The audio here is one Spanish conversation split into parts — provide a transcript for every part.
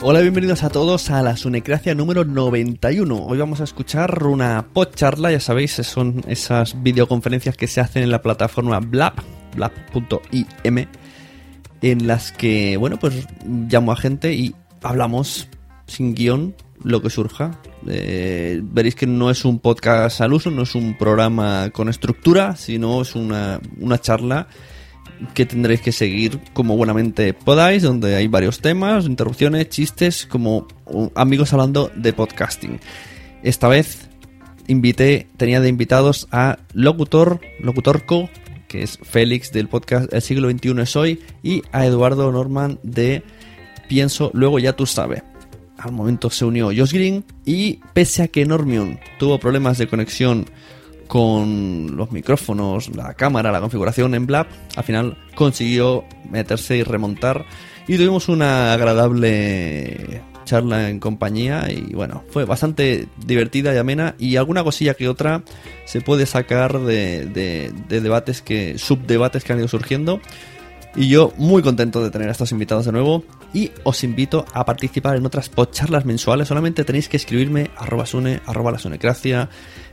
Hola, bienvenidos a todos a la Sunecracia número 91. Hoy vamos a escuchar una podcharla, ya sabéis, son esas videoconferencias que se hacen en la plataforma Blab, blab.im, en las que, bueno, pues llamo a gente y hablamos sin guion lo que surja. Eh, veréis que no es un podcast al uso, no es un programa con estructura, sino es una, una charla que tendréis que seguir como buenamente podáis, donde hay varios temas, interrupciones, chistes, como amigos hablando de podcasting. Esta vez invité, tenía de invitados a Locutor, Locutorco, que es Félix del podcast El siglo XXI es hoy, y a Eduardo Norman de Pienso, luego ya tú sabes. Al momento se unió Josh Green y pese a que Normion tuvo problemas de conexión con los micrófonos, la cámara, la configuración en Blab, al final consiguió meterse y remontar y tuvimos una agradable charla en compañía y bueno, fue bastante divertida y amena y alguna cosilla que otra se puede sacar de, de, de debates que, subdebates que han ido surgiendo y yo muy contento de tener a estos invitados de nuevo y os invito a participar en otras podcharlas mensuales. Solamente tenéis que escribirme arroba sune, arroba la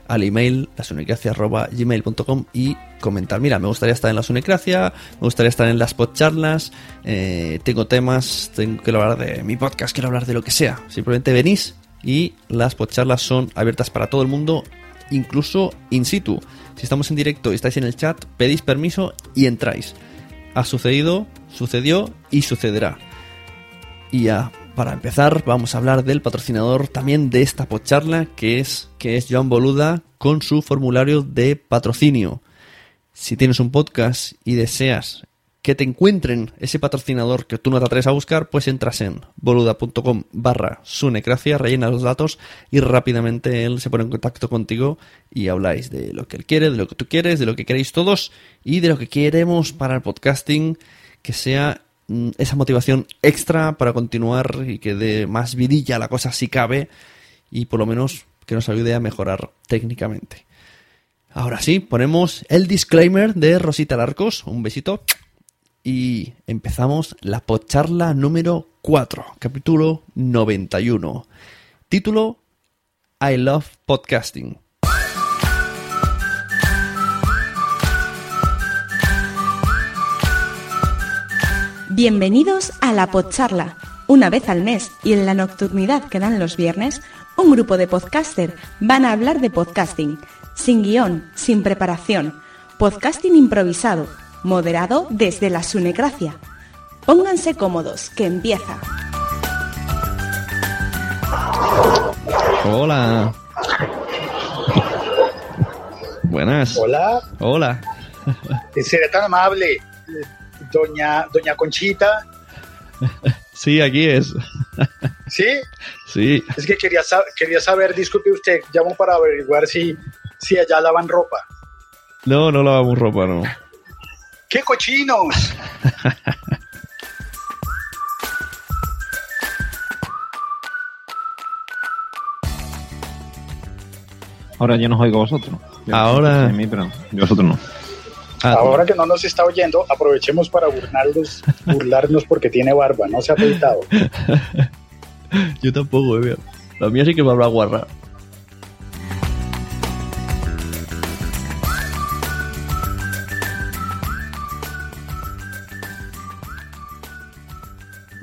al email lasunecracia.gmail.com y comentar, mira, me gustaría estar en la Sunecracia, me gustaría estar en las podcharlas, eh, tengo temas, tengo que hablar de mi podcast, quiero hablar de lo que sea. Simplemente venís y las podcharlas son abiertas para todo el mundo, incluso in situ. Si estamos en directo y estáis en el chat, pedís permiso y entráis. Ha sucedido, sucedió y sucederá. Y ya para empezar, vamos a hablar del patrocinador también de esta podcharla, que es, que es Joan Boluda, con su formulario de patrocinio. Si tienes un podcast y deseas que te encuentren ese patrocinador que tú no te atreves a buscar, pues entras en boluda.com barra sunecracia, rellena los datos y rápidamente él se pone en contacto contigo y habláis de lo que él quiere, de lo que tú quieres, de lo que queréis todos y de lo que queremos para el podcasting que sea esa motivación extra para continuar y que dé más vidilla la cosa si cabe y por lo menos que nos ayude a mejorar técnicamente. Ahora sí, ponemos el disclaimer de Rosita Larcos, un besito y empezamos la pocharla número 4, capítulo 91. Título I Love Podcasting. Bienvenidos a la Podcharla. Una vez al mes y en la nocturnidad que dan los viernes, un grupo de podcaster van a hablar de podcasting, sin guion, sin preparación. podcasting improvisado, moderado desde la Sunecracia. Pónganse cómodos, que empieza. Hola. Buenas. Hola, Hola. será tan amable, doña, doña Conchita. Sí, aquí es. ¿Sí? Sí. Es que quería, quería saber, disculpe usted, llamo para averiguar si, si allá lavan ropa. No, no lavamos ropa, no. ¡Qué cochinos! Ahora yo no oigo a vosotros. Yo Ahora- a mí, pero yo a vosotros no. Ah, Ahora que no nos está oyendo, aprovechemos para burlarnos, burlarnos porque tiene barba, no se ha afeitado. Yo tampoco, eh. La mía sí que me habrá guarra.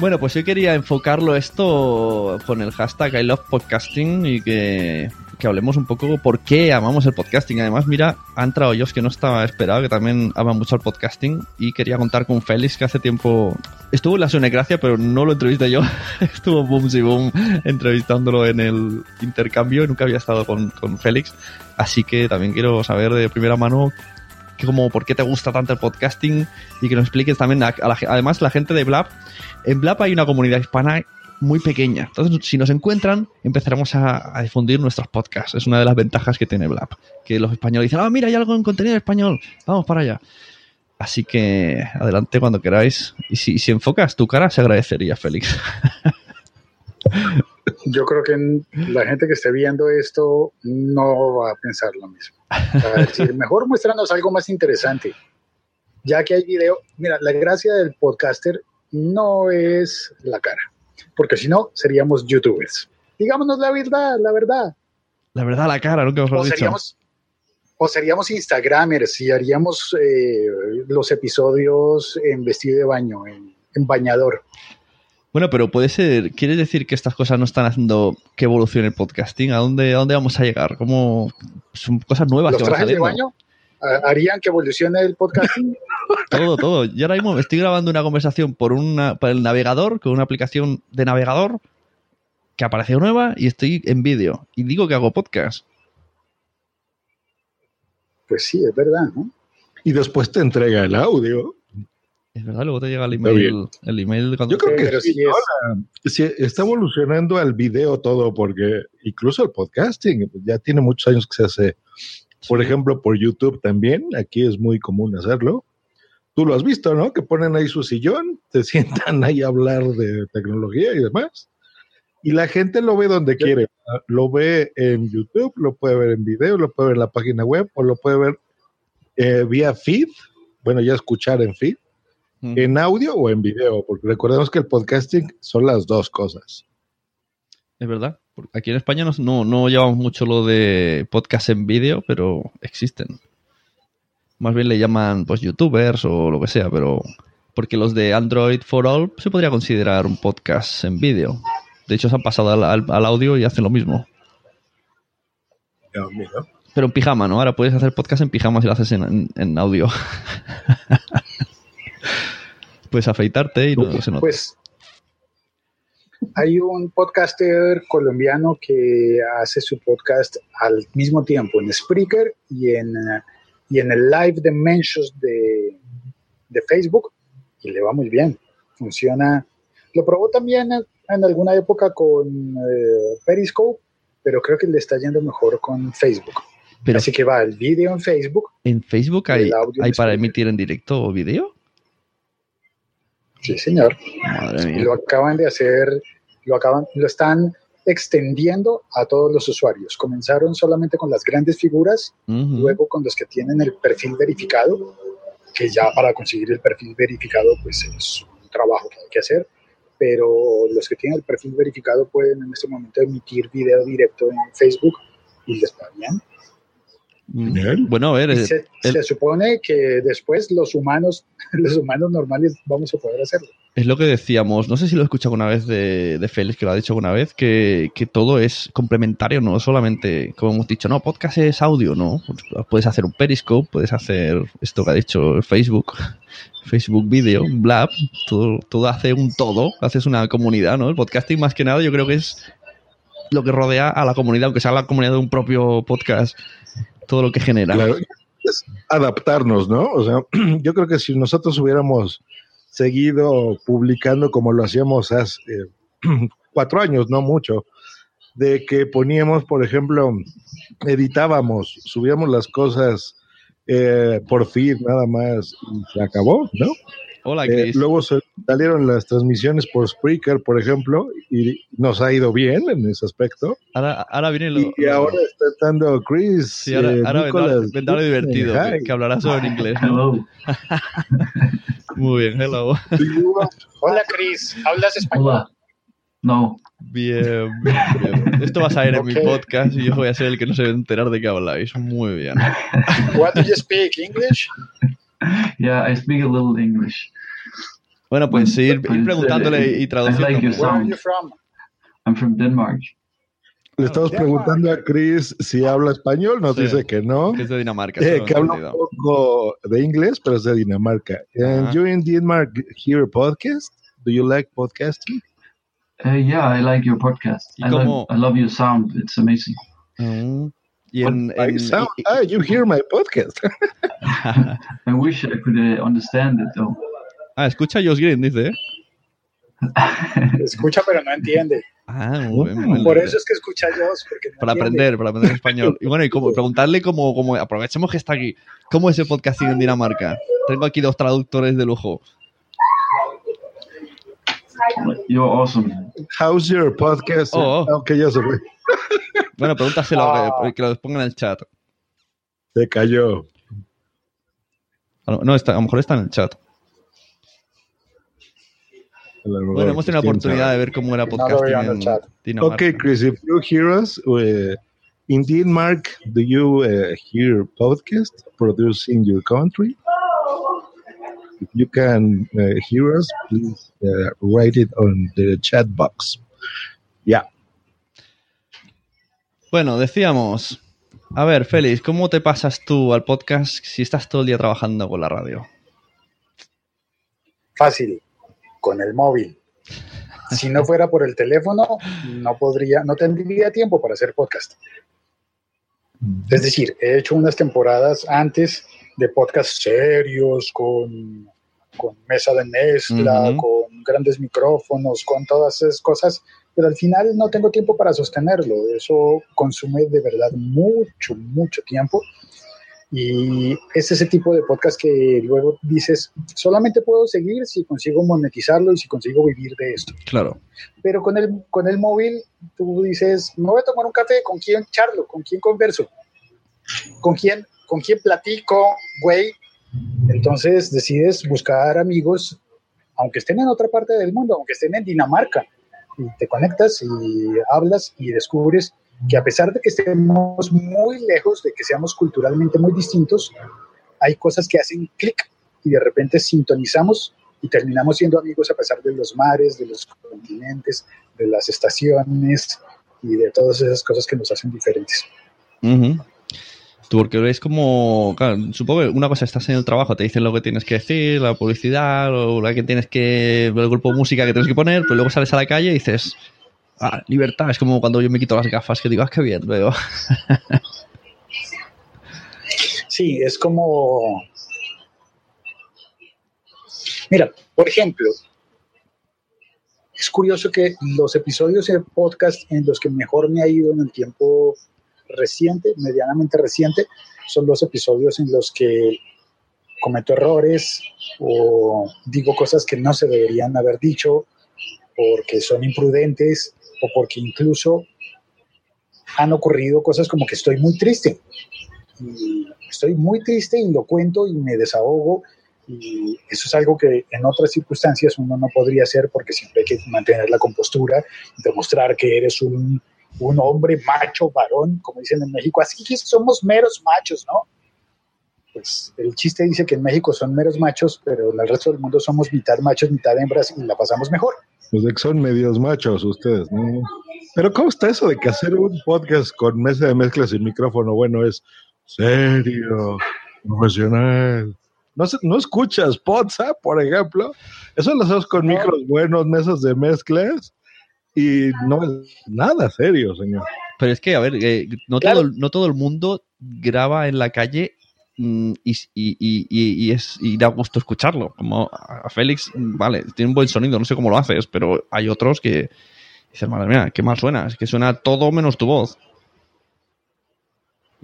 Bueno, pues yo quería enfocarlo esto con el hashtag I love podcasting y que, que hablemos un poco por qué amamos el podcasting. Además, mira, ha entrado yo, que no estaba esperado, que también ama mucho el podcasting y quería contar con Félix, que hace tiempo estuvo en la Sunecracia, pero no lo entrevisté yo. Estuvo Boom y Boom entrevistándolo en el intercambio nunca había estado con, con Félix. Así que también quiero saber de primera mano como por qué te gusta tanto el podcasting y que nos expliques también, además la gente de Blab, en Blab hay una comunidad hispana muy pequeña. Entonces, si nos encuentran, empezaremos a, difundir nuestros podcasts. Es una de las ventajas que tiene Blab. Que los españoles dicen, ah, mira, hay algo en contenido español, vamos para allá. Así que adelante cuando queráis. Y si, enfocas tu cara, se agradecería, Félix. Yo creo que la gente que esté viendo esto no va a pensar lo mismo. Mejor muéstranos algo más interesante. Ya que hay video, mira, la gracia del podcaster no es la cara, porque si no, seríamos youtubers. Digámonos la verdad, la verdad. La verdad, la cara, nunca lo O dicho. seríamos, o seríamos Instagramers y haríamos eh, los episodios en vestido de baño, en, en bañador. Bueno, pero puede ser, ¿quieres decir que estas cosas no están haciendo que evolucione el podcasting? ¿A dónde, a dónde vamos a llegar? ¿Cómo son cosas nuevas Los que van trajes de baño harían que evolucione el podcasting. Todo, todo. Yo ahora mismo estoy grabando una conversación por una por el navegador, con una aplicación de navegador que apareció nueva y estoy en vídeo. Y digo que hago podcast. Pues sí, es verdad, ¿no? y después te entrega el audio. Es verdad, luego te llega el email. El email cuando Yo creo que sí, sí, está evolucionando al video todo, porque incluso el podcasting ya tiene muchos años que se hace, por ejemplo, por YouTube también. Aquí es muy común hacerlo. Tú lo has visto, ¿no? Que ponen ahí su sillón, te sientan ahí a hablar de tecnología y demás. Y la gente lo ve donde quiere. Lo ve en YouTube, lo puede ver en video, lo puede ver en la página web o lo puede ver eh, vía feed. Bueno, ya escuchar en feed Mm. en audio o en video, porque recordemos que el podcasting son las dos cosas. Es verdad. Aquí en España no, no, no llevamos mucho lo de podcast en vídeo, pero existen. Más bien le llaman pues youtubers o lo que sea, pero porque los de Android for All se podría considerar un podcast en vídeo. De hecho, se han pasado al, al- al audio y hacen lo mismo. Pero en pijama, ¿no? Ahora puedes hacer podcast en pijama si lo haces en, en- en audio. puedes afeitarte y no se nota. Pues hay un podcaster colombiano que hace su podcast al mismo tiempo en Spreaker y en, y en el Live de Mentions de, de Facebook y le va muy bien. Funciona. Lo probó también en, en alguna época con eh, Periscope, pero creo que le está yendo mejor con Facebook. Pero Así que va el vídeo en Facebook. en Facebook hay, el audio en hay para emitir en directo o vídeo. Sí, señor. Madre mía. lo acaban de hacer, lo acaban, lo están extendiendo a todos los usuarios. Comenzaron solamente con las grandes figuras, luego con los que tienen el perfil verificado, que ya para conseguir el perfil verificado pues es un trabajo que hay que hacer, pero los que tienen el perfil verificado pueden en este momento emitir video directo en Facebook y les va bien. Mm. Bueno, a ver. El- se, el- se supone que después los humanos, los humanos normales vamos a poder hacerlo. Es lo que decíamos, no sé si lo he escuchado alguna vez de, de Félix, que lo ha dicho alguna vez, que, que todo es complementario, no solamente, como hemos dicho, no, podcast es audio, no. Puedes hacer un Periscope, puedes hacer esto que ha dicho Facebook, Facebook Video, Blab, todo, todo hace un todo, haces una comunidad, ¿no? El podcasting más que nada yo creo que es lo que rodea a la comunidad, aunque sea la comunidad de un propio podcast, todo lo que genera. Es adaptarnos, ¿no? O sea, yo creo que si nosotros hubiéramos seguido publicando como lo hacíamos hace eh, cuatro años, no mucho, de que poníamos, por ejemplo, editábamos, subíamos las cosas eh, por feed nada más y se acabó, ¿no? Hola, Eh, Chris. luego se- salieron las transmisiones por Spreaker, por ejemplo, y nos ha ido bien en ese aspecto. Ahora, ahora viene lo, Y ahora está entrando Chris. Sí, ahora, eh, ahora vendrá, Nicholas, vendrá lo divertido, Hi. que, que hablará solo en inglés. ¿no? Muy bien, hello. Hola, Chris, ¿hablas español? No. Bien, bien, bien. Esto va a salir en mi podcast y yo voy a ser el que no se va a enterar de qué habláis. Muy bien. What do you speak? English? Yeah, I speak a little English. Bueno, pues ir, Pues, ir preguntándole y I traduciendo. like Where are you from? I'm from Denmark. Le estamos preguntando a Chris si habla español, nos Sí. dice que no. Que es de Dinamarca. Eh, que habla un poco de inglés, pero es de Dinamarca. And Ah. you in Denmark hear podcast? Do you like podcasting? Uh, yeah, I like your podcast. ¿Y I love, I love your sound. It's amazing. Mm. Y en, en- sound- y- ah, you hear my podcast. I wish I could uh, understand it though. ah, escucha a Josh Green, dice. ¿eh? Escucha, pero no entiende. Ah, muy bien, muy bien. Por eso es que escucha a Dios, porque no Para entiende. aprender, para aprender español. Y bueno, y cómo, preguntarle cómo, cómo, aprovechemos que está aquí, ¿cómo es el podcasting en Dinamarca? Tengo aquí dos traductores de lujo. You're awesome. How's your podcast? Oh. Aunque ya se fue. Bueno, pregúntaselo, Ah. que, que lo ponga en el chat. Se cayó. No, está, a lo mejor está en el chat. Bueno, hemos tenido la oportunidad de ver cómo era podcasting en el en chat. Dinamarca. Okay, Chris, if you hear us, uh, in Denmark, do you uh, hear podcast produced in your country? If you can uh, hear us, please uh, write it on the chat box. Yeah. Bueno, decíamos. A ver, Félix, ¿cómo te pasas tú al podcast si estás todo el día trabajando con la radio? Fácil, con el móvil. Si no fuera por el teléfono, no podría, no tendría tiempo para hacer podcast. Es decir, he hecho unas temporadas antes de podcast serios, con, con mesa de mezcla, Ujú. con grandes micrófonos, con todas esas cosas, pero al final no tengo tiempo para sostenerlo. Eso consume de verdad mucho, mucho tiempo. Y es ese tipo de podcast que luego dices, solamente puedo seguir si consigo monetizarlo y si consigo vivir de esto. Claro. Pero con el, con el móvil, tú dices, me voy a tomar un café, ¿con quién charlo? ¿Con quién converso? ¿Con quién, con quién platico, güey? Entonces decides buscar amigos, aunque estén en otra parte del mundo, aunque estén en Dinamarca, y te conectas y hablas y descubres que a pesar de que estemos muy lejos, de que seamos culturalmente muy distintos, hay cosas que hacen clic y de repente sintonizamos y terminamos siendo amigos a pesar de los mares, de los continentes, de las estaciones y de todas esas cosas que nos hacen diferentes. Ujú. Porque es como, claro, supongo que una cosa estás en el trabajo, te dicen lo que tienes que decir, la publicidad, o la que tienes que, el grupo de música que tienes que poner, pero luego sales a la calle y dices, ah, libertad, es como cuando yo me quito las gafas, que digo, ah, qué bien, veo. Sí, es como... Mira, por ejemplo, es curioso que los episodios de podcast en los que mejor me ha ido en el tiempo reciente, medianamente reciente, son los episodios en los que cometo errores o digo cosas que no se deberían haber dicho porque son imprudentes o porque incluso han ocurrido cosas como que estoy muy triste. Y estoy muy triste y lo cuento y me desahogo y eso es algo que en otras circunstancias uno no podría hacer porque siempre hay que mantener la compostura, demostrar que eres un un hombre macho, varón, como dicen en México, así que somos meros machos, ¿no? Pues el chiste dice que en México son meros machos, pero en el resto del mundo somos mitad machos, mitad hembras y la pasamos mejor. Pues de que son medios machos ustedes, ¿no? Pero ¿cómo está eso de que hacer un podcast con mesa de mezclas y micrófono bueno es serio, profesional? No, se- no escuchas WhatsApp, por ejemplo. Eso lo hacemos con micros buenos, mesas de mezclas y no es nada serio, señor. Pero es que, a ver, eh, no, todo, no todo el mundo graba en la calle mm, y, y- y- es, y da gusto escucharlo. Como a Félix, vale, tiene un buen sonido, no sé cómo lo haces, pero hay otros que dicen, madre mía, qué mal suena, es que suena todo menos tu voz.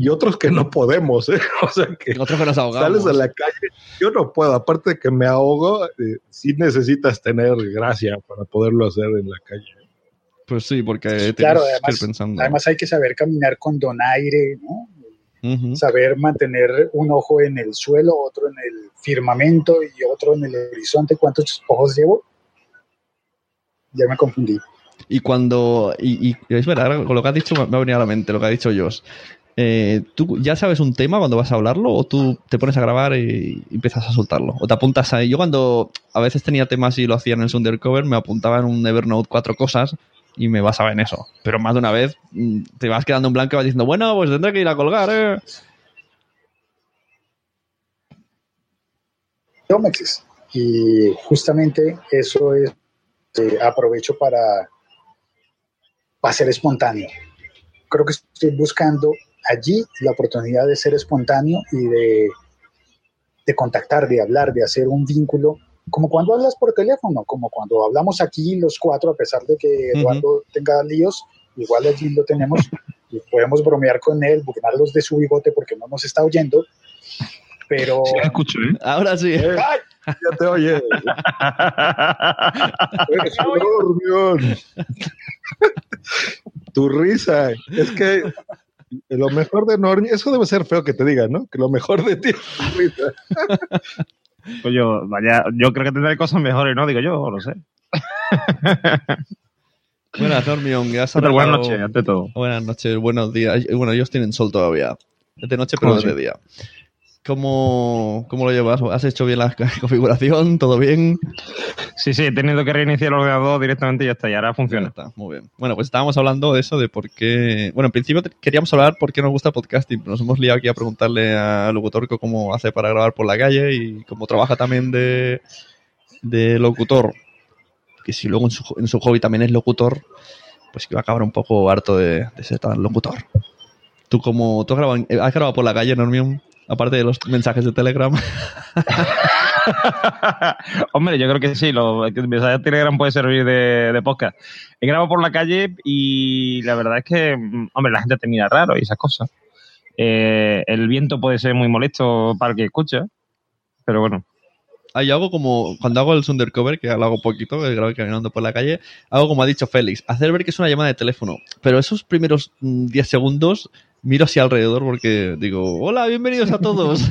Y otros que no podemos, ¿eh? O sea que Otros que nos ahogamos. sales a la calle, yo no puedo, aparte de que me ahogo, eh, sí necesitas tener gracia para poderlo hacer en la calle. Pues sí, porque Claro, además, pensando. además hay que saber caminar con donaire, ¿no? Saber mantener un ojo en el suelo, otro en el firmamento y otro en el horizonte. ¿Cuántos ojos llevo? Ya me confundí. Y cuando. Y, y es verdad, con lo que has dicho me ha venido a la mente lo que ha dicho Josh. Eh, ¿Tú ya sabes un tema cuando vas a hablarlo o tú te pones a grabar y empiezas a soltarlo? ¿O te apuntas ahí? Yo cuando a veces tenía temas y lo hacía en el Undercover, me apuntaba en un Evernote cuatro cosas y me basaba en eso. Pero más de una vez mm, te vas quedando en blanco y vas diciendo, bueno, pues tendré que ir a colgar, ¿eh? Y justamente eso es, eh, aprovecho para, para ser espontáneo. Creo que estoy buscando allí la oportunidad de ser espontáneo y de, de contactar, de hablar, de hacer un vínculo, como cuando hablas por teléfono, como cuando hablamos aquí los cuatro, a pesar de que. Eduardo tenga líos, igual allí lo tenemos y podemos bromear con él, burlarlos de su bigote porque no nos está oyendo, pero... Sí, escucho, ¿eh? Ahora sí. ¡Ay! Ya te oye. Eres un hormión. tu risa. Es que lo mejor de Normi, eso debe ser feo que te digan, ¿no? Que lo mejor de ti es tu risa. Pues yo, vaya, yo creo que tendré cosas mejores, ¿no? Digo yo, lo sé. Buenas, has Pero buenas arreglado- noches, ante todo. Buenas noches, buenos días. Bueno, ellos tienen sol todavía. Es de noche, pero ¿Cómo es de así? día. ¿Cómo, ¿Cómo lo llevas? ¿Has hecho bien la configuración? ¿Todo bien? Sí, sí, he tenido que reiniciar el ordenador directamente y ya está, y ahora Ya funciona. está, muy bien. Bueno, pues estábamos hablando de eso, de por qué... Bueno, en principio queríamos hablar por qué nos gusta podcasting. pero Nos hemos liado aquí a preguntarle a Locutorco cómo hace para grabar por la calle y cómo trabaja también de, de locutor. Que si luego en su, en su hobby también es locutor, pues que va a acabar un poco harto de, de ser tan locutor. ¿Tú como tú has grabado, has grabado por la calle, Normion? Aparte de los mensajes de Telegram. Hombre, yo creo que sí, lo, que el mensaje de Telegram puede servir de, de podcast. He grabado por la calle y la verdad es que, mm, hombre, la gente te mira raro y esas cosas. Eh, el viento puede ser muy molesto para el que escucha, pero bueno. Ah, yo hago como, cuando hago el undercover, que lo hago poquito, que grabo caminando por la calle, hago como ha dicho Félix, hacer ver que es una llamada de teléfono. Pero esos primeros mm, 10 segundos miro hacia alrededor porque digo, hola, bienvenidos a todos.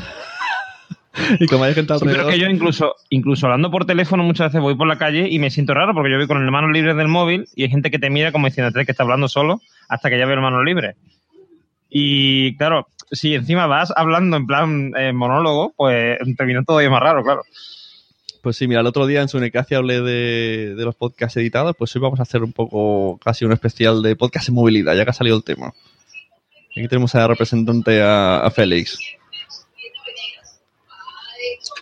y como hay gente Sí, pero alrededor... que yo incluso, incluso hablando por teléfono muchas veces voy por la calle y me siento raro porque yo voy con el mano libre del móvil y hay gente que te mira como diciéndote que está hablando solo hasta que ya veo el mano libre. Y claro, si encima vas hablando en plan eh, monólogo, pues te viene todavía más raro, claro. Pues sí, mira, el otro día en Sunecracia hablé de, de los podcasts editados, pues hoy vamos a hacer un poco, casi un especial de podcast en movilidad, ya que ha salido el tema. Aquí tenemos a la representante a, a Félix.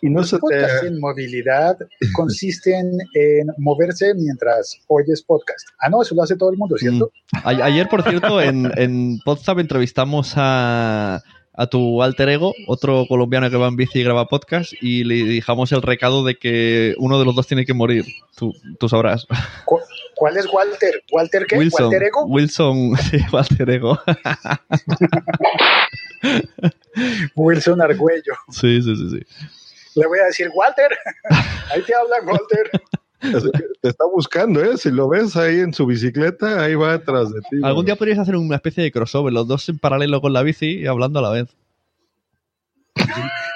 Y no se Los podcasts te... en movilidad consisten en moverse mientras oyes podcast. Ah, no, eso lo hace todo el mundo, ¿cierto? A- ayer, por cierto, en, en Podzap entrevistamos a, a tu alter ego, otro colombiano que va en bici y graba podcast, y le dejamos el recado de que uno de los dos tiene que morir. Tú, tú sabrás. ¿Cu- ¿Cuál es Walter? ¿Walter qué? Wilson. ¿Walter Ego? Wilson, sí, Walter Ego. Wilson Argüello. Sí, sí, sí, sí. Le voy a decir, Walter, ahí te habla Walter. Te está buscando, ¿eh? Si lo ves ahí en su bicicleta, ahí va detrás de ti. Algún día podrías hacer una especie de crossover, los dos en paralelo con la bici y hablando a la vez.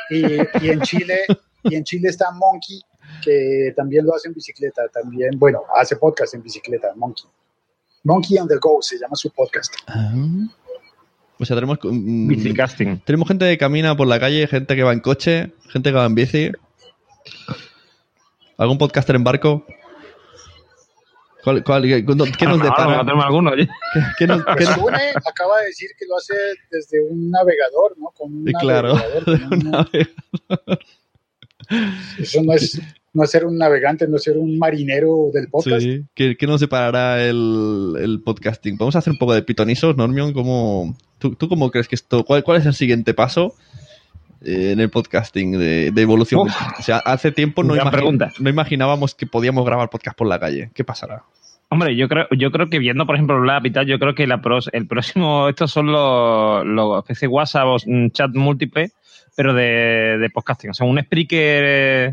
Y, y en Chile, y en Chile está Monkey, que también lo hace en bicicleta, también, bueno, hace podcast en bicicleta, Monkey. Monkey and the Go se llama su podcast. Ah. O sea, tenemos, mm, Bicicasting. tenemos gente que camina por la calle, gente que va en coche, gente que va en bici. ¿Algún podcaster en barco? ¿Cuál- cuál- qué, ¿Qué nos depara? no tenemos alguno. ¿Qué, qué nos- qué nos- Sune acaba de decir que lo hace desde un navegador, ¿no? Con un claro. navegador, con un- Eso no es, no ser un navegante, no es ser un marinero del podcast. Sí, ¿Qué, qué nos separará el, el podcasting? Vamos a hacer un poco de pitonisos, Normion. ¿Cómo, tú, tú cómo crees que esto? ¿Cuál, cuál es el siguiente paso eh, en el podcasting de, de evolución? Uf. o sea, hace tiempo no, imaginábamos que podíamos grabar podcast por la calle. ¿Qué pasará? Hombre, yo creo, yo creo que viendo, por ejemplo, Blab y tal, yo creo que la pros- el próximo, estos son los, los especie WhatsApp o chat múltiple, pero de, de podcasting. O sea, un speaker eh,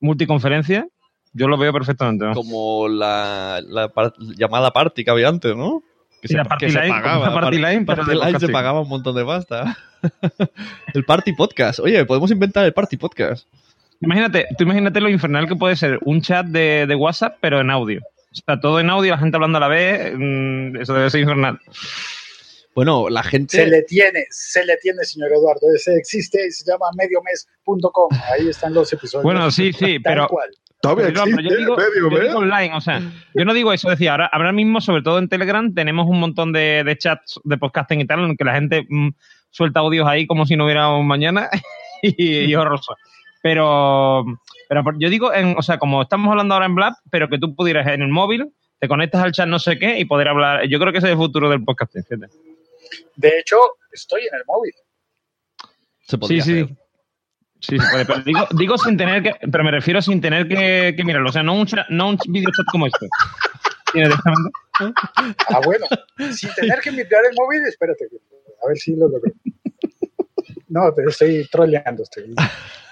multiconferencia, yo lo veo perfectamente. ¿no? Como la, la llamada party que había antes, ¿no? Que party line, como una party line, Party line se pagaba un montón de pasta. el party podcast. Oye, podemos inventar el party podcast. Imagínate, tú imagínate lo infernal que puede ser un chat de, de WhatsApp, pero en audio. O sea, todo en audio, la gente hablando a la vez, mm, eso debe ser infernal. Bueno, la gente... Se le tiene, se le tiene, señor Eduardo. Ese existe y se llama mediomes.com. Ahí están los episodios. Bueno, sí, sí, Tal pero- cual. Todavía Pero, pero existe yo digo, medio, yo digo online, o sea, yo no digo eso, decía, ahora, ahora mismo, sobre todo en Telegram, tenemos un montón de, de chats de podcasting y tal, en que la gente mm, suelta audios ahí como si no hubiera un mañana y, y horroroso. Pero, pero yo digo, en, o sea, como estamos hablando ahora en Blab, pero que tú pudieras en el móvil, te conectas al chat no sé qué y poder hablar. Yo creo que ese es el futuro del podcasting. fíjate. De hecho, estoy en el móvil. Se podría Sí, sí. hacer. Sí, se puede, pero digo, digo sin tener que, pero me refiero sin tener que, que mirarlo, o sea, no un, no un video chat como este. Ah, bueno. Sin tener que mirar el móvil, espérate. A ver si lo logro. No, te estoy troleando. Estoy...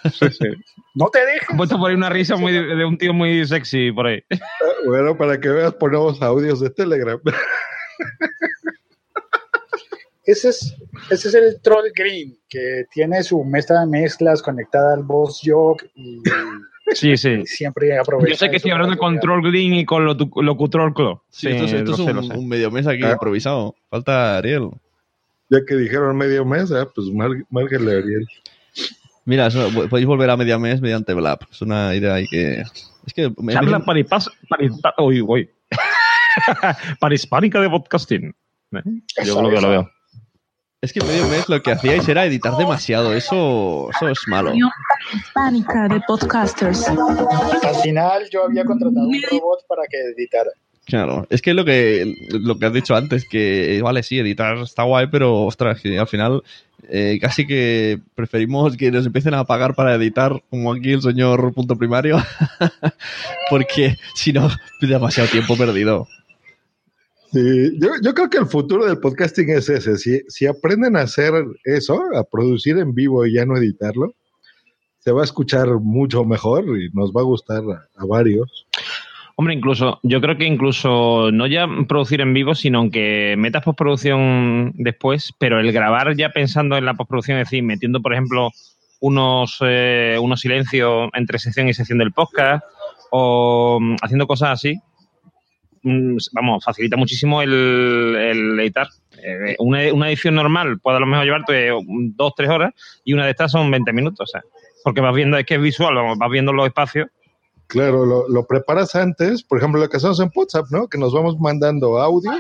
Sí, sí. No te dejes. Puesto por ahí una risa muy de, de un tío muy sexy por ahí. Ah, Bueno, para que veas, ponemos audios de Telegram. Ese es, ese es el Troll Green, que tiene su mesa de mezclas conectada al Boss Jog y Sí, sí. siempre aprovecha. Yo sé que estoy hablando con Control Green y con Locutor Clo. Sí, esto, es- esto es sé, un, sé. un medio mes aquí Ah. improvisado. Falta Ariel. Ya que dijeron medio mes, ah, pues mar- márquenle a Ariel. Mira, eso, podéis volver a media mes mediante Blab. Es una idea ahí que... Es que... me- Charla me- paripas, parispa- uy, uy. Parispánica de podcasting. ¿Eh? Yo veo, eso. lo veo. Es que medio mes lo que hacíais era editar demasiado. Eso, eso es malo. hispánica de podcasters. Al final yo había contratado un robot para que editara. Claro, es que lo que lo que has dicho antes, que vale, sí, editar está guay, pero ostras, que al final eh, casi que preferimos que nos empiecen a pagar para editar, como aquí el señor punto primario, porque si no, es demasiado tiempo perdido. Sí, yo, yo creo que el futuro del podcasting es ese. Si, si aprenden a hacer eso, a producir en vivo y ya no editarlo, se va a escuchar mucho mejor y nos va a gustar a, varios. Hombre, incluso, yo creo que incluso no ya producir en vivo, sino que metas postproducción después, pero el grabar ya pensando en la postproducción, es decir, metiendo, por ejemplo, unos, eh, unos silencios entre sección y sección del podcast, o mm, haciendo cosas así, vamos, facilita muchísimo el, el editar. Eh, una, una edición normal puede a lo mejor llevarte dos, tres horas, y una de estas son 20 minutos, o sea, porque vas viendo, es que es visual, vamos, vas viendo los espacios. Claro, lo, lo preparas antes, por ejemplo, lo que hacemos en WhatsApp, ¿no? Que nos vamos mandando audio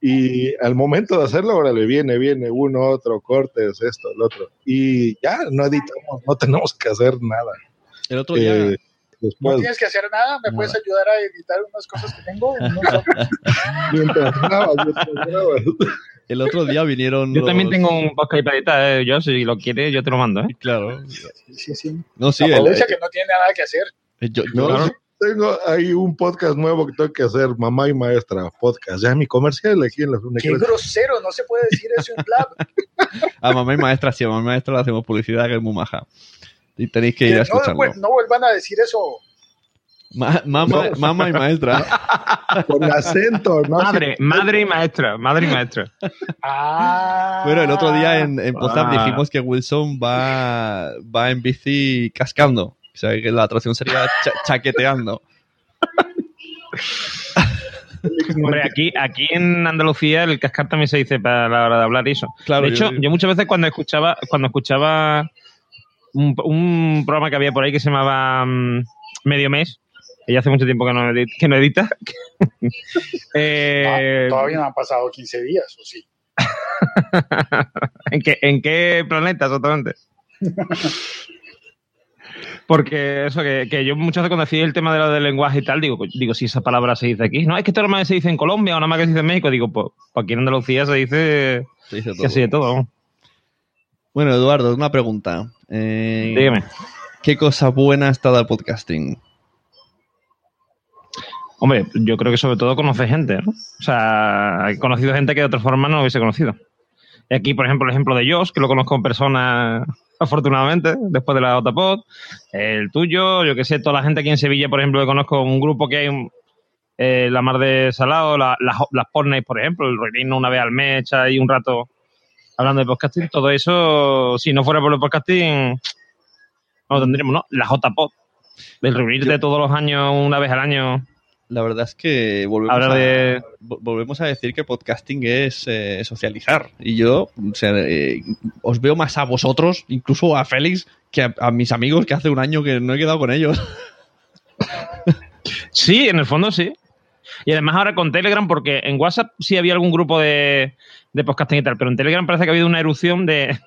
y al momento de hacerlo, ahora le viene, viene uno, otro, cortes, esto, el otro. Y ya, no editamos, no tenemos que hacer nada. El otro día, Eh, No tienes que hacer nada, ¿me puedes ayudar a editar unas cosas que tengo? Mientras grabas, mientras grabas. el otro día vinieron. Yo también tengo un podcast para editar, eh, yo si lo quieres yo te lo mando, ¿eh? Claro. sí, sí. No, sí, el- Aprovecha que no tiene nada que hacer. yo- No, yo- sí, tengo ahí un podcast nuevo que tengo que hacer, Mamá y Maestra Podcast. Ya mi comercial aquí en la Qué grosero, no se puede decir eso en Blab. a mamá y maestra, sí, a mamá y maestra le hacemos publicidad que es muy maja. Y tenéis que ir a no, escucharlo. pues, no vuelvan a decir eso. Ma- mamá, mamá y maestra. Con acento, ¿no? Madre, madre y maestra, madre y maestra. Ah. Bueno, el otro día en, en WhatsApp Ah. dijimos que Wilson va, va en bici cascando. O sea, que la traducción sería cha- chaqueteando. Hombre, aquí, aquí en Andalucía el cascar también se dice para la hora de hablar y eso. Claro, de hecho, yo- yo, muchas veces cuando escuchaba, cuando escuchaba un, un programa que había por ahí que se llamaba mm, Medio Mes, que ya hace mucho tiempo que no, edit- que no edita. eh, Todavía no han pasado 15 días, ¿o sí? ¿En qué, ¿En qué planeta exactamente? Porque eso, que, que yo muchas veces cuando decía el tema de lo del lenguaje y tal, digo, digo, si esa palabra se dice aquí. No, es que esto nada más se dice en Colombia o nada más que se dice en México. Digo, pues, pues aquí en Andalucía se dice, Se dice todo. casi de todo. Bueno, Eduardo, una pregunta. Eh, Dígame. ¿Qué cosa buena ha estado el podcasting? Hombre, yo creo que sobre todo conoce gente, ¿no? O sea, he conocido gente que de otra forma no hubiese conocido. Y aquí, por ejemplo, el ejemplo de Josh, que lo conozco en persona, afortunadamente, después de la Otapod. El tuyo, yo que sé, toda la gente aquí en Sevilla, por ejemplo, que conozco un grupo que hay, un- eh, la Mar de Salado, la- las Pornays, por ejemplo, el Reino una vez al mes, echa ahí un rato hablando de podcasting. Todo eso, si no fuera por el podcasting, no lo tendríamos, ¿no? La JPod. El reunirte todos los años, una vez al año. La verdad es que volvemos, Hablar a, de- vo- volvemos a decir que podcasting es eh, socializar. Y yo o sea, eh, os veo más a vosotros, incluso a Félix, que a, a mis amigos que hace un año que no he quedado con ellos. Sí, en el fondo sí. Y además ahora con Telegram, porque en WhatsApp sí había algún grupo de, de podcasting y tal, pero en Telegram parece que ha habido una erupción de,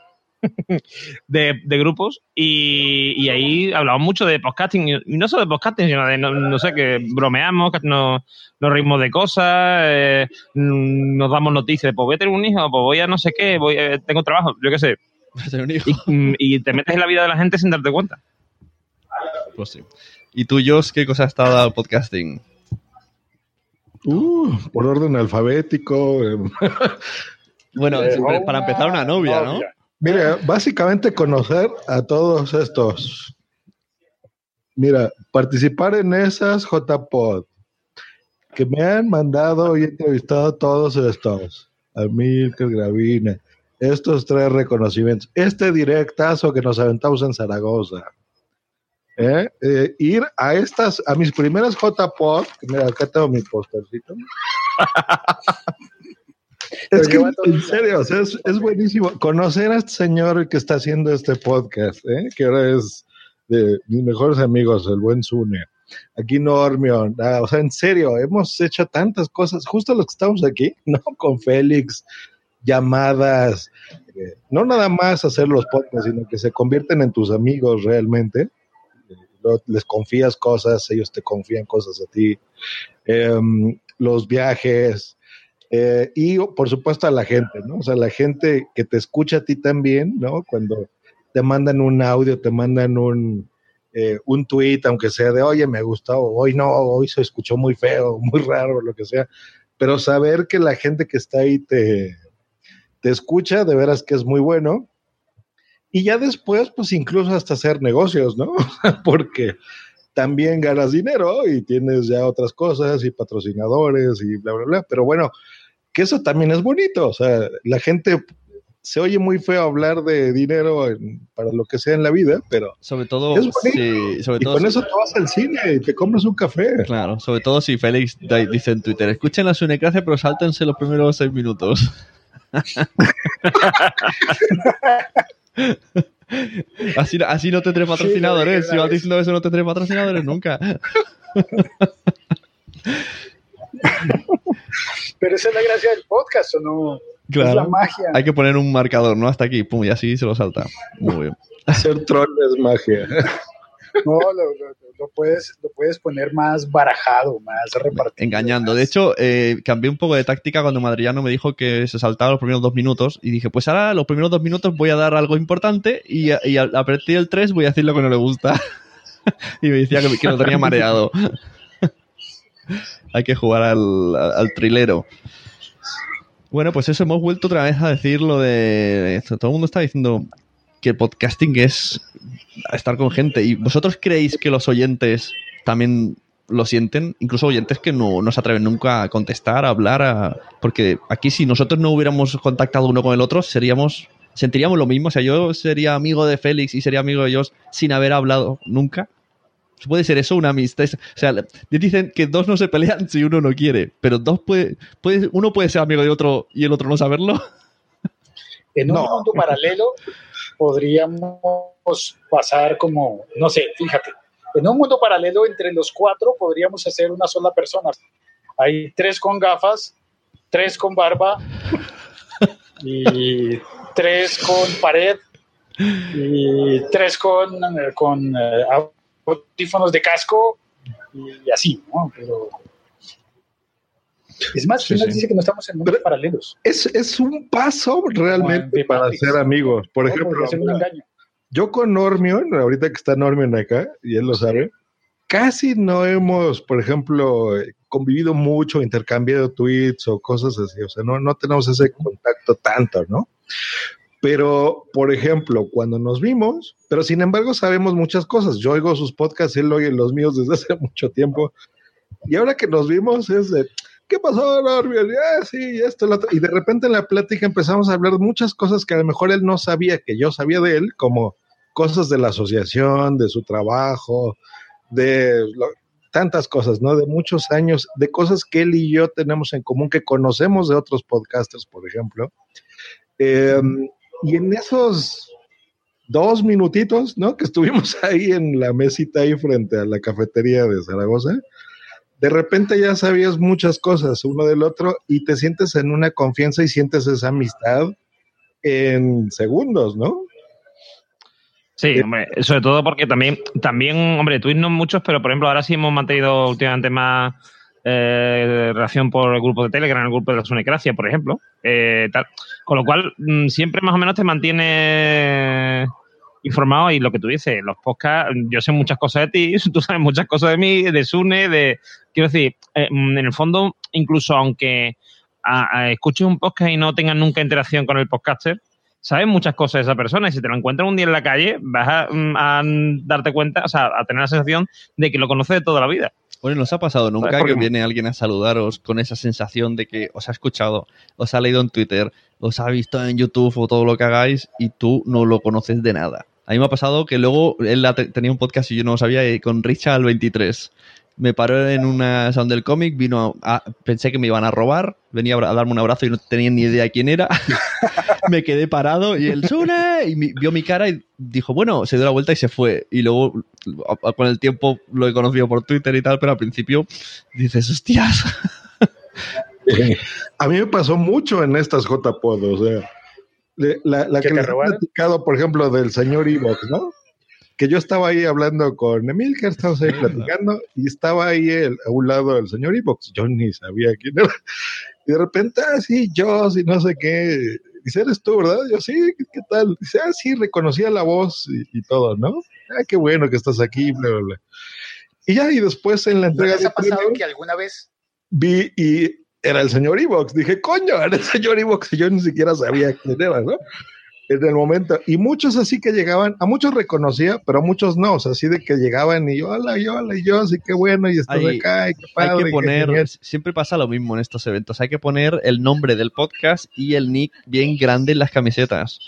de, de grupos y, y ahí hablamos mucho de podcasting, y no solo de podcasting, sino de, no, no sé, que bromeamos, que nos, nos reímos de cosas, eh, mm, nos damos noticias de, pues voy a tener un hijo, pues voy a no sé qué, voy a- tengo trabajo, yo qué sé. Y, mm, y te metes en la vida de la gente sin darte cuenta. Pues sí. ¿Y tú, Jos, qué cosa ha estado el podcasting? Uh, por orden alfabético. Bueno, Eh, siempre- para empezar una novia, ¿no? Mira, básicamente conocer a todos estos. Mira, participar en esas JPod que me han mandado y entrevistado a todos estos. A Milker Gravina, estos tres reconocimientos, este directazo que nos aventamos en Zaragoza. ¿eh? Eh, ir a estas, a mis primeras JPod, que mira, acá tengo mi postercito. Es que, en serio, o sea, es, es buenísimo conocer a este señor que está haciendo este podcast, ¿eh? que ahora es de mis mejores amigos, el buen Zune. Aquí Normion, ah, o sea, en serio, hemos hecho tantas cosas, justo los que estamos aquí, ¿no? Con Félix, llamadas, eh, no nada más hacer los podcasts, sino que se convierten en tus amigos realmente. Eh, Les confías cosas, ellos te confían cosas a ti. Em, los viajes, eh, y por supuesto a la gente, ¿no? O sea, la gente que te escucha a ti también, ¿no? Cuando te mandan un audio, te mandan un, eh, un tweet, aunque sea de, oye, me gustó, hoy no, hoy se escuchó muy feo, muy raro, lo que sea, pero saber que la gente que está ahí te, te escucha, de veras que es muy bueno. Y ya después, pues incluso hasta hacer negocios, ¿no? Porque también ganas dinero y tienes ya otras cosas y patrocinadores y bla, bla, bla. Pero bueno, que eso también es bonito. O sea, la gente se oye muy feo hablar de dinero en- para lo que sea en la vida, pero sobre todo, es bonito. sí, sobre y todo con si- eso te vas al cine y te compras un café. Claro, sobre todo si Félix da- dice en Twitter, escuchen la Sunecracia, pero sáltense los primeros seis minutos. así, así no tendré patrocinadores. si vas diciendo eso, no tendré patrocinadores nunca. Pero esa es la gracia del podcast, ¿o no? Es la Claro. magia. Hay que poner un marcador, ¿no? Hasta aquí, pum, y así se lo salta. Muy bien. Hacer troll es magia. No, lo, lo- lo puedes, lo puedes poner más barajado, más repartido. Engañando. De hecho, eh, cambié un poco de táctica cuando Madriano me dijo que se saltaba los primeros dos minutos y dije, pues ahora los primeros dos minutos voy a dar algo importante y, y a, a partir del 3 voy a decir lo que no le gusta. y me decía que, que lo tenía mareado. Hay que jugar al, al trilero. Bueno, pues eso, hemos vuelto otra vez a decir lo de. Todo el mundo está diciendo que el podcasting es estar con gente. ¿Y vosotros creéis que los oyentes también lo sienten? Incluso oyentes que no, no se atreven nunca a contestar, a hablar, a- porque aquí si nosotros no hubiéramos contactado uno con el otro, seríamos sentiríamos lo mismo. O sea, yo sería amigo de Félix y sería amigo de ellos sin haber hablado nunca. Puede ser eso una amistad. O sea, dicen que dos no se pelean si uno no quiere, pero dos puede, puede uno puede ser amigo de otro y el otro no saberlo. En un mundo paralelo podríamos pasar como, no sé, fíjate, en un mundo paralelo entre los cuatro podríamos hacer una sola persona. Hay tres con gafas, tres con barba y tres con pared y tres con, con eh, audífonos de casco y así, ¿no? Pero es más, Sí, ¿quién nos sí. dice que no estamos en mundos paralelos? Es, es un paso realmente para ser amigos. Por No, ejemplo, yo con Normion, ahorita que está Normion acá, y él lo sabe, casi no hemos, por ejemplo, convivido mucho, intercambiado tweets o cosas así. O sea, no, no tenemos ese contacto tanto, ¿no? Pero, por ejemplo, cuando nos vimos, pero sin embargo sabemos muchas cosas. Yo oigo sus podcasts, él oye los míos desde hace mucho tiempo. Y ahora que nos vimos es de, ¿qué pasó, Normion? Ah, esto. Y de repente en la plática empezamos a hablar muchas cosas que a lo mejor él no sabía que yo sabía de él, como cosas de la asociación, de su trabajo, de tantas cosas, ¿no? De muchos años, de cosas que él y yo tenemos en común, que conocemos de otros podcasters, por ejemplo. Eh, y en esos dos minutitos, ¿no? Que estuvimos ahí en la mesita ahí frente a la cafetería de Zaragoza, de repente ya sabías muchas cosas uno del otro y te sientes en una confianza y sientes esa amistad en segundos, ¿no? Sí, hombre, sobre todo porque también, también, hombre, tweets no muchos, pero por ejemplo, ahora sí hemos mantenido últimamente más eh, relación por el grupo de Telegram, el grupo de la Sunecracia, por ejemplo. eh, tal. Con lo cual, mm, siempre más o menos te mantiene informado y lo que tú dices, los podcasts, yo sé muchas cosas de ti, tú sabes muchas cosas de mí, de Sune, de... Quiero decir, eh, mm, en el fondo, incluso aunque a- escuches un podcast y no tengas nunca interacción con el podcaster, sabes muchas cosas de esa persona y si te lo encuentras un día en la calle vas a, mm, a darte cuenta, o sea, a tener la sensación de que lo conoces de toda la vida. Bueno, ¿nos ha pasado nunca que viene alguien a saludaros con esa sensación de que os ha escuchado, os ha leído en Twitter, os ha visto en YouTube o todo lo que hagáis y tú no lo conoces de nada? A mí me ha pasado que luego él tenía un podcast y yo no lo sabía eh, con Richard al 23. Me paró en una sound del cómic, vino a, a- pensé que me iban a robar, venía a darme un abrazo y no tenía ni idea quién era. me quedé parado y él Sune y mi- vio mi cara y dijo, bueno, se dio la vuelta y se fue. Y luego a- a- con el tiempo lo he conocido por Twitter y tal, pero al principio dices, hostias. A mí me pasó mucho en estas JPod, o sea, la, la ¿Que les he platicado, por ejemplo, del señor Evox, ¿no? Que yo estaba ahí hablando con Emil, que estábamos ahí platicando, y estaba ahí el- a un lado el señor Evox, yo ni sabía quién era, y de repente, ah, sí, yo, sí, no sé qué, dice, eres tú, ¿verdad? Yo, sí, ¿qué, qué tal? Dice, ah, sí, reconocía la voz y, y todo, ¿no? Ah, qué bueno que estás aquí, bla, bla, bla. Y ya, y después en la ¿No entrega les de ha pasado premios, que alguna vez vi y era el señor Evox. Dije, coño, era el señor Evox y yo ni siquiera sabía quién era, ¿no? En el momento. Y muchos así que llegaban, a muchos reconocía, pero a muchos no, o sea, así de que llegaban y yo, hola, y hola, y yo, así que bueno, y estás Hay- acá, y qué padre. Hay que poner, genial". siempre pasa lo mismo en estos eventos, hay que poner el nombre del podcast y el nick bien grande en las camisetas.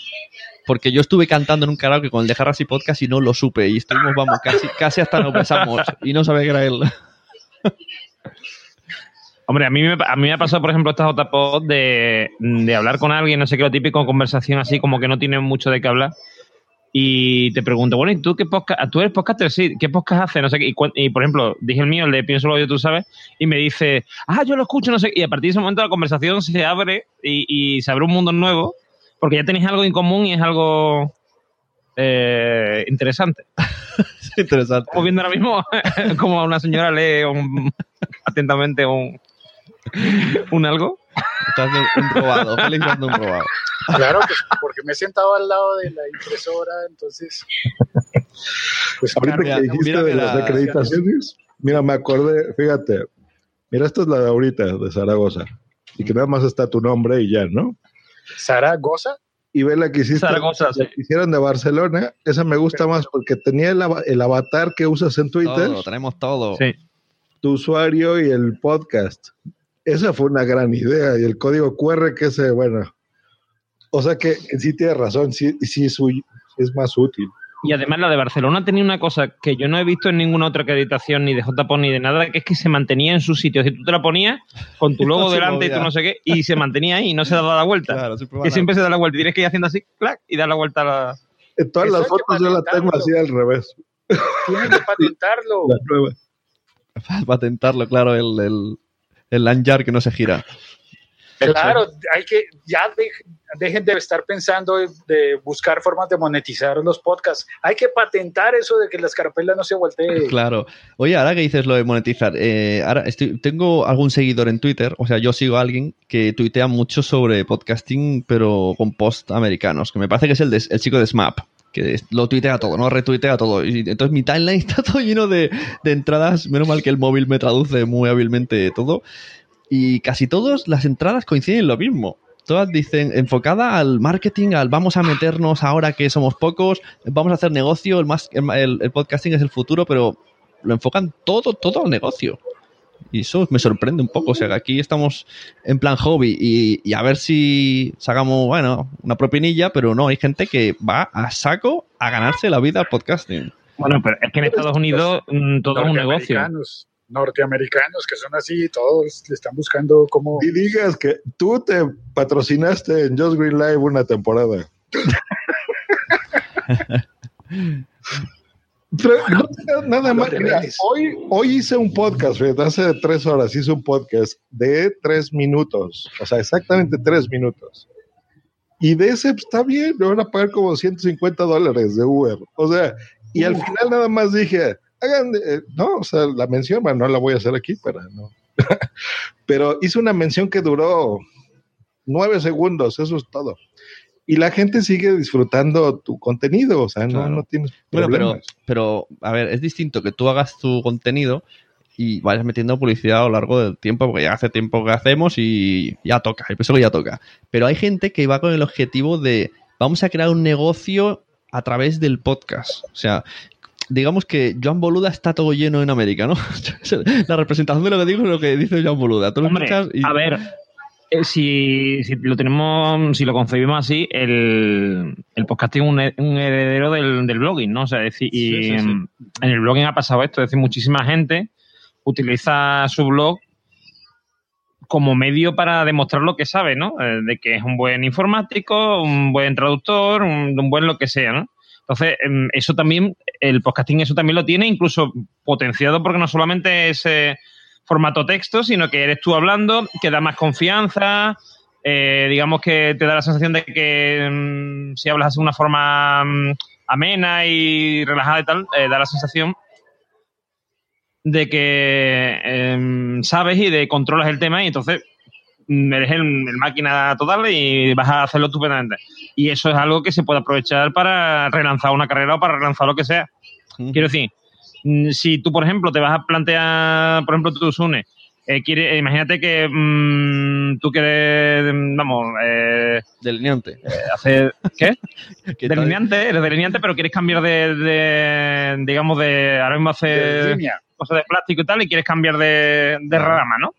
Porque yo estuve cantando en un karaoke con el de Harras y Podcast y no lo supe. Y estuvimos, vamos, casi, casi hasta nos besamos. Y no sabía que era él. Hombre, a mí, me, a mí me ha pasado, por ejemplo, esta JPod de, de hablar con alguien, no sé qué, lo típico, conversación así como que no tiene mucho de qué hablar. Y te pregunto, bueno, ¿y tú qué podcast? ¿Tú eres podcaster? Sí, ¿qué podcast haces? No sé qué. Y, por ejemplo, dije el mío, el de Pienso lo yo, tú sabes, y me dice, ah, yo lo escucho, no sé qué. Y a partir de ese momento la conversación se abre y, y se abre un mundo nuevo, porque ya tenéis algo en común y es algo eh, interesante. Interesante. Estamos viendo ahora mismo como una señora lee un- atentamente un, un algo. Estás de un robado, Félix un robado. Claro, pues porque me he sentado al lado de la impresora, entonces. Pues Ahorita claro, que dijiste mira de las la- acreditaciones, mira, me acordé, fíjate, mira, esta es la de ahorita, de Zaragoza, y que nada más está tu nombre y ya, ¿no? Zaragoza. y ve la que hiciste, Zaragoza, la sí. que hicieron de Barcelona, esa me gusta más porque tenía el, ava- el avatar que usas en Twitter, Todo, tenemos todo. Sí. tu usuario y el podcast. Esa fue una gran idea y el código QR que ese, bueno, o sea que sí tienes razón, sí, sí es, más útil. Y además la de Barcelona tenía una cosa que yo no he visto en ninguna otra acreditación, ni de JPO ni de nada, que es que se mantenía en su sitio. Si tú te la ponías con tu logo No se delante y tú no sé qué, y se mantenía ahí y no se daba la vuelta. Claro, que siempre se da la vuelta. Tienes que ir haciendo así, clac, y dar la vuelta a la... En todas Eso las fotos yo la tengo así al revés. Tienen que patentarlo. La prueba. Para patentarlo, claro, el, el, el lanyard que no se gira. Claro, hay que, ya de- dejen de estar pensando de, de buscar formas de monetizar los podcasts. Hay que patentar eso de que la escarapela no se voltee. Claro. Oye, ahora que dices lo de monetizar, eh, ahora estoy, tengo algún seguidor en Twitter, o sea, yo sigo a alguien que tuitea mucho sobre podcasting, pero con post americanos, que me parece que es el, de- el chico de Smap, que lo tuitea todo, ¿no? Retuitea todo. Y entonces mi timeline está todo lleno de, de entradas, menos mal que el móvil me traduce muy hábilmente todo, y casi todas las entradas coinciden en lo mismo. Todas dicen enfocada al marketing, al vamos a meternos ahora que somos pocos, vamos a hacer negocio, el, más, el- el podcasting es el futuro, pero lo enfocan todo, todo al negocio. Y eso me sorprende un poco. O sea, que aquí estamos en plan hobby y, y a ver si sacamos, bueno, una propinilla, pero no, hay gente que va a saco a ganarse la vida al podcasting. Bueno, pero es que en Estados Unidos mm, todo es un negocio. Norteamericanos, norteamericanos que son así, todos le están buscando cómo. Y digas que tú te patrocinaste en Just Green Live una temporada. Pero no nada más. Mira, hoy, hoy hice un podcast, fíjate, hace tres horas hice un podcast de tres minutos. O sea, exactamente tres minutos. Y de ese pues, está bien, me van a pagar como 150 dólares de Uber. O sea, y al final nada más dije, hagan, eh, no, o sea, la mención, bueno, no la voy a hacer aquí para no. Pero hice una mención que duró nueve segundos, eso es todo. Y la gente sigue disfrutando tu contenido, o sea, no, Claro. no tienes Bueno, pero, problemas. pero, a ver, es distinto que tú hagas tu contenido y vayas metiendo publicidad a lo largo del tiempo, porque ya hace tiempo que hacemos y ya toca, pienso que ya toca. Pero hay gente que va con el objetivo de vamos a crear un negocio a través del podcast. O sea, digamos que Joan Boluda está todo lleno en América, ¿no? La representación de lo que digo es lo que dice Joan Boluda. Tú lo Hombre, escuchas y- a ver, eh, si, si lo tenemos, si lo concebimos así, el, el podcasting es un, un heredero del, del blogging, ¿no? O sea, es decir, y Sí, sí, sí. en el blogging ha pasado esto, es decir, muchísima gente utiliza su blog como medio para demostrar lo que sabe, ¿no? Eh, De que es un buen informático, un buen traductor, un, un buen lo que sea, ¿no? Entonces, em, eso también, el podcasting eso también lo tiene, incluso potenciado porque no solamente es eh, formato texto, sino que eres tú hablando, que da más confianza, eh, digamos que te da la sensación de que mm, si hablas de una forma mm, amena y relajada y tal, eh, da la sensación de que em, sabes y de controlas el tema y entonces mm, eres el, el máquina total y vas a hacerlo estupendamente. Y eso es algo que se puede aprovechar para relanzar una carrera o para relanzar lo que sea. Quiero decir, si tú, por ejemplo, te vas a plantear, por ejemplo, tú, Sune, eh, quiere, eh, imagínate que mm, tú quieres, mm, vamos, eh, Delineante. hacer, ¿qué? ¿Qué delineante, eres delineante, pero quieres cambiar de, de, digamos, de, ahora mismo hacer cosas de plástico y tal, y quieres cambiar de, de rama, ¿no?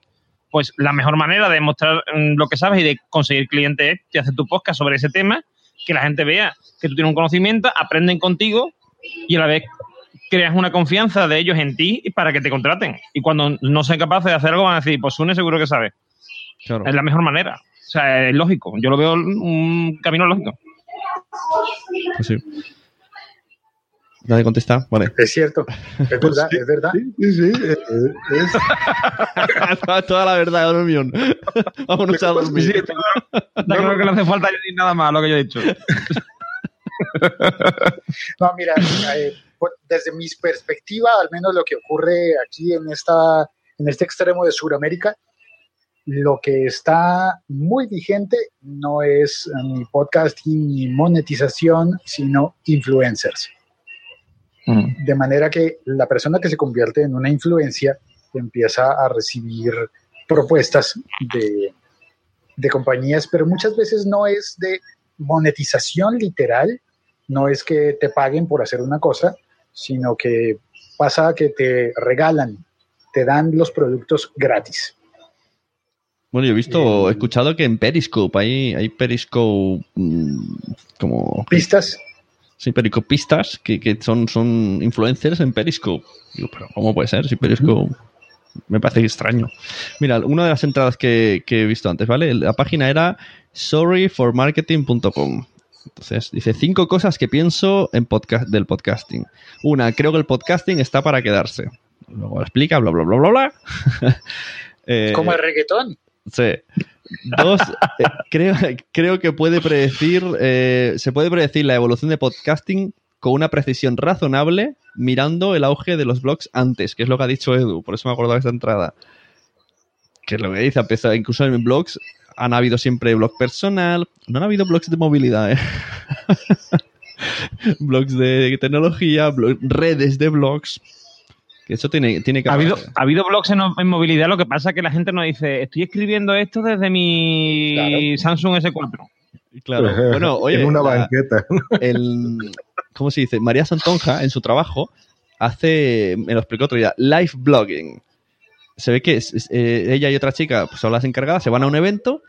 Pues la mejor manera de mostrar mm, lo que sabes y de conseguir clientes es que haces tu podcast sobre ese tema, que la gente vea que tú tienes un conocimiento, aprenden contigo y a la vez creas una confianza de ellos en ti y para que te contraten. Y cuando no sean capaces de hacer algo, van a decir, pues Sune seguro que sabe. Claro. Es la mejor manera. O sea, es lógico. Yo lo veo un camino lógico. Pues sí. Nadie contesta. Vale. Es cierto, es verdad, es verdad. Sí, sí, sí, eh, eh, es- Toda la verdad, Dormión. Vámonos a dormir. Está claro que no hace falta decir nada más lo que yo he dicho. No, mira, eh, desde mi perspectiva, al menos lo que ocurre aquí en, esta, en este extremo de Sudamérica, lo que está muy vigente no es eh, ni podcasting ni monetización, sino influencers. De manera que la persona que se convierte en una influencia empieza a recibir propuestas de, de compañías, pero muchas veces no es de monetización literal, no es que te paguen por hacer una cosa, sino que pasa que te regalan, te dan los productos gratis. Bueno, yo he visto, he escuchado que en Periscope hay, hay Periscope mm, como... Pistas, Sí, pericopistas que, que son, son influencers en Periscope. Digo, pero ¿cómo puede ser? Si Periscope me parece extraño. Mira, una de las entradas que, que he visto antes, ¿vale? La página era sorryformarketing.com. Entonces, dice cinco cosas que pienso en podcast, del podcasting. Una, creo que el podcasting está para quedarse. Luego explica, bla, bla, bla, bla, bla. Eh, Como el reggaetón. Sí. Dos, eh, creo, creo que puede predecir, eh, se puede predecir la evolución de podcasting con una precisión razonable mirando el auge de los blogs antes, que es lo que ha dicho Edu, por eso me de esta entrada. Que es lo que dice, a incluso en blogs han habido siempre blog personal, no han habido blogs de movilidad, ¿eh? blogs de tecnología, blog- redes de blogs. Que eso tiene, tiene que Ha habido, ha habido blogs en, en movilidad, lo que pasa es que la gente nos dice, estoy escribiendo esto desde mi Samsung S4. Claro. Bueno, oye, en una la- banqueta. el, ¿cómo se dice? María Santonja, en su trabajo, hace, me lo explicó otro día, live blogging. Se ve que eh, ella y otra chica pues, son las encargadas, se van a un evento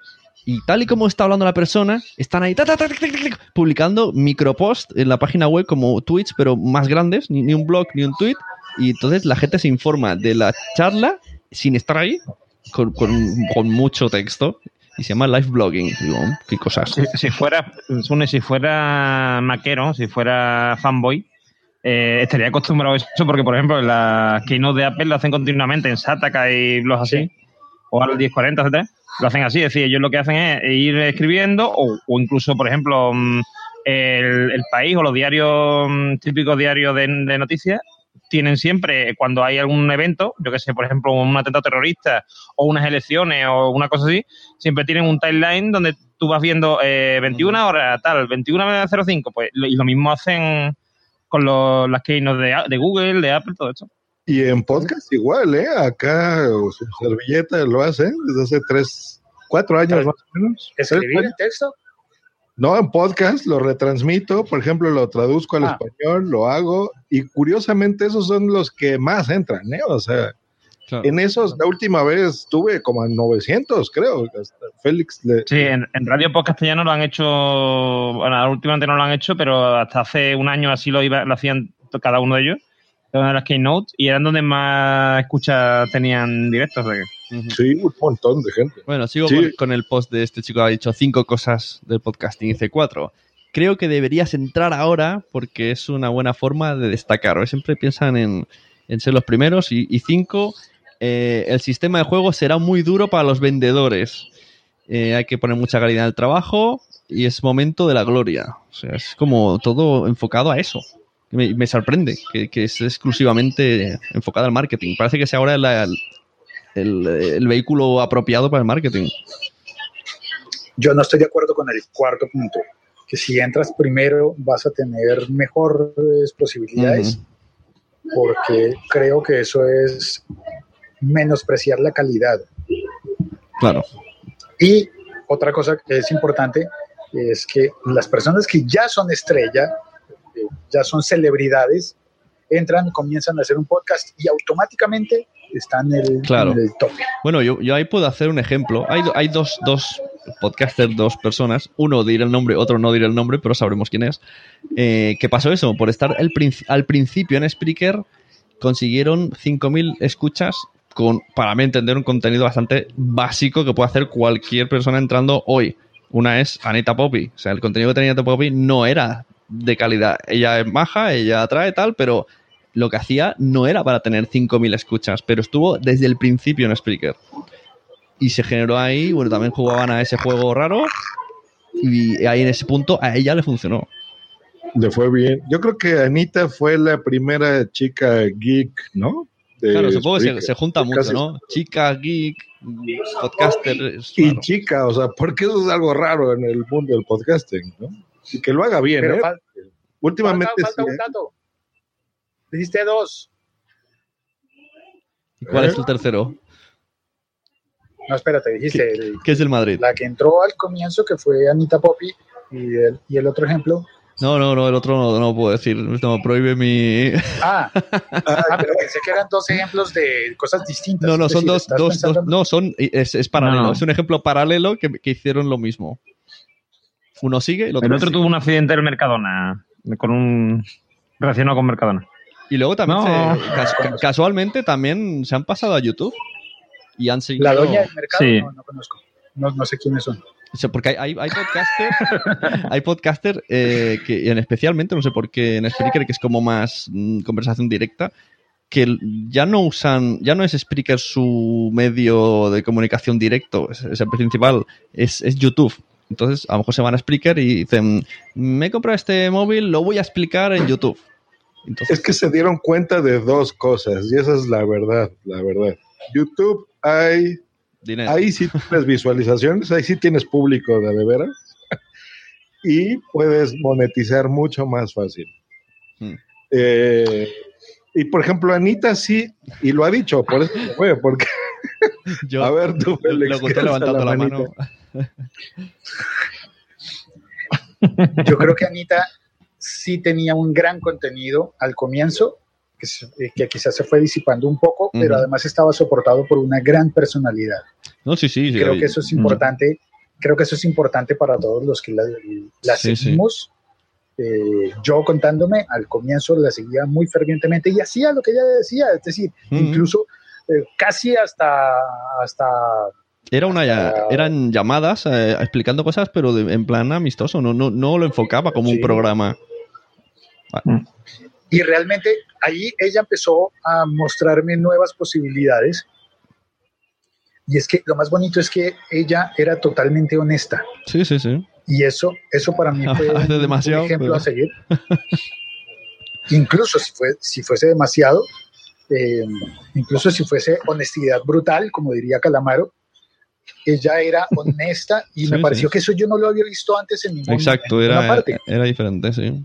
y tal y como está hablando la persona, están ahí ta, ta, ta, publicando micropost en la página web como tweets, pero más grandes, ni, ni un blog ni un tweet. Y entonces la gente se informa de la charla sin estar ahí, con, con- mucho texto. Y se llama live blogging. Digo, qué cosas. Si, si fuera, si fuera maquero, si fuera fanboy, eh, estaría acostumbrado a eso, porque por ejemplo las keynote de Apple lo hacen continuamente en Sataka y blogs así, o al 1040, etcétera, lo hacen así, es decir, ellos lo que hacen es ir escribiendo, o, o incluso, por ejemplo, mm, el, el país o los diarios, mm, típicos diarios de, de noticias, tienen siempre, cuando hay algún evento, yo que sé, por ejemplo, un atentado terrorista o unas elecciones o una cosa así, siempre tienen un timeline donde tú vas viendo eh, 21 horas, tal, 21.05, pues, y lo mismo hacen con los, las keynote de, de Google, de Apple, todo esto. Y en podcast igual, ¿eh? Acá su servilleta lo hace desde hace tres, cuatro años más o menos. ¿Escribir el texto? No, en podcast lo retransmito, por ejemplo, lo traduzco al Ah. español, lo hago, y curiosamente esos son los que más entran, ¿eh? O sea, en esos, la última vez tuve como a 900, creo. Félix le... Sí, en, en Radio Podcast ya no lo han hecho, bueno, últimamente no lo han hecho, pero hasta hace un año así lo, iba, lo hacían to- cada uno de ellos, de las keynote, y eran donde más escuchas tenían directos. o sea que- Sí, un montón de gente. Bueno, sigo Sí. con, con el post de este chico que ha dicho cinco cosas del podcasting. Dice cuatro. Creo que deberías entrar ahora porque es una buena forma de destacar. Siempre piensan en, en ser los primeros. Y, y cinco, eh, el sistema de juego será muy duro para los vendedores. Eh, hay que poner mucha calidad en el trabajo y es momento de la gloria. O sea, es como todo enfocado a eso. Me, me sorprende que, que es exclusivamente enfocado al marketing. Parece que sea ahora la- el, el vehículo apropiado para el marketing. Yo no estoy de acuerdo con el cuarto punto, que si entras primero vas a tener mejores posibilidades, porque creo que eso es menospreciar la calidad. Claro. Y otra cosa que es importante es que las personas que ya son estrella, eh, ya son celebridades, entran, comienzan a hacer un podcast y automáticamente están en el, Claro. en el tope. Bueno, yo, yo ahí puedo hacer un ejemplo. Hay, do- hay dos, dos podcasters, dos personas. Uno dirá el nombre, otro no dirá el nombre, pero sabremos quién es. Eh, ¿Qué pasó eso? Por estar el al principio en Spreaker, consiguieron 5.000 escuchas con, para mí entender, un contenido bastante básico que puede hacer cualquier persona entrando hoy. Una es Anita Poppy. O sea, el contenido que tenía Anita Poppy no era de calidad. Ella es maja, ella atrae tal, pero lo que hacía no era para tener 5.000 escuchas, pero estuvo desde el principio en Spreaker. Y se generó ahí, bueno, también jugaban a ese juego raro y ahí en ese punto a ella le funcionó. Le fue bien. Yo creo que Anita fue la primera chica geek, ¿no? De claro, supongo que se, junta mucho, ¿no? Chica, geek, podcaster. Y raro. chica, o sea, porque eso es algo raro en el mundo del podcasting, ¿no? Y que lo haga bien, Pero ¿eh? fal- Últimamente falta, falta sí, un ¿eh? dato. Dijiste dos. ¿Y cuál es el tercero? No, espérate, dijiste el- ¿Qué es del Madrid? la que entró al comienzo, que fue Anita Poppy, y el, y el otro ejemplo. No, no, no, el otro no, no puedo decir. No, prohíbe mi. Ah, ah, pero pensé que eran dos ejemplos de cosas distintas. No, no, son decir, dos, dos, dos- no, son, es, es paralelo, No. es un ejemplo paralelo que, que hicieron lo mismo. Uno sigue y el otro El otro sigue. tuvo un accidente en el Mercadona. con un relacionado con Mercadona. Y luego también, No. se- cas- ca- casualmente, también se han pasado a YouTube y han seguido... La doña del mercado Sí. no, no conozco. No, no sé quiénes son. O sea, porque hay, hay, podcaster, hay podcaster eh, que en especialmente, no sé por qué, en Spreaker, que es como más mm, conversación directa, que ya no usan, ya no es Spreaker su medio de comunicación directo, es, es el principal, es, es YouTube. Entonces, a lo mejor se van a Spreaker y dicen, me he comprado este móvil, lo voy a explicar en YouTube. Es que se dieron cuenta de dos cosas y esa es la verdad, la verdad. YouTube hay, Dinero. ahí sí tienes visualizaciones, ahí sí tienes público de de veras y puedes monetizar mucho más fácil. Hmm. Eh, y por ejemplo, Anita sí, y lo ha dicho, por eso fue, porque... a ver, tú, Félix, Luego ¿qué estoy alza levantando la mano. manita? Yo creo que Anita sí tenía un gran contenido al comienzo, que, se- eh, que quizás se fue disipando un poco, pero además estaba soportado por una gran personalidad. No, sí, sí. sí, creo que eso es importante. Creo que eso es importante para todos los que la, la Sí, sí. seguimos. Eh, yo contándome, al comienzo la seguía muy fervientemente y hacía lo que ella decía, es decir, incluso eh, casi hasta, hasta Era una, ya- eran llamadas eh, explicando cosas, pero de- en plan amistoso, no, no, no lo enfocaba como un Sí. programa. Ah, Y realmente ahí ella empezó a mostrarme nuevas posibilidades. Y es que lo más bonito es que ella era totalmente honesta. Sí, sí, sí. Y eso, eso para mí fue un, demasiado, un ejemplo pero- a seguir. incluso si, fue, si fuese demasiado, eh, incluso si fuese honestidad brutal, como diría Calamaro, ella era honesta y me pareció sí. que eso yo no lo había visto antes en ningún Exacto, en ninguna era, parte era diferente, sí.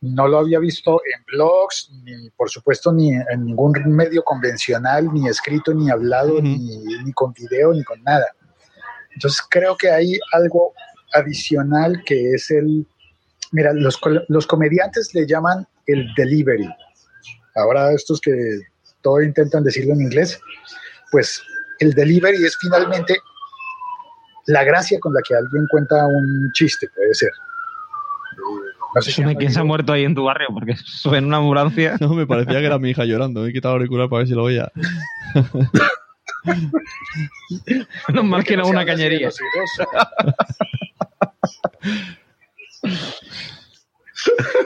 No lo había visto en blogs, ni por supuesto ni en ningún medio convencional, ni escrito, ni hablado, ni, ni con video, ni con nada. Entonces creo que hay algo adicional que es el, mira, los, los comediantes le llaman el delivery. Ahora estos que todo intentan decirlo en inglés, pues el delivery es finalmente la gracia con la que alguien cuenta un chiste, puede ser. Quién se ha muerto ahí en tu barrio, porque suena una ambulancia. No, me parecía que era mi hija llorando. Me he quitado el auricular para ver si lo oía. Menos mal que se una cañería.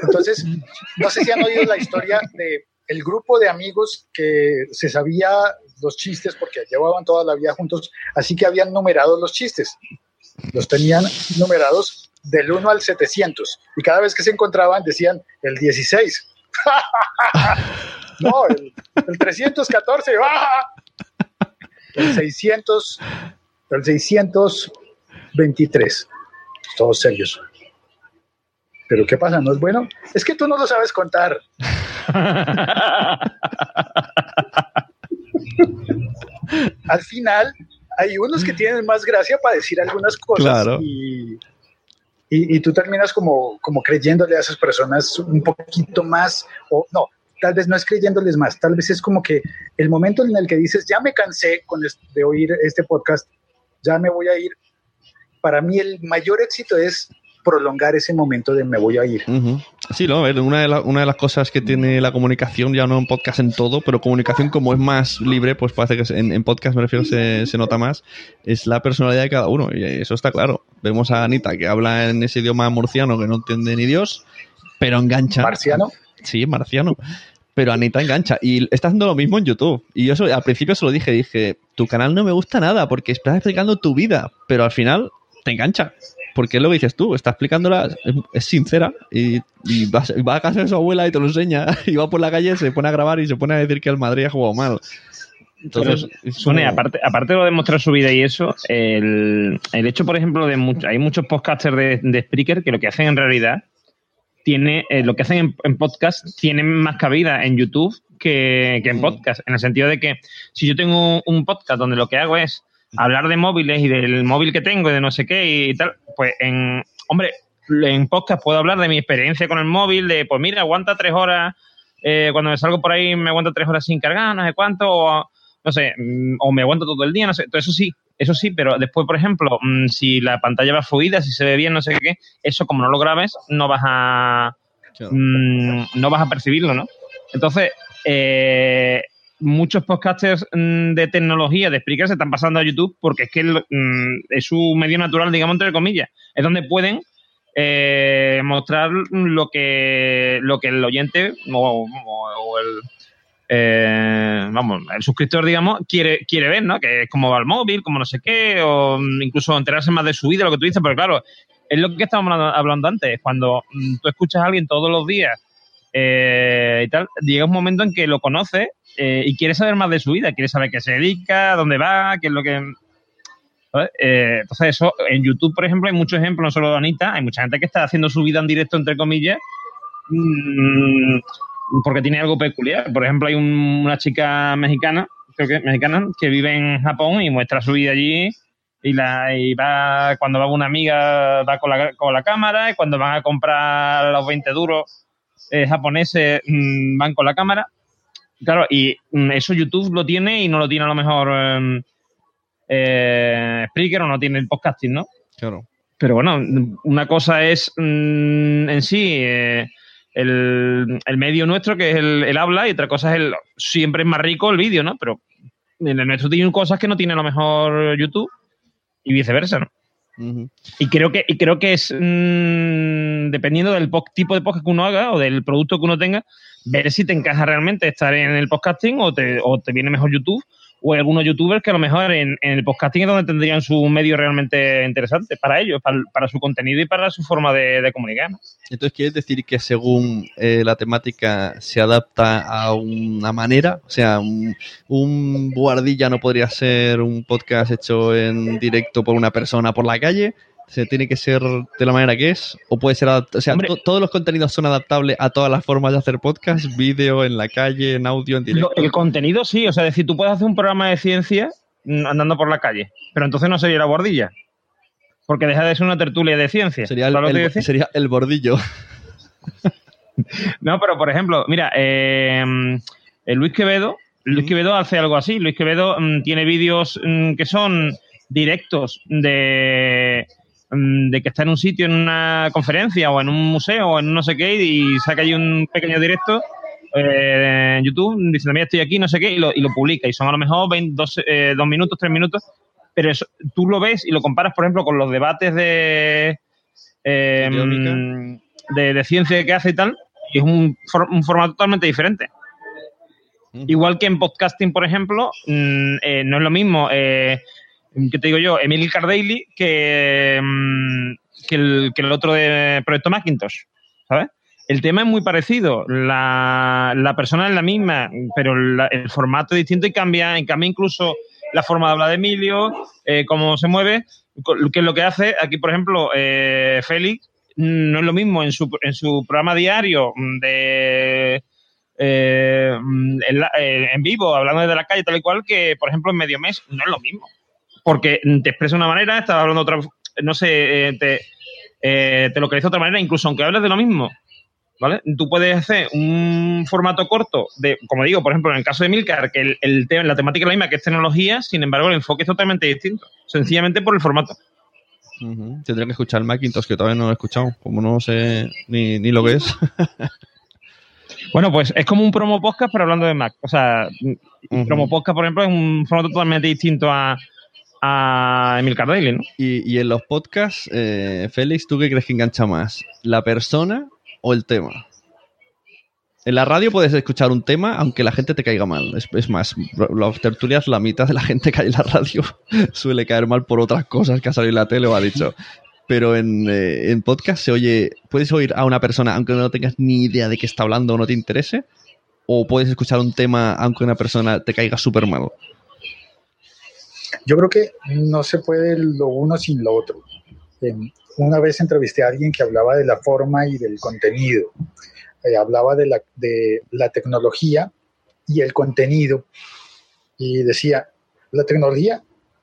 Entonces, no sé si han oído la historia de el grupo de amigos que se sabía los chistes porque llevaban toda la vida juntos, así que habían numerado los chistes. Los tenían numerados del 1 al 700 y cada vez que se encontraban decían el 16. no, el, el 314. ¡ah! El 600, el 623. Todos serios. Pero ¿qué pasa? ¿No es bueno? Es que tú no lo sabes contar. Al final, hay unos que tienen más gracia para decir algunas cosas Claro. y, y, tú terminas como, como creyéndole a esas personas un poquito más, o no, tal vez no es creyéndoles más, tal vez es como que el momento en el que dices, ya me cansé con de oír este podcast, ya me voy a ir. Para mí el mayor éxito es prolongar ese momento de me voy a ir. Sí, no, a ver, una de, la- una de las cosas que tiene la comunicación, ya no en podcast en todo, pero comunicación como es más libre, pues parece que en, en podcast me refiero se, se nota más, es la personalidad de cada uno, y eso está claro. Vemos a Anita que habla en ese idioma murciano que no entiende ni Dios, pero engancha. ¿Marciano? Sí, marciano. Pero Anita engancha. Y está haciendo lo mismo en YouTube. Y yo eso- al principio se lo dije, dije, tu canal no me gusta nada porque estás explicando tu vida, pero al final te engancha. Porque es lo que dices tú, está explicándola, es, sincera y, y va, a casa de su abuela y te lo enseña. Y va por la calle, se pone a grabar y se pone a decir que el Madrid ha jugado mal. Entonces, es aparte, aparte de lo de mostrar su vida y eso, el, el hecho, por ejemplo, de much- hay muchos podcasters de, de Spreaker que lo que hacen en realidad tiene, eh, lo que hacen en, en podcast tienen más cabida en YouTube que, que en podcast, en el sentido de que si yo tengo un podcast donde lo que hago es hablar de móviles y del móvil que tengo y de no sé qué y tal, pues en, hombre, en podcast puedo hablar de mi experiencia con el móvil, de pues mira, aguanta tres horas, eh, cuando me salgo por ahí me aguanto tres horas sin cargar, no sé cuánto, o no sé, mm, o me aguanto todo el día, no sé, todo eso sí, eso sí, pero después, por ejemplo, mm, si la pantalla va fluida, si se ve bien, no sé qué, eso como no lo grabes, no vas a, mm, no vas a percibirlo, ¿no? Entonces, eh, muchos podcasters mm, de tecnología, de Spreaker, se están pasando a YouTube porque es que mm, es su medio natural, digamos, entre comillas. Es donde pueden eh, mostrar lo que, lo que el oyente o, el, eh, vamos, el suscriptor, digamos, quiere, quiere ver, ¿no? Que es cómo va el móvil, cómo no sé qué, o mm, incluso enterarse más de su vida, lo que tú dices, pero claro, es lo que estábamos hablando, antes, cuando tú escuchas a alguien todos los días eh, y tal, llega un momento en que lo conoces eh, y quieres saber más de su vida, quieres saber qué se dedica, dónde va, qué es lo que... Eh, entonces eso, en YouTube, por ejemplo, hay muchos ejemplos, no solo de Anita, hay mucha gente que está haciendo su vida en directo, entre comillas, mm, porque tiene algo peculiar. Por ejemplo, hay un- una chica mexicana, creo que mexicana, que vive en Japón y muestra su vida allí y la y va cuando va una amiga va con la, con la cámara y cuando van a comprar los 20 duros eh, japoneses mm, van con la cámara. Claro, y mm, eso YouTube lo tiene y no lo tiene a lo mejor eh, eh, Spreaker o no tiene el podcasting, ¿no? Claro. Pero bueno, una cosa es mm, en sí eh, el, el medio nuestro, que es el, el habla, y otra cosa es el. Siempre es más rico el vídeo, ¿no? Pero en el nuestro tiene cosas que no tiene a lo mejor YouTube y viceversa, ¿no? Y creo que, y creo que es mm, dependiendo del po- tipo de podcast que uno haga o del producto que uno tenga, ver si te encaja realmente estar en el podcasting o te, o te viene mejor YouTube. O algunos youtubers que a lo mejor en, el podcasting es donde tendrían su medio realmente interesante para ellos, para, su contenido y para su forma de, comunicar. Entonces, ¿quieres decir que según eh, la temática se adapta a una manera? O sea, un, un buhardilla no podría ser un podcast hecho en directo por una persona por la calle. ¿Se tiene que ser de la manera que es? ¿O puede ser? O sea, to- todos los contenidos son adaptables a todas las formas de hacer podcast, vídeo, en la calle, en audio, en directo. El contenido sí, o sea, decir, tú puedes hacer un programa de ciencia andando por la calle, pero entonces no sería la bordilla. Porque deja de ser una tertulia de ciencia. Sería el, ¿Sabes lo que el- sería el bordillo. No, pero por ejemplo, mira, eh, el Luis Quevedo, Luis Quevedo hace algo así. Luis Quevedo mm, tiene vídeos mm, que son directos de, de que está en un sitio, en una conferencia o en un museo o en no sé qué y saca allí un pequeño directo eh, en YouTube diciendo, mira, estoy aquí, no sé qué, y lo, y lo publica. Y son a lo mejor 20, dos, eh, dos minutos, tres minutos, pero eso, tú lo ves y lo comparas, por ejemplo, con los debates de, eh, de, de ciencia que hace y tal, y es un, for- un formato totalmente diferente. Igual que en podcasting, por ejemplo, mm, eh, no es lo mismo, eh, ¿qué te digo yo? Emil Cardaily que, mm, que, el, que el otro de Proyecto Macintosh, ¿sabes? El tema es muy parecido, la, la persona es la misma, pero la- el formato es distinto y cambia, y cambia incluso la forma de hablar de Emilio, eh, cómo se mueve, que es lo que hace. Aquí, por ejemplo, eh, Félix no es lo mismo en su, en su programa diario de eh, en, eh, en vivo, hablando desde la calle, tal y cual, que, por ejemplo, en medio mes, no es lo mismo. Porque te expresa de una manera, estás hablando de otra, no sé, eh, te, eh, te localiza de otra manera, incluso aunque hables de lo mismo. ¿Vale? Tú puedes hacer un formato corto de, como digo, por ejemplo, en el caso de Milcar, que el, el tema, la temática es la misma que es tecnología, sin embargo, el enfoque es totalmente distinto, sencillamente por el formato. Tendría que escuchar el Macintosh, que todavía no lo he escuchado, como no sé ni, ni lo que es. Bueno, pues es como un promo podcast, pero hablando de Mac. O sea, un promo podcast, por ejemplo, es un formato totalmente distinto a, a Emil Cardaily, ¿no? Y, en los podcasts, eh, Félix, ¿tú qué crees que engancha más? ¿La persona o el tema? En la radio puedes escuchar un tema aunque la gente te caiga mal. Es, es más, las tertulias, la mitad de la gente que hay en la radio suele caer mal por otras cosas que ha salido en la tele o ha dicho. Pero en, eh, en podcast se oye, puedes oír a una persona aunque no tengas ni idea de qué está hablando o no te interese. O puedes escuchar un tema aunque una persona te caiga súper mal. Yo creo que no se puede lo uno sin lo otro. Una vez entrevisté a alguien que hablaba de la forma y del contenido. Eh, hablaba de la, de la tecnología y el contenido. Y decía, la tecnología,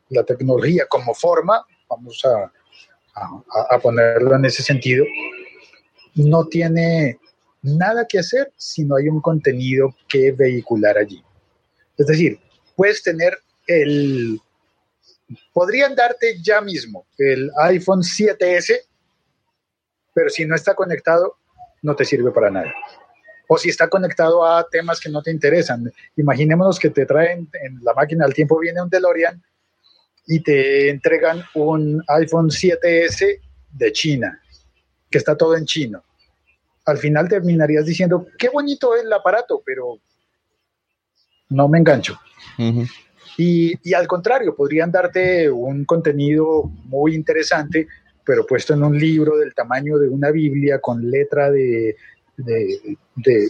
la tecnología como forma, vamos a, a- a ponerlo en ese sentido, no tiene nada que hacer si no hay un contenido que vehicular allí. Es decir, puedes tener el... Podrían darte ya mismo el iPhone 7S, pero si no está conectado, no te sirve para nada. O si está conectado a temas que no te interesan. Imaginémonos que te traen en la máquina al tiempo viene un DeLorean y te entregan un iPhone 7S de China, que está todo en chino. Al final terminarías diciendo, qué bonito es el aparato, pero no me engancho. Y, y, al contrario, podrían darte un contenido muy interesante, pero puesto en un libro del tamaño de una Biblia con letra de,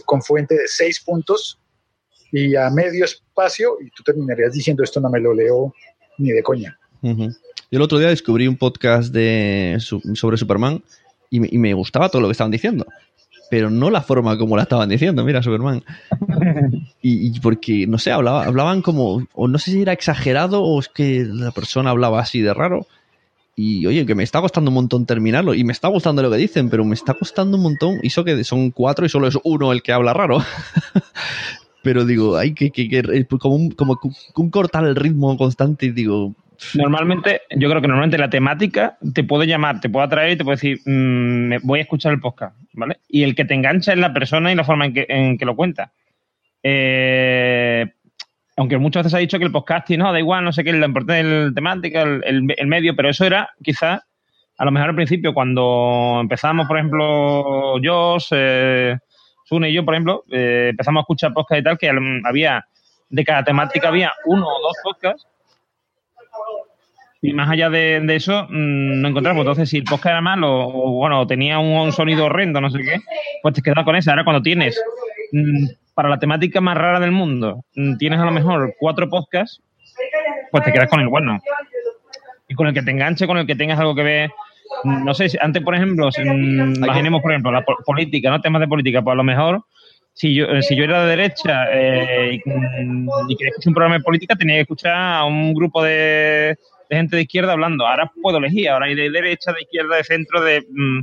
con fuente de seis puntos y a medio espacio, y tú terminarías diciendo esto no me lo leo ni de coña. Yo el otro día descubrí un podcast de, sobre Superman y me, y me gustaba todo lo que estaban diciendo pero no la forma como la estaban diciendo, mira, Superman. Y, y, porque, no sé, hablaba, hablaban como, o no sé si era exagerado o es que la persona hablaba así de raro. Y oye, que me está costando un montón terminarlo. Y me está gustando lo que dicen, pero me está costando un montón. Y eso que son cuatro y solo es uno el que habla raro. pero digo, hay que, que, que como, un, como un cortar el ritmo constante y digo, Normalmente, yo creo que normalmente la temática te puede llamar, te puede atraer y te puede decir, mmm, voy a escuchar el podcast, ¿vale? Y el que te engancha es la persona y la forma en que, en que lo cuenta. Eh, aunque muchas veces ha dicho que el podcasting, no, da igual, no sé qué, la importancia de temática, el, el, el, medio, pero eso era quizás, a lo mejor al principio, cuando empezamos, por ejemplo, Josh, eh, Sune y yo, por ejemplo, eh, empezamos a escuchar podcast y tal, que había, de cada temática había uno o dos podcasts y más allá de, de eso, mmm, no encontramos. Entonces, si el podcast era malo o, bueno, tenía un, sonido horrendo, no sé qué, pues te quedas con esa. Ahora, cuando tienes, mmm, para la temática más rara del mundo, mmm, tienes a lo mejor cuatro podcasts, pues te quedas con el bueno. Y con el que te enganche, con el que tengas algo que ver. No sé, antes, por ejemplo, imaginemos, por ejemplo, la política, ¿no? Temas de política, pues a lo mejor si yo, si yo era de derecha eh, y, y, quería escuchar un programa de política, tenía que escuchar a un grupo de, de, gente de izquierda hablando. Ahora puedo elegir, ahora hay de derecha, de izquierda, de centro, de... Mmm,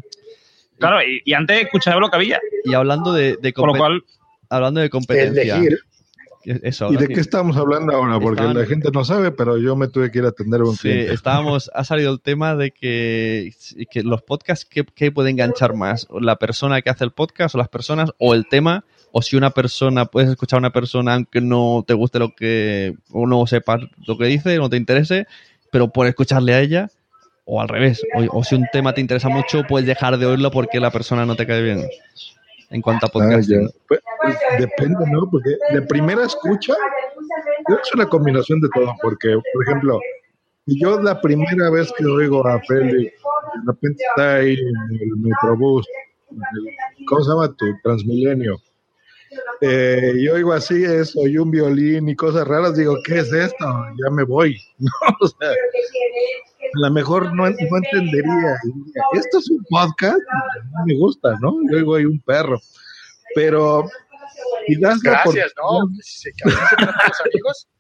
claro, y, y, antes escuchaba lo que había. Y hablando de, de Por lo cual, hablando de competencia... Elegir. Eso, ¿Y de qué estamos hablando ahora? Porque estaban... la gente no sabe, pero yo me tuve que ir a atender a un sí, cliente. estábamos, ha salido el tema de que, que los podcasts, ¿qué, ¿qué puede enganchar más? ¿La persona que hace el podcast o las personas o el tema? o si una persona, puedes escuchar a una persona aunque no te guste lo que, o no sepas lo que dice, no te interese, pero por escucharle a ella, o al revés, o, o, si un tema te interesa mucho, puedes dejar de oírlo porque la persona no te cae bien. En cuanto a podcast. Ah, pues, pues, depende, ¿no? Porque de primera escucha, es una combinación de todo, porque, por ejemplo, yo la primera vez que oigo a Félix, de repente está ahí en el Metrobús, ¿cómo se llama tu Transmilenio? Eh, yo oigo así eso, y un violín y cosas raras, digo, ¿qué es esto? Ya me voy. ¿no? O sea, a lo mejor no, no entendería. Esto es un podcast, no me gusta, ¿no? Yo oigo ahí un perro. Pero. Y das Gracias, ¿no? ¿Se los amigos?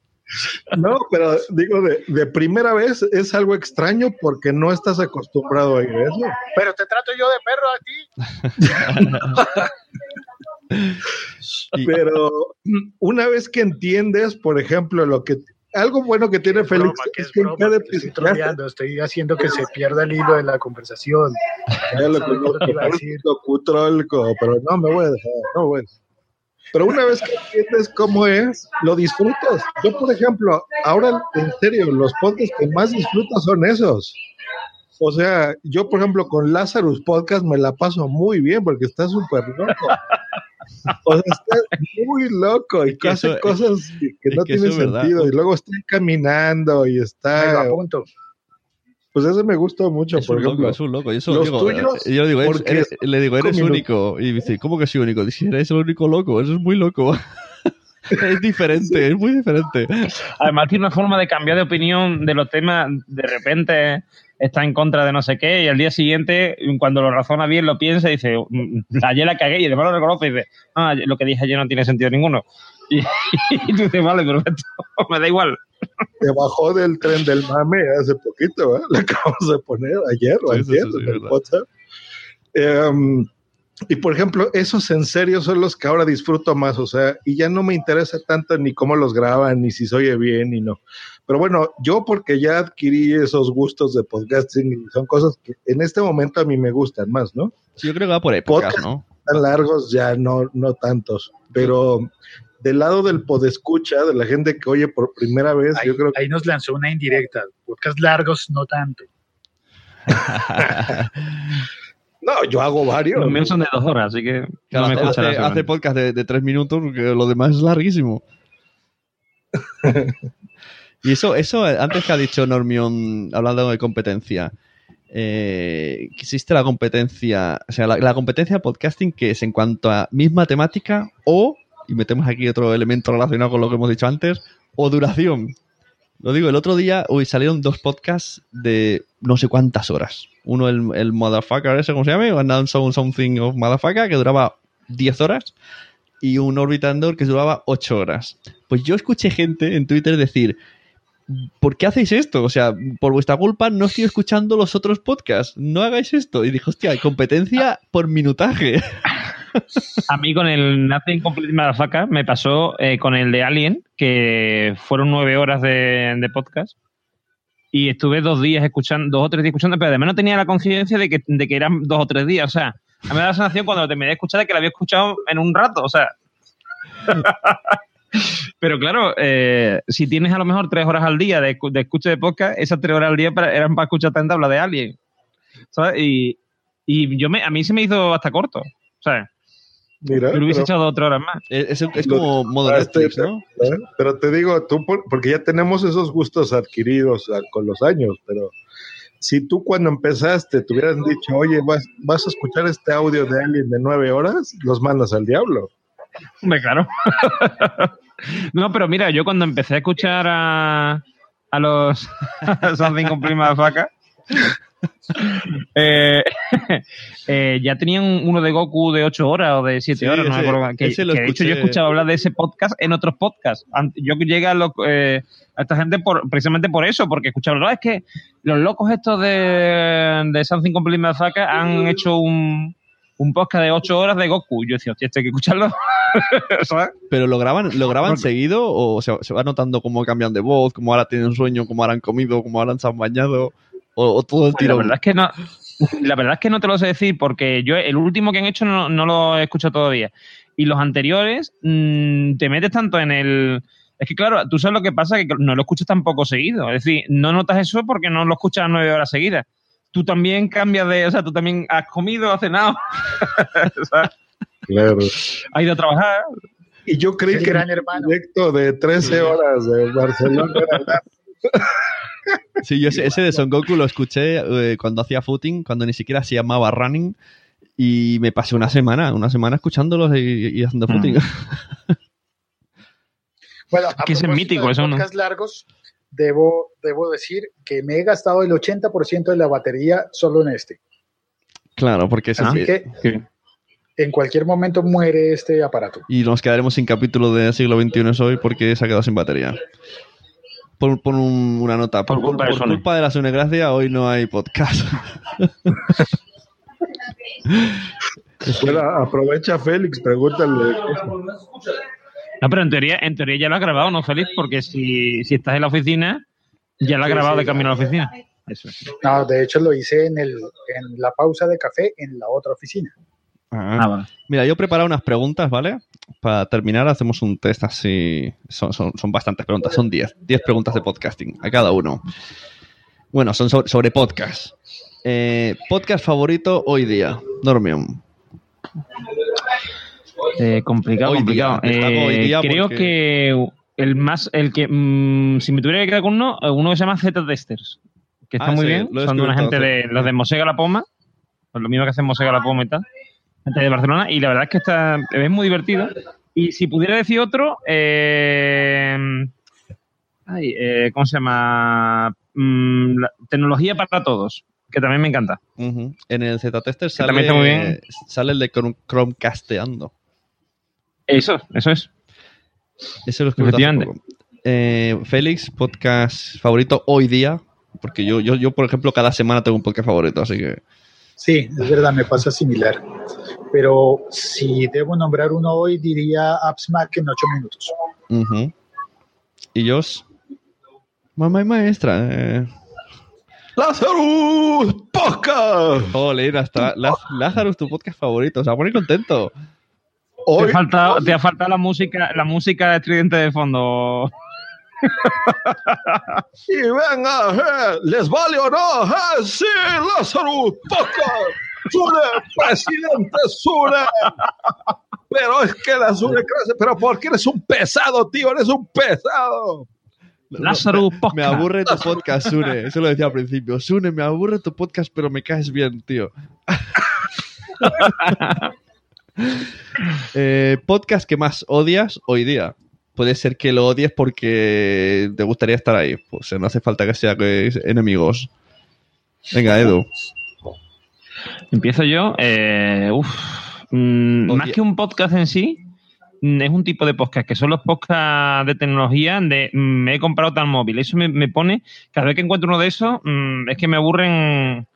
No, pero digo, de, de, primera vez es algo extraño porque no estás acostumbrado a ir eso. Pero te trato yo de perro a ti. Pero una vez que entiendes, por ejemplo, lo que algo bueno que tiene Félix broma, que es, es que broma, cada estoy, troleando, estoy haciendo que se pierda el hilo de la conversación. Ya lo conozco, pero no me voy a dejar, no voy a dejar. Pero una vez que entiendes cómo es, lo disfrutas. Yo, por ejemplo, ahora en serio, los podcasts que más disfruto son esos. O sea, yo, por ejemplo, con Lazarus Podcast me la paso muy bien porque está súper loco. O sea, está muy loco y que hace eso, cosas que, que no tienen sentido. Y luego está caminando y está. a punto. Pues eso me gustó mucho, es por un ejemplo. Loco, es un loco. Y eso digo, tuyos, yo digo, eres, eres, le digo, eres único. Y dice, ¿cómo que soy único? Dice, eres el único loco. Eso es muy loco. es diferente, sí. es muy diferente. Además, tiene una forma de cambiar de opinión de los temas. De repente está en contra de no sé qué y al día siguiente, cuando lo razona bien, lo piensa y dice, ayer la cagué y además lo reconoce y dice, ah, lo que dije ayer no tiene sentido ninguno. Y, y tú dices, vale, perfecto, me da igual. Te bajó del tren del mame hace poquito, ¿eh? Lo acabamos de poner ayer o ayer sí, sí, en el WhatsApp. Um, y por ejemplo, esos en serio son los que ahora disfruto más, o sea, y ya no me interesa tanto ni cómo los graban, ni si se oye bien, ni no. Pero bueno, yo porque ya adquirí esos gustos de podcasting, son cosas que en este momento a mí me gustan más, ¿no? Sí, yo creo que va por épocas, Podcast, ¿no? tan largos, ya no, no tantos. Pero del lado del podescucha, de la gente que oye por primera vez, Ahí, yo creo que ahí nos lanzó una indirecta. Podcast largos, no tanto. no, yo hago varios. Los míos son de dos horas, así que Claro, no me hace, escucharás. hace- hace podcast de, de tres minutos, porque lo demás es larguísimo. y eso, eso, antes que ha dicho Normion, hablando de competencia, eh, existe la competencia, o sea, la, competencia podcasting que es en cuanto a misma temática o, y metemos aquí otro elemento relacionado con lo que hemos dicho antes, o duración. Lo digo, el otro día hoy salieron dos podcasts de no sé cuántas horas. Uno, el, el Motherfucker, ese, ¿cómo se llama? Announce Something of Motherfucker, que duraba 10 horas. Y un Orbitandor que duraba 8 horas. Pues yo escuché gente en Twitter decir, ¿por qué hacéis esto? O sea, por vuestra culpa no estoy escuchando los otros podcasts. No hagáis esto. Y dijo, hostia, hay competencia por minutaje. A mí con el Nothing Complete Motherfucker me pasó eh, con el de Alien, que fueron nueve horas de, de podcast. Y estuve dos días escuchando, dos o tres días escuchando, pero además no tenía la conciencia de que, de que eran dos o tres días. O sea, a mí me da la sensación cuando lo terminé de escuchar de que lo había escuchado en un rato. O sea. pero claro, eh, si tienes a lo mejor tres horas al día de, escu- de escucha de podcast, esas tres horas al día para- eran para escuchar tanta habla de. ¿Sabes? Y, y yo me, a mí se me hizo hasta corto. ¿Sabes? Mira, Yo le hubiese pero- echado otra hora más. Es, es como modo Ah, este, Netflix, ¿no? ¿eh? Pero te digo, tú, por- porque ya tenemos esos gustos adquiridos ah, con los años, pero si tú cuando empezaste te hubieran dicho, oye, vas, vas a escuchar este audio de alguien de nueve horas, los mandas al diablo. Hombre, claro. no, pero mira, yo cuando empecé a escuchar a, a los Something Complete Motherfucker, eh, eh, ya tenían uno de Goku de 8 horas o de 7 Sí, horas, no ese- me acuerdo. Que, que de hecho yo he escuchado hablar de ese podcast en otros podcasts. Yo llegué a, lo- eh, a esta gente por, precisamente por eso, porque escuchaba, no, es que los locos estos de, de Something Complete Motherfucker han hecho un, un podcast de 8 horas de Goku. Yo decía, hostia, esto hay que escucharlo. ¿Sabes? Pero lo graban, lo graban seguido o se, se va notando cómo cambian de voz, cómo ahora tienen sueño, cómo ahora han comido, cómo ahora se han bañado, o, o todo el Pues la tiro. verdad es que no, la verdad es que no te lo sé decir porque yo el último que han hecho no, no lo he escuchado todavía. Y los anteriores mm, te metes tanto en el es que claro, tú sabes lo que pasa que no lo escuchas tampoco seguido. Es decir, no notas eso porque no lo escuchas nueve horas seguidas. Tú también cambias de, o sea, tú también has comido, has cenado. Claro. has ido a trabajar. Y yo creí El que gran hermano. proyecto de 13 horas de Barcelona. Sí, yo ese, ese de Son Goku lo escuché eh, cuando hacía footing, cuando ni siquiera se llamaba running, y me pasé una semana, una semana escuchándolos y, y haciendo Mm. footing. Bueno, a que es mítico, de eso no. largos, debo, debo decir que me he gastado el 80% de la batería solo en este. claro, porque es Así que en cualquier momento muere este aparato. Y nos quedaremos sin capítulo de siglo XXI hoy porque se ha quedado sin batería. Pon, pon un- una nota. Por, culpa de por Sony. culpa de la Sunegracia, hoy no hay podcast. Bueno, aprovecha Félix, pregúntale. No, pero en teoría, en teoría ya lo has grabado, ¿no, Félix? Porque si, si estás en la oficina, ya lo has Sí, grabado de camino a la oficina. Eso. No, de hecho lo hice en, el, en la pausa de café en la otra oficina. Ah, vale. Mira, yo he preparado unas preguntas, ¿vale? Para terminar, hacemos un test así. Son, son, son bastantes preguntas, son 10. 10 preguntas de podcasting a cada uno. Bueno, son sobre, sobre podcast. Eh, podcast favorito hoy día, Normion. Eh, complicado, Hoy día, complicado. hoy Eh, día creo porque- que el más, el que, mm, si me tuviera que quedar con uno, eh, uno que se llama Z-Testers, que está Ah, muy sí, bien. Son de una gente de los de Mosega la Poma, pues lo mismo que hacen Mosega la Poma y tal, gente de Barcelona, y la verdad es que está, es muy divertido. Y si pudiera decir otro, eh, ay, eh, ¿cómo se llama? Mm, la- tecnología para todos, que también me encanta. En el Z-Tester sale, sale el de Chrome- Chromecasteando. Eso, eso es. Eso lo escribí hace Efectivamente. poco. Eh, Félix, podcast favorito hoy día. Porque yo, yo, yo, por ejemplo, cada semana tengo un podcast favorito, así que. Sí, es verdad, me pasa similar. Pero si debo nombrar uno hoy, diría AppsMac en 8 minutos. Y yo. Mamá y maestra. eh, Lazarus Podcast. Ole, hasta Lazarus, tu podcast favorito. Se va a poner Te, falta, te ha faltado la música, la música estridente de fondo. y venga, eh, ¿les vale o no? Eh, sí, Lazarus Podcast. Sune, presidente Sune. Pero es que la Sune crece, pero porque eres un pesado, tío, eres un pesado. Lázaro Me aburre tu podcast, Sune. Eso lo decía al principio. Sune, me aburre tu podcast, pero me caes bien, tío. Eh, podcast que más odias hoy día. Puede ser que lo odies porque te gustaría estar ahí. Pues no hace falta que sea que enemigos. Venga, Edu. Empiezo yo. Eh, mm, más que un podcast en sí, mm, es un tipo de podcast que son los podcasts de tecnología de mm, me he comprado tal móvil. Eso me, pone, cada vez que encuentro uno de esos, es que me aburren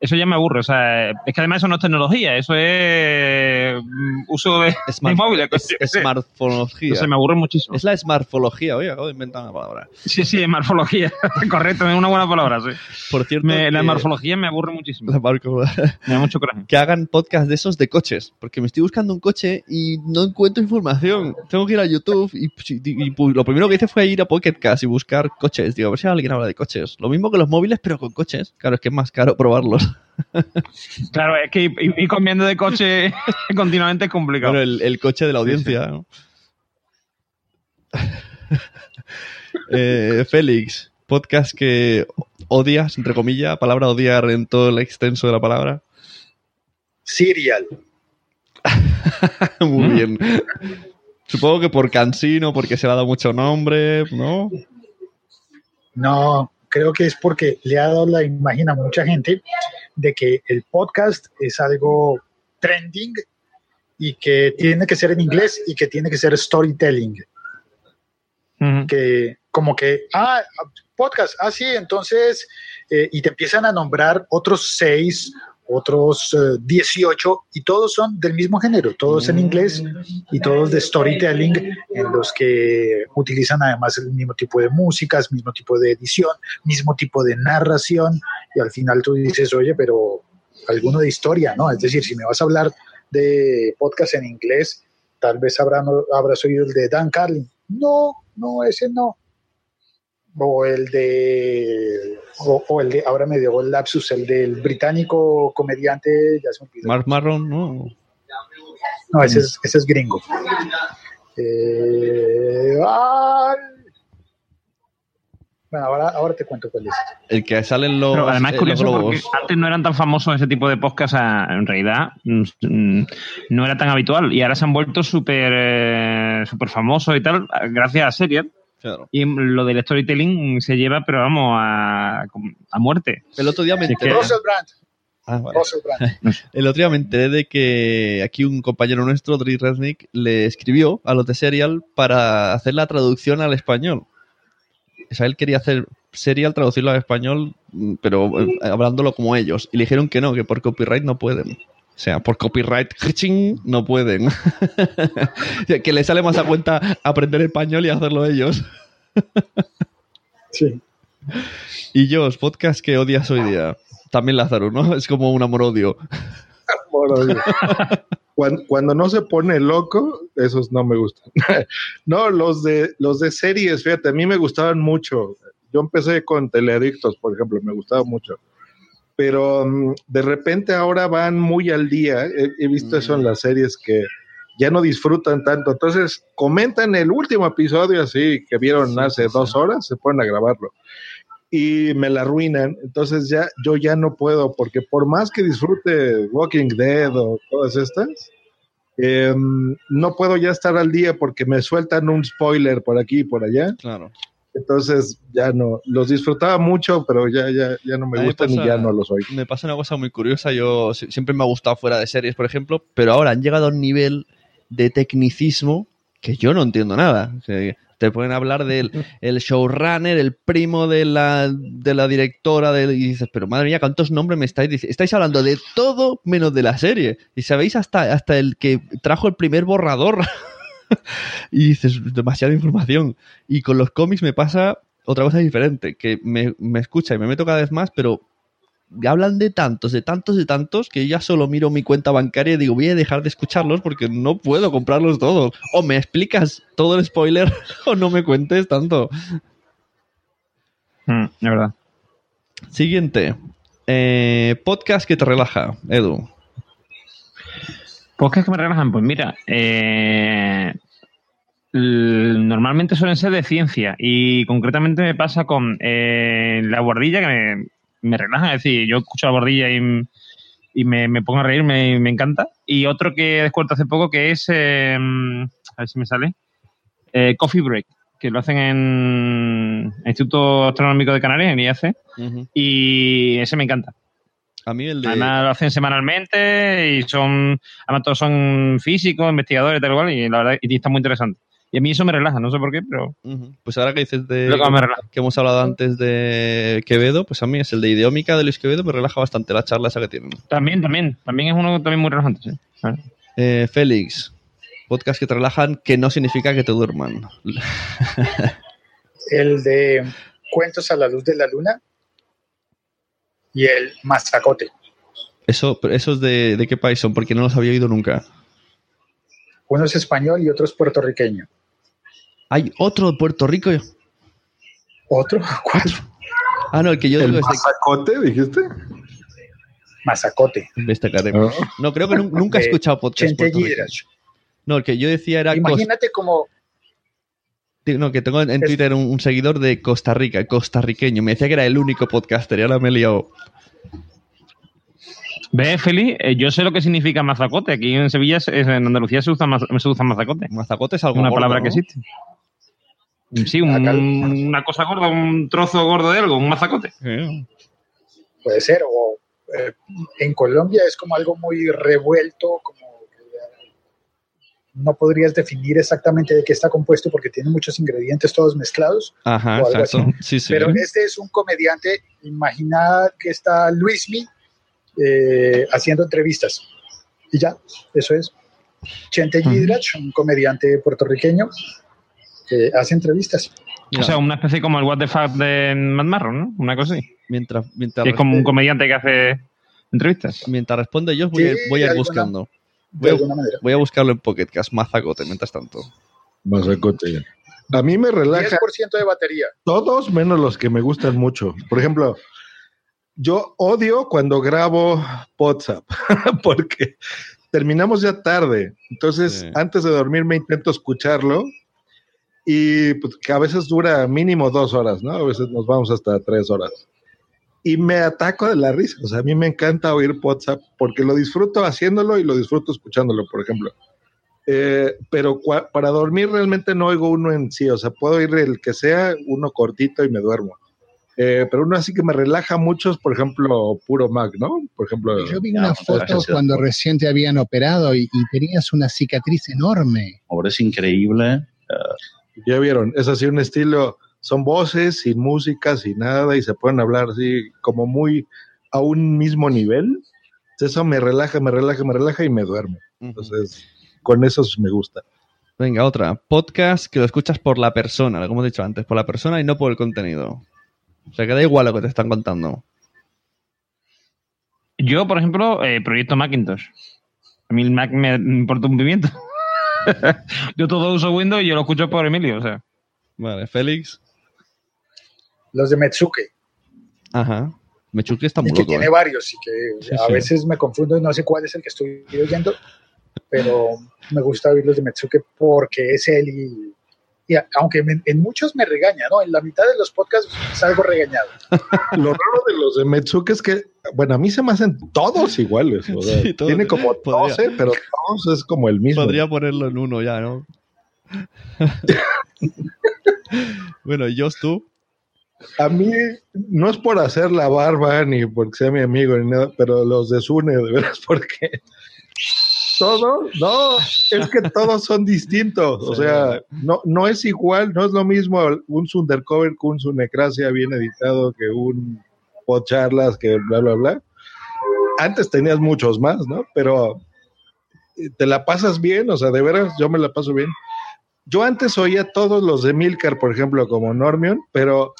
eso ya me aburre. O sea, es que además eso no es tecnología, eso es mm, uso de, Smart, móviles. Es, smartfología. Se me aburre muchísimo. Es la smartfología, oye, acabo de inventar una palabra. Sí, sí, smartfología. Correcto, es una buena palabra, sí. Por cierto. la smartfología me aburre muchísimo. me da mucho coraje. Que hagan podcast de esos de coches, porque me estoy buscando un coche y no encuentro información. Tengo que ir a YouTube y, lo primero que hice fue ir a Pocket Cast y buscar coches. Digo, a ver si alguien habla de coches. Lo mismo que los móviles, pero con coches. Claro, es que es más caro probarlos. Claro, es que ir, comiendo de coche continuamente es complicado. Bueno, el, coche de la audiencia. Eh, Félix, podcast que odias, entre comillas, palabra odiar en todo el extenso de la palabra. Serial. Muy bien. Supongo que por cansino, porque se le ha dado mucho nombre, ¿no? No, creo que es porque le ha dado la imagen a mucha gente de que el podcast es algo trending y que tiene que ser en inglés y que tiene que ser storytelling. Que como que, ah, podcast, ah, sí, entonces, eh, y te empiezan a nombrar otros seis otros 18 eh, y todos son del mismo género, todos en inglés y todos de storytelling en los que utilizan además el mismo tipo de músicas, mismo tipo de edición, mismo tipo de narración y al final tú dices, oye, pero alguno de historia, ¿no? Es decir, si me vas a hablar de podcast en inglés, tal vez habrán, habrás oído el de Dan Carlin. No, no, ese no o el de o, el de ahora me dio el lapsus el del británico comediante ya se me Mark Marron no no ese es, ese es gringo. Eh, bueno, ahora, ahora te cuento cuál es. El que sale en los. además es curioso porque antes no eran tan famosos ese tipo de podcasts, en realidad mm, no era tan habitual. Y ahora se han vuelto súper eh, super famosos y tal, gracias a Y lo del storytelling se lleva, pero vamos, a, a muerte. El otro día me enteré. Ah, El otro día me enteré de que aquí un compañero nuestro, Dri Resnick, le escribió a los de Serial para hacer la traducción al español. O sea, él quería hacer Serial, traducirlo al español, pero eh, hablándolo como ellos. Y le dijeron que no, que por copyright no pueden. O sea, por copyright no pueden. que le sale más a cuenta aprender español y hacerlo ellos. sí. Y yo, podcast que odias hoy día. También Lázaro, ¿no? Es como un amor-odio. Amor-odio. Cuando, no se pone loco, esos no me gustan. no, los de, los de series, fíjate, a mí me gustaban mucho. Yo empecé con Teleadictos, por ejemplo, me gustaba mucho pero mm, de repente ahora van muy al día. He, visto eso en mm. las series que ya no disfrutan tanto. Entonces, comentan el último episodio así que vieron hace dos horas, se ponen a grabarlo. Y me la arruinan. Entonces ya yo ya no puedo, porque por más que disfrute Walking Dead o todas estas, em, no puedo ya estar al día porque me sueltan un spoiler por aquí y por allá. Claro. Entonces ya no, los disfrutaba mucho, pero ya, ya, ya no me gustan y ya no los oigo. Me pasa una cosa muy curiosa, yo siempre me ha gustado fuera de series, por ejemplo, pero ahora han llegado a un nivel de tecnicismo que yo no entiendo nada. te pueden hablar del el showrunner, el primo de la, de la directora, de, y dices, pero madre mía, ¿cuántos nombres me estáis diciendo? Estáis hablando de todo menos de la serie. Y sabéis hasta, hasta el que trajo el primer borrador. y dices, demasiada información. Y con los cómics me pasa otra cosa diferente, que me, me escucha y me meto cada vez más, pero hablan de tantos, de tantos, de tantos, que ya solo miro mi cuenta bancaria y digo, voy a dejar de escucharlos porque no puedo comprarlos todos. O me explicas todo el spoiler o no me cuentes tanto. Mm, de verdad. Siguiente. Eh, podcast que te relaja, Edu. Podcast que me relajan, pues mira, eh, normalmente suelen ser de ciencia y concretamente me pasa con eh, la bordilla que me, me relaja, es decir, yo escucho la bordilla y, y me, me pongo a reír, me, me encanta. Y otro que he descubierto hace poco que es, eh, a ver si me sale, eh, Coffee Break, que lo hacen en el Instituto Astronómico de Canarias, en IAC, y ese me encanta. A mí el de... Además lo hacen semanalmente y son, además todos son físicos, investigadores, tal cual, y la verdad, y está muy interesante. Y a mí eso me relaja, no sé por qué, pero Pues ahora que dices de Lo que me relaja. que hemos hablado antes de Quevedo, pues a mí es el de Ideómica de Luis Quevedo, me relaja bastante la charla esa que tienen. también, también, también es uno también muy relajante, sí. Claro. Eh, Félix, podcast que te relajan, que no significa que te duerman. El de Cuentos a la luz de la luna y el Mazacote. Eso, ¿Esos de, de qué país son? Porque no los había oído nunca. Uno es español y otro es puertorriqueño. Hay otro de Puerto Rico. ¿Otro? ¿Cuál? Ah, no, el que yo ¿El digo es mazacote, dijiste? Mazacote. Destacaré. No, creo que nu- nunca he escuchado podcast. No, el que yo decía era... Imagínate como No, que tengo en Twitter un, un seguidor de Costa Rica, costarriqueño. Me decía que era el único podcaster y ahora me he liado. ¿Ves, Feli? Eh, yo sé lo que significa mazacote. Aquí en Sevilla, se- en Andalucía se usa, maz- se usa mazacote. Mazacote es algo Una gordo, palabra ¿no? que existe. Sí, un- una cosa gorda, un trozo gordo de algo, un mazacote. puede ser, o eh, en Colombia es como algo muy revuelto, como que, eh, no podrías definir exactamente de qué está compuesto porque tiene muchos ingredientes todos mezclados. Ajá, o algo exacto. así. Sí, sí. Pero este es un comediante, imagina que está Luismi eh, haciendo entrevistas. Y ya, eso es. Chente Gidrach, un comediante puertorriqueño que hace entrevistas. O sea, una especie como el What the Fuck de Mad Marron, ¿no? Una cosa así. Mientras, mientras, Que es como un comediante que hace entrevistas. mientras responde yo, voy, a, Sí, voy a ir buscando. Voy a, voy buscarlo en Pocketcast, Mazacote, mientras tanto. Mazacote. A mí me relaja 10% de batería. todos menos los que me gustan mucho. Por ejemplo, yo odio cuando grabo WhatsApp porque terminamos ya tarde. Entonces, antes de dormir me intento escucharlo y pues, que a veces dura mínimo dos horas, ¿no? A veces nos vamos hasta tres horas. Y me ataco de la risa. O sea, a mí me encanta oír WhatsApp porque lo disfruto haciéndolo y lo disfruto escuchándolo, por ejemplo. Eh, pero para dormir realmente no oigo uno en sí, o sea, puedo oír el que sea, uno cortito y me duermo. Eh, pero uno así que me relaja mucho es, por ejemplo, puro Mac, ¿no? Por ejemplo, Yo vi una foto cuando recién te habían operado y, y tenías una cicatriz enorme. Ahora es increíble. Ya vieron, es así un estilo, son voces, sin música, sin nada, y se pueden hablar así como muy a un mismo nivel. Eso me relaja, me relaja, me relaja y me duermo. Entonces, con eso me gusta. Venga, otra. Podcast que lo escuchas por la persona, como he dicho antes, por la persona y no por el contenido. O sea, que da igual lo que te están contando. Yo, por ejemplo, eh, proyecto Macintosh. A mí el Mac me me importa un pimiento. yo todo uso Windows y yo lo escucho por Emilio, o sea. Vale, Félix. Los de Metsuke, Ajá. Mechuki está muy y que loco. tiene ¿eh? varios y que Sí, a sí. veces me confundo y no sé cuál es el que estoy oyendo, pero me gusta oír los de Metsuke porque es él y, y a- aunque me- en muchos me regaña, ¿no? En la mitad de los podcasts salgo regañado. Lo raro de los de Metsuke es que, bueno, a mí se me hacen todos iguales. o sea, Sí, todos. tiene como Podría. 12, pero todos es como el mismo. Podría ponerlo en uno ya, ¿no? bueno, ¿y Jos, tú? A mí no es por hacer la barba ni porque sea mi amigo ni nada, pero los de Sune, de veras, porque todos, no, es que todos son distintos. O sea, no, no es igual, no es lo mismo un Sundercover que un Sunecracia bien editado que un Podcharlas que bla, bla, bla. Antes tenías muchos más, ¿no? Pero eh, te la pasas bien, o sea, de veras, yo me la paso bien. yo antes oía todos los de Milcar, por ejemplo, como Normion, pero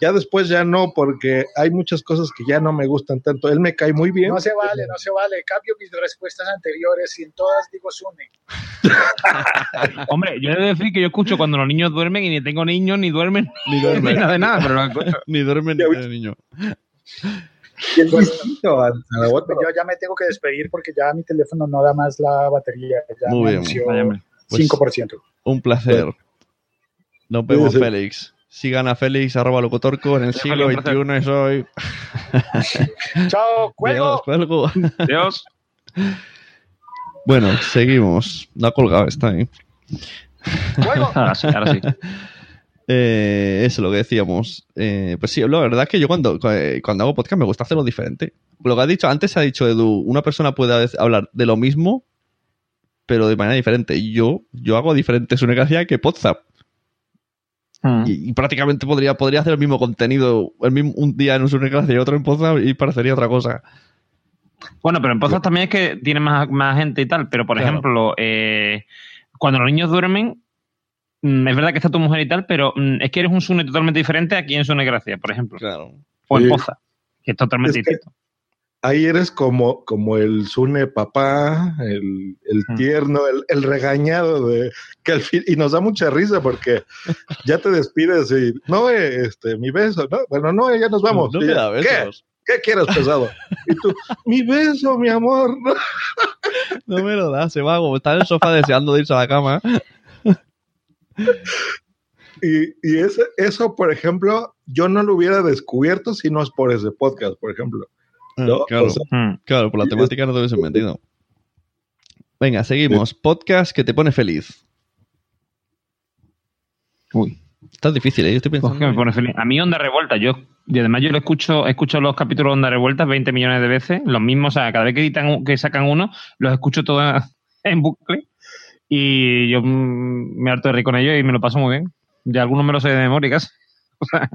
ya después ya no, porque hay muchas cosas que ya no me gustan tanto. Él me cae muy bien. No se vale, no se vale. Cambio mis respuestas anteriores y en todas digo Sune. Hombre, yo he de decir que yo escucho cuando los niños duermen y ni tengo niños, ni duermen, Ni duermen. ni nada de nada, pero lo escucho. Ni duermen ni tienen niño. Yo ya me tengo que despedir porque ya mi teléfono no da más la batería. Ya Muy bien. anunció Váyame. Pues- 5%. Un placer. Nos vemos. Félix. Sigan a Félix, arroba locotorco, en el siglo. XXI es hoy. Chao, Dios, cuelgo. cuelgo. Dios. Bueno, seguimos. No ha colgado, está ahí. cuelgo. Ahora sí, ahora sí. Eh, eso, lo que decíamos. Eh, pues sí, la verdad es que yo cuando, eh, cuando hago podcast me gusta hacerlo diferente. Lo que has dicho antes, ha dicho Edu, una persona puede hablar de lo mismo, pero de manera diferente. Y yo, yo hago diferente Sunegracia que WhatsApp. Mm. Y, y prácticamente podría, podría hacer el mismo contenido el mismo, un día en un Sunegracia y otro en WhatsApp y parecería otra cosa. Bueno, pero en Pozas también es que tiene más, más gente y tal. Pero, por Claro. ejemplo, eh, cuando los niños duermen, mm, es verdad que está tu mujer y tal, pero mm, es que eres un Sune totalmente diferente aquí en Sune Gracia, por ejemplo. Claro. O en Sí. Poza, que es totalmente Es que- distinto. Ahí eres como, como el Sune papá, el, el tierno, el, el regañado de que al fin, y nos da mucha risa porque ya te despides y no, eh, este, mi beso, no, bueno, no, ya nos vamos. No Y me da ¿Qué? besos. ¿Qué quieres, pesado? Y tú, mi beso, mi amor. ¿no? No me lo da, se va como está en el sofá deseando de irse a la cama. Y, y ese, eso, por ejemplo, yo no lo hubiera descubierto si no es por ese podcast, por ejemplo. ¿No? Claro. O sea, Mm. Claro, por la temática no te hubiese metido. Venga, seguimos. Podcast que te pone feliz. Uy. Está difícil, ¿eh? Yo estoy pensando. que me pone feliz. A mí Onda Revuelta, yo, y además yo lo escucho, he escuchado los capítulos de Onda Revuelta 20 millones de veces, los mismos, o sea, cada vez que editan, que sacan uno, los escucho todos en bucle y yo mm, me harto de reír con ellos y me lo paso muy bien. Ya algunos me los sé de memoria casi. O sea,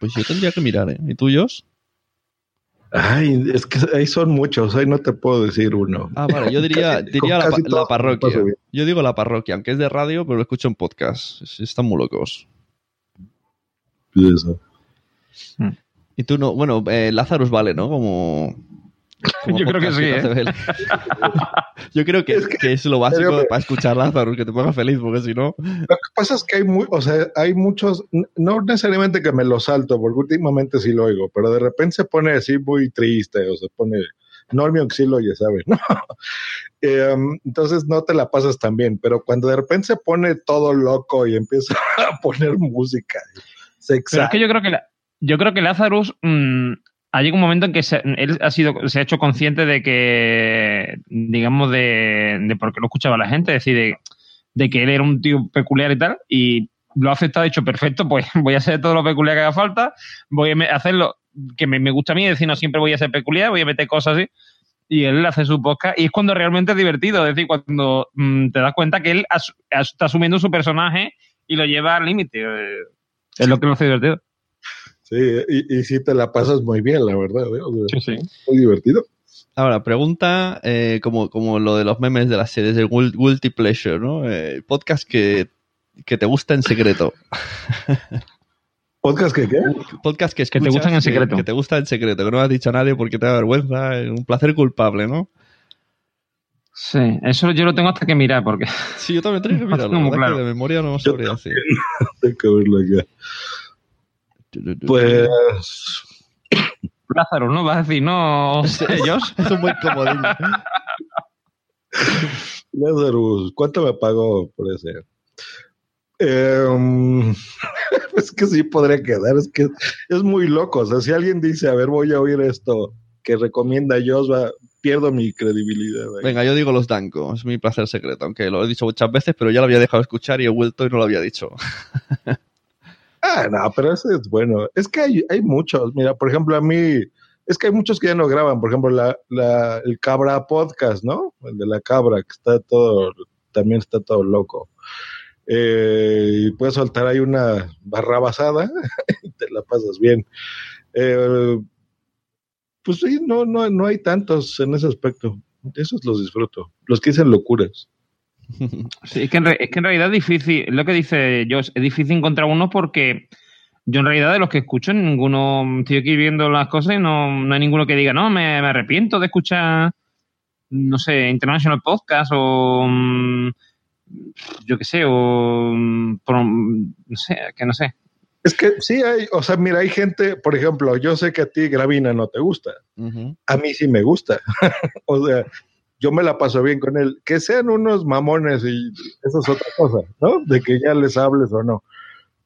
Pues yo tendría que mirar, ¿eh? ¿Y tuyos? Ay, es que ahí son muchos, ahí no te puedo decir uno. Ah, vale, yo diría, Casi- diría la, parroquia. Yo digo la parroquia, aunque es de radio, pero lo escucho en podcast. Es- Están muy locos. Eso. Y tú no, bueno, eh, Lazarus vale, ¿no? Como. Como Yo creo que sí, ¿eh? Yo creo que, Es que- que es lo básico serio, para escuchar Lazarus, que te ponga feliz, porque si no. Lo que pasa es que hay muy, o sea, hay muchos, no necesariamente que me lo salto, porque últimamente sí lo oigo, pero de repente se pone así muy triste, o se pone, Normion sí lo oye, ¿sabes? ¿no? Em, entonces no te la pasas tan bien, pero cuando de repente se pone todo loco y empieza a poner música, se pero es exalta. que yo creo que la- yo creo que Lazarus ha llegado un momento en que se, él ha sido, se ha hecho consciente de que, digamos, de, por qué lo escuchaba la gente, es decir, de, que él era un tío peculiar y tal, y lo ha aceptado, ha dicho, perfecto, pues voy a hacer todo lo peculiar que haga falta, voy a hacerlo que me, gusta a mí, es decir, no siempre voy a ser peculiar, voy a meter cosas así, y él hace su podcast, y es cuando realmente es divertido, es decir, cuando mm, te das cuenta que él está asumiendo su personaje y lo lleva al límite, eh, es lo que lo hace divertido. Sí, y, y sí te la pasas muy bien, la verdad, ¿eh? O sea, Sí, sí. muy divertido. Ahora, pregunta eh, como, como lo de los memes de las series de Guilty Pleasure, ¿no? Eh, podcast que, que te gusta en secreto. ¿Podcast que qué? Podcast que, Que te escuchas gustan en que- secreto. Que, te gusta en secreto, que no has dicho a nadie porque te da vergüenza. eh, Un placer culpable, ¿no? Sí, eso yo lo tengo hasta que mirar, porque Sí, yo también tengo que mirarlo. Como la verdad claro. que de memoria no sabría decir. Tengo que verlo acá. Pues Lázaro, ¿no? Vas a decir, no, ellos. Es un buen comodín. Lazarus, ¿cuánto me pagó por ese? Em, es que sí podría quedar, es que es muy loco. O sea, si alguien dice, a ver, voy a oír esto que recomienda Josba, pierdo mi credibilidad. ahí. Venga, yo digo los Danko, es mi placer secreto, aunque lo he dicho muchas veces, pero ya lo había dejado escuchar y he vuelto y no lo había dicho. Ah, no, pero ese es bueno. Es que hay, hay muchos. Mira, por ejemplo, a mí, es que hay muchos que ya no graban. Por ejemplo, la, la, el Cabra Podcast, ¿no? El de la Cabra, que está todo, también está todo loco. Eh, y puedes soltar ahí una barra basada y te la pasas bien. Eh, pues sí, no, no, no hay tantos en ese aspecto. Esos los disfruto. Los que dicen locuras. Sí, es, que en, re- es que en realidad es difícil, es lo que dice Josh, es difícil encontrar uno porque yo en realidad de los que escucho, ninguno, estoy aquí viendo las cosas y no, no hay ninguno que diga, no, me, me arrepiento de escuchar, no sé, International Podcast o mm, yo qué sé, o mm, no sé, que no sé. Es que sí hay, o sea, mira, hay gente, por ejemplo, yo sé que a ti Gravina no te gusta. A mí sí me gusta. o sea, yo me la paso bien con él. Que sean unos mamones y eso es otra cosa, ¿no? De que ya les hables o no.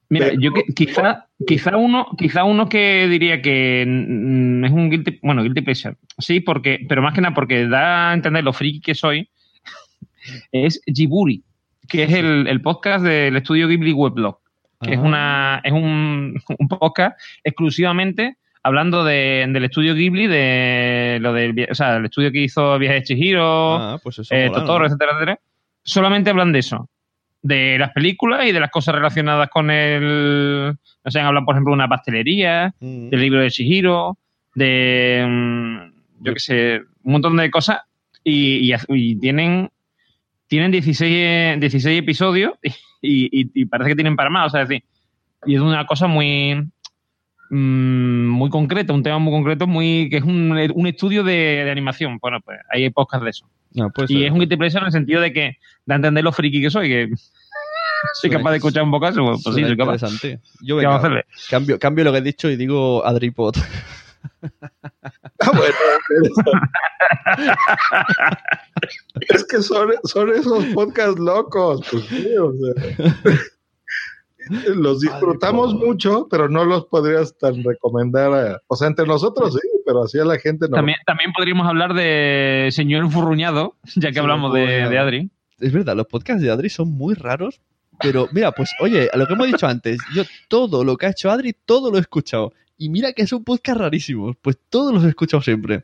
Mira, Pero- yo que, quizá, quizá uno, quizá uno que diría que mm, es un guilty, bueno, guilty pleasure. Sí, porque, pero más que nada porque da a entender lo friki que soy, es Jiburi, que es el, el podcast del estudio Ghibli Weblog, que es Ah. una, es un, un podcast exclusivamente hablando de, del estudio Ghibli, de lo del, o sea, el estudio que hizo Viaje de Chihiro, Ah, pues eso eh, mola, ¿no? Totoro, etcétera, etcétera. Solamente hablan de eso. De las películas y de las cosas relacionadas con el. No sé, hablan, por ejemplo, de una pastelería, Mm. del libro de Shihiro, de. mm, Yo qué sé, un montón de cosas. Y, y- y tienen. Tienen 16, 16 episodios y, y- y parece que tienen para más. O sea, es decir, y es una cosa muy. Mm, muy concreta, un tema muy concreto, muy que es un, un estudio de, de animación. Bueno, pues hay podcast de eso. Ah, pues, Y es un guilty pleasure en el sentido de que da a entender lo friki que soy, que soy Suena- capaz de escuchar un poco pues, pues sí, soy capaz. interesante. Yo ¿Qué venga, vamos a hacerle? cambio, cambio lo que he dicho y digo Adripod. Ah, bueno, es que son, son esos podcasts locos, pues sí, o sea. Los disfrutamos mucho, pero no los podrías tan recomendar a, o sea, entre nosotros sí, pero así a la gente no. También, también podríamos hablar de Señor Furruñado, ya que hablamos de, Adri. Es verdad, los podcasts de Adri son muy raros, pero mira, pues oye, a lo que hemos dicho antes, yo todo lo que ha hecho Adri, todo lo he escuchado. Y mira que son podcasts rarísimos, pues todos los he escuchado siempre.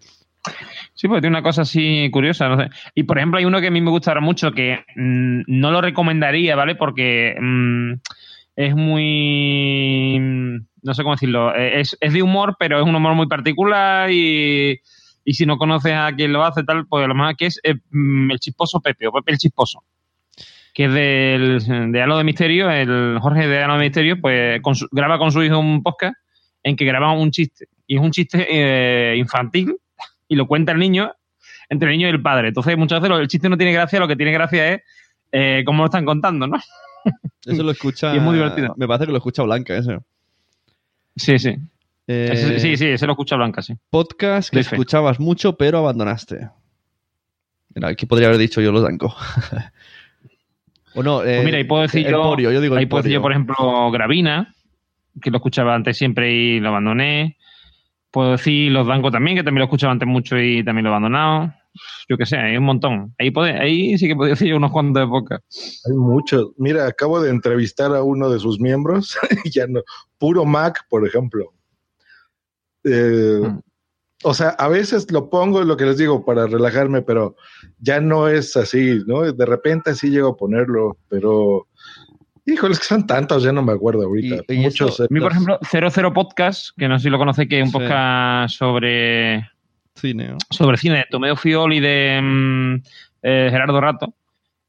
Sí, porque tiene una cosa así curiosa, no sé. Y por ejemplo, hay uno que a mí me gusta ahora mucho que mm, no lo recomendaría, ¿vale? Porque mm, es muy. No sé cómo decirlo. eh, Es, es de humor, pero es un humor muy particular y. Y si no conoces a quien lo hace, tal, pues lo mejor que es eh, mm, el chisposo Pepe, o Pepe el chisposo. Que es del, de Halo de Misterio, el Jorge de Halo de Misterio, pues con su- graba con su hijo un podcast en que graba un chiste. Y es un chiste eh, infantil, y lo cuenta el niño entre el niño y el padre. Entonces, muchas veces el chiste no tiene gracia, lo que tiene gracia es eh, cómo lo están contando, ¿no? Eso lo escucha. Y es muy divertido. Me parece que lo escucha Blanca, ese. Sí, sí. Eh, Ese- sí, sí, ese lo escucha Blanca, sí. Podcast que escuchabas mucho, pero abandonaste. Mira, aquí podría haber dicho yo los danco. o no, eh, Pues mira, ahí puedo decir yo, Porio, yo digo ahí puedo decir yo, por ejemplo, Gravina, que lo escuchaba antes siempre y lo abandoné. Puedo decir Los Danco también, que también lo escuchaba antes mucho y también lo he abandonado. Yo qué sé, hay un montón. Ahí, puede, ahí sí que podría decir yo unos cuantos de podcast. Hay muchos. Mira, acabo de entrevistar a uno de sus miembros, y ya no, puro Mac, por ejemplo. Eh, Mm. O sea, a veces lo pongo, lo que les digo, para relajarme, pero ya no es así, ¿no? De repente sí llego a ponerlo, pero híjole, es que son tantos, ya no me acuerdo ahorita. Y- y Muchos. A mí, por ejemplo, 00 Podcast, que no sé si lo conocéis, que es un Sí. podcast sobre Cine, ¿no? sobre cine de Tomeo Fiol y de mm, eh, Gerardo Rato.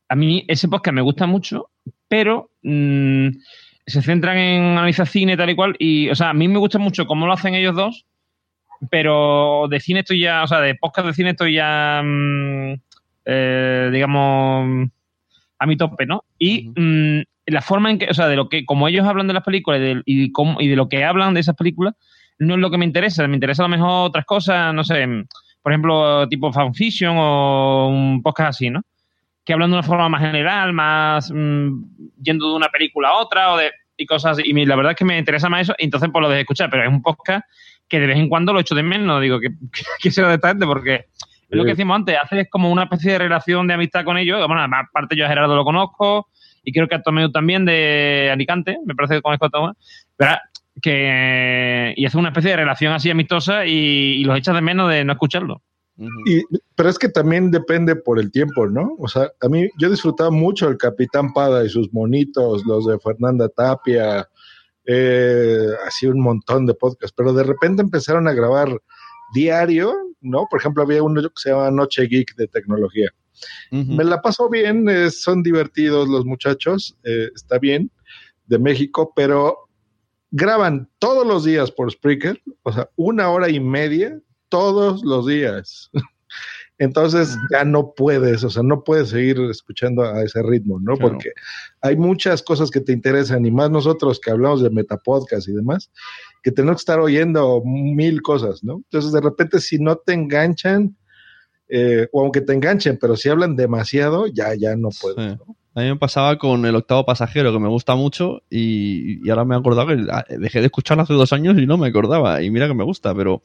A mí ese podcast me gusta mucho, pero mm, se centran en analizar cine tal y cual. Y, o sea, a mí me gusta mucho cómo lo hacen ellos dos, pero de cine estoy ya, o sea, de podcast de cine estoy ya, mm, eh, digamos, a mi tope, ¿no? Y mm, la forma en que, o sea, de lo que, como ellos hablan de las películas y de, y cómo- y de lo que hablan de esas películas, no es lo que me interesa. Me interesa a lo mejor otras cosas, no sé, por ejemplo, tipo fanfiction o un podcast así, ¿no? Que hablan de una forma más general, más mm, yendo de una película a otra o de, y cosas así. Y la verdad es que me interesa más eso, y entonces pues lo dejé escuchar, pero es un podcast que de vez en cuando lo echo de menos. Digo, que, que será de esta gente? Porque es lo que decimos antes, haces como una especie de relación de amistad con ellos. Bueno, aparte yo a Gerardo lo conozco y creo que a Tomeu también de Alicante, me parece que conozco a Tomeu. ¿verdad? Que, y hace una especie de relación así amistosa y, y los echas de menos de no escucharlo. Y, pero es que también depende por el tiempo, ¿no? O sea, a mí yo disfrutaba mucho el Capitán Pada y sus monitos, los de Fernanda Tapia, eh, así un montón de podcasts, pero de repente empezaron a grabar diario, ¿no? Por ejemplo, había uno que se llama Noche Geek de tecnología. Me la paso bien, eh, son divertidos los muchachos, eh, está bien, de México, pero graban todos los días por Spreaker, o sea, una hora y media todos los días. Entonces ya no puedes, o sea, no puedes seguir escuchando a ese ritmo, ¿no? Porque hay muchas cosas que te interesan y más nosotros que hablamos de metapodcast y demás, que tenemos que estar oyendo mil cosas, ¿no? Entonces de repente si no te enganchan, eh, o aunque te enganchen, pero si hablan demasiado, ya, ya no puedes, ¿no? A mí me pasaba con el octavo pasajero, que me gusta mucho, y, y ahora me he acordado que ah, dejé de escucharlo hace dos años y no me acordaba. Y mira que me gusta, pero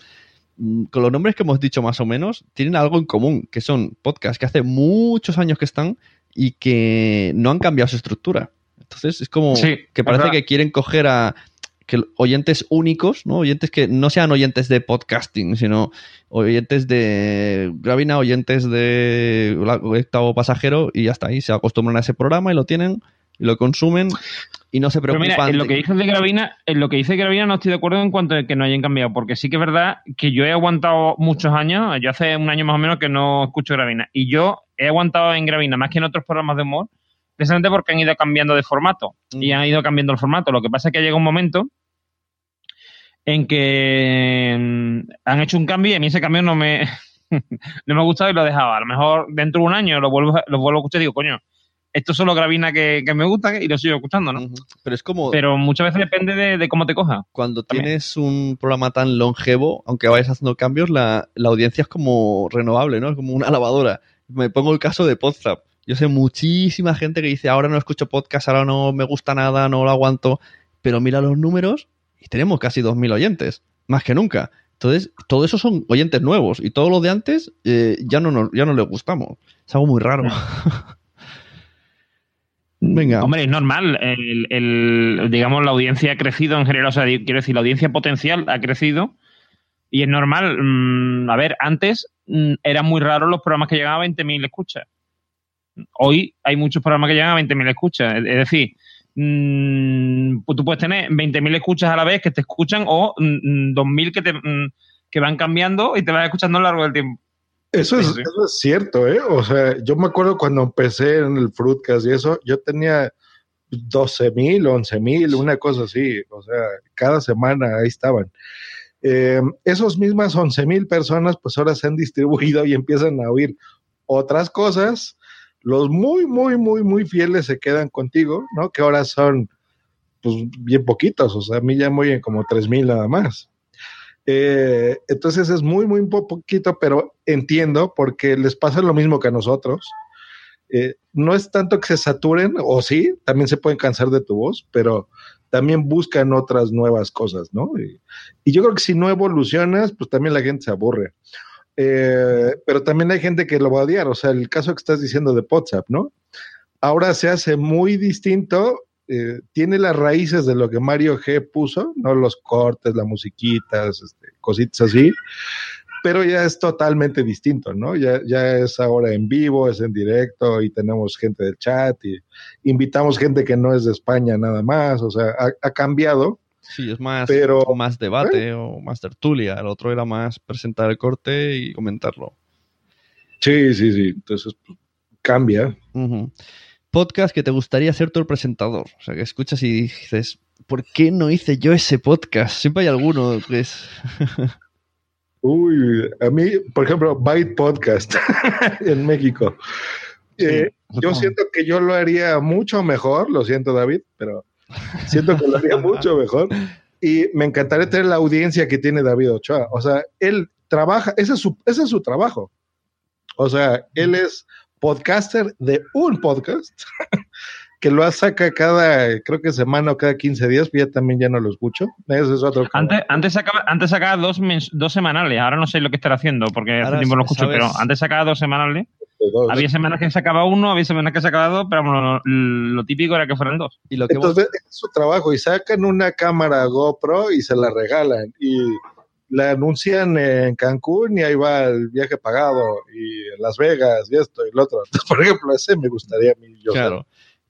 mm, con los nombres que hemos dicho más o menos, tienen algo en común, que son podcasts que hace muchos años que están y que no han cambiado su estructura. Entonces es como Sí, que parece verdad. que quieren coger a que oyentes únicos, ¿no? Oyentes que no sean oyentes de podcasting, sino oyentes de Gravina, oyentes de la- octavo pasajero y ya está ahí. Se acostumbran a ese programa y lo tienen y lo consumen y no se Pero preocupan. mira, en lo que dices de Gravina, en lo que dice Gravina no estoy de acuerdo en cuanto a que no hayan cambiado, porque sí que es verdad que yo he aguantado muchos años, yo hace un año más o menos que no escucho Gravina, y yo he aguantado en Gravina más que en otros programas de humor, precisamente porque han ido cambiando de formato, y han ido cambiando el formato. Lo que pasa es que llega un momento en que mm, han hecho un cambio y a mí ese cambio no me, no me ha gustado y lo he dejado. A lo mejor dentro de un año lo vuelvo, lo vuelvo a escuchar y digo, coño, estos son los Gravina que, que me gustan y lo sigo escuchando, ¿no? Pero es como... Pero muchas veces depende de, de cómo te coja. Cuando tienes un programa tan longevo, aunque vayas haciendo cambios, la, la audiencia es como renovable, ¿no? Es como una lavadora. Me pongo el caso de Podzap. Yo sé muchísima gente que dice, ahora no escucho podcast, ahora no me gusta nada, no lo aguanto. Pero mira los números y tenemos casi 2.000 oyentes, más que nunca. Entonces, todo eso son oyentes nuevos y todo lo de antes eh, ya, no nos, ya no les gustamos. Es algo muy raro. Venga. Hombre, es normal. El, el- digamos, la audiencia ha crecido en general. O sea, quiero decir, la audiencia potencial ha crecido y es normal. Mm, a ver, antes mm, eran muy raros los programas que llegaban a 20.000 escuchas. Hoy hay muchos programas que llegan a 20.000 escuchas. Es es decir, mm, pues tú puedes tener 20.000 escuchas a la vez que te escuchan o mm, mm, 2.000 que, te, mm, que van cambiando y te vas escuchando a lo largo del tiempo. Eso es, sí. eso es cierto, ¿eh? O sea, yo me acuerdo cuando empecé en el Fruitcast y eso, yo tenía 12 mil, 11 mil, una cosa así. O sea, cada semana ahí estaban. Eh, esos mismas 11 mil personas, pues ahora se han distribuido y empiezan a oír otras cosas. Los muy, muy, muy, muy fieles se quedan contigo, ¿no? Que ahora son, pues, bien poquitos. O sea, a mí ya me oyen como 3 mil nada más. Eh, entonces es muy, muy po- poquito, pero entiendo porque les pasa lo mismo que a nosotros. Eh, no es tanto que se saturen, o sí, también se pueden cansar de tu voz, pero también buscan otras nuevas cosas, ¿no? Y, y yo creo que si no evolucionas, pues también la gente se aburre. Eh, pero también hay gente que lo va a odiar, o sea, el caso que estás diciendo de WhatsApp, ¿no? Ahora se hace muy distinto eh, tiene las raíces de lo que Mario G puso, no los cortes, las musiquitas, este, cositas así, pero ya es totalmente distinto, ¿no? Ya, es ahora en vivo, es en directo y tenemos gente del chat y invitamos gente que no es de España nada más, o sea, ha cambiado. Sí, es más, Pero- más debate o más tertulia. El otro era más presentar el corte y comentarlo. Sí, sí, sí. Entonces pues, cambia. Podcast que te gustaría ser tú el presentador. O sea, que escuchas y dices, ¿por qué no hice yo ese podcast? Siempre hay alguno que es. Uy, a mí, por ejemplo, Byte Podcast en México. Eh, yo siento que yo lo haría mucho mejor, lo siento David, pero siento que lo haría mucho mejor. Y me encantaría tener la audiencia que tiene David Ochoa. O sea, él trabaja, ese es su, ese es su trabajo. O sea, él es podcaster de un podcast que lo saca cada, creo que semana o cada 15 días, pero ya también ya no lo escucho. Ese es otro. Antes, antes sacaba, antes sacaba dos, dos semanales, ahora no sé lo que estará haciendo, porque hace Ahora tiempo lo escucho, sabes- pero antes sacaba dos semanales. Dos. Había semanas que sacaba uno, había semanas que sacaba dos, pero vamos, lo, lo típico era que fueran dos. Y lo que Entonces, es su trabajo y sacan una cámara GoPro y se la regalan y la anuncian en Cancún y ahí va el viaje pagado y en Las Vegas y esto y lo otro. Entonces, por ejemplo, ese me gustaría a mí. Yo Claro.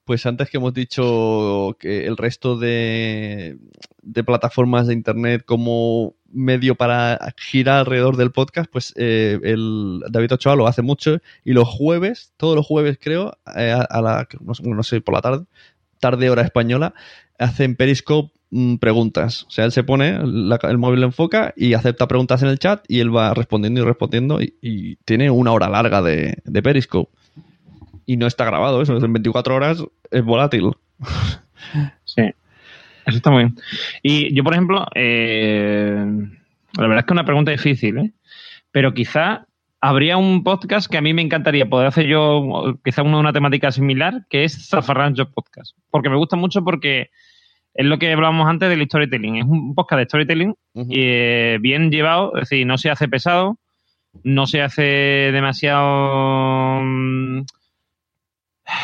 Pues antes que hemos dicho que el resto de, de plataformas de internet, cómo medio para girar alrededor del podcast, pues eh, el David Ochoa lo hace mucho y los jueves, todos los jueves creo, eh, a, la, no sé, por la tarde, tarde hora española, hacen Periscope mm, preguntas. O sea, él se pone, el móvil enfoca y acepta preguntas en el chat y él va respondiendo y respondiendo y, y tiene una hora larga de, de Periscope. Y no está grabado eso, en 24 horas es volátil. Sí. Eso está muy bien. Y yo, por ejemplo, eh, la verdad es que es una pregunta difícil, ¿eh? Pero quizá habría un podcast que a mí me encantaría poder hacer yo, quizá uno de una temática similar, que es Zafarrancho Podcast. Porque me gusta mucho porque es lo que hablábamos antes del storytelling. Es un podcast de storytelling eh, bien llevado, es decir, no se hace pesado, no se hace demasiado mm,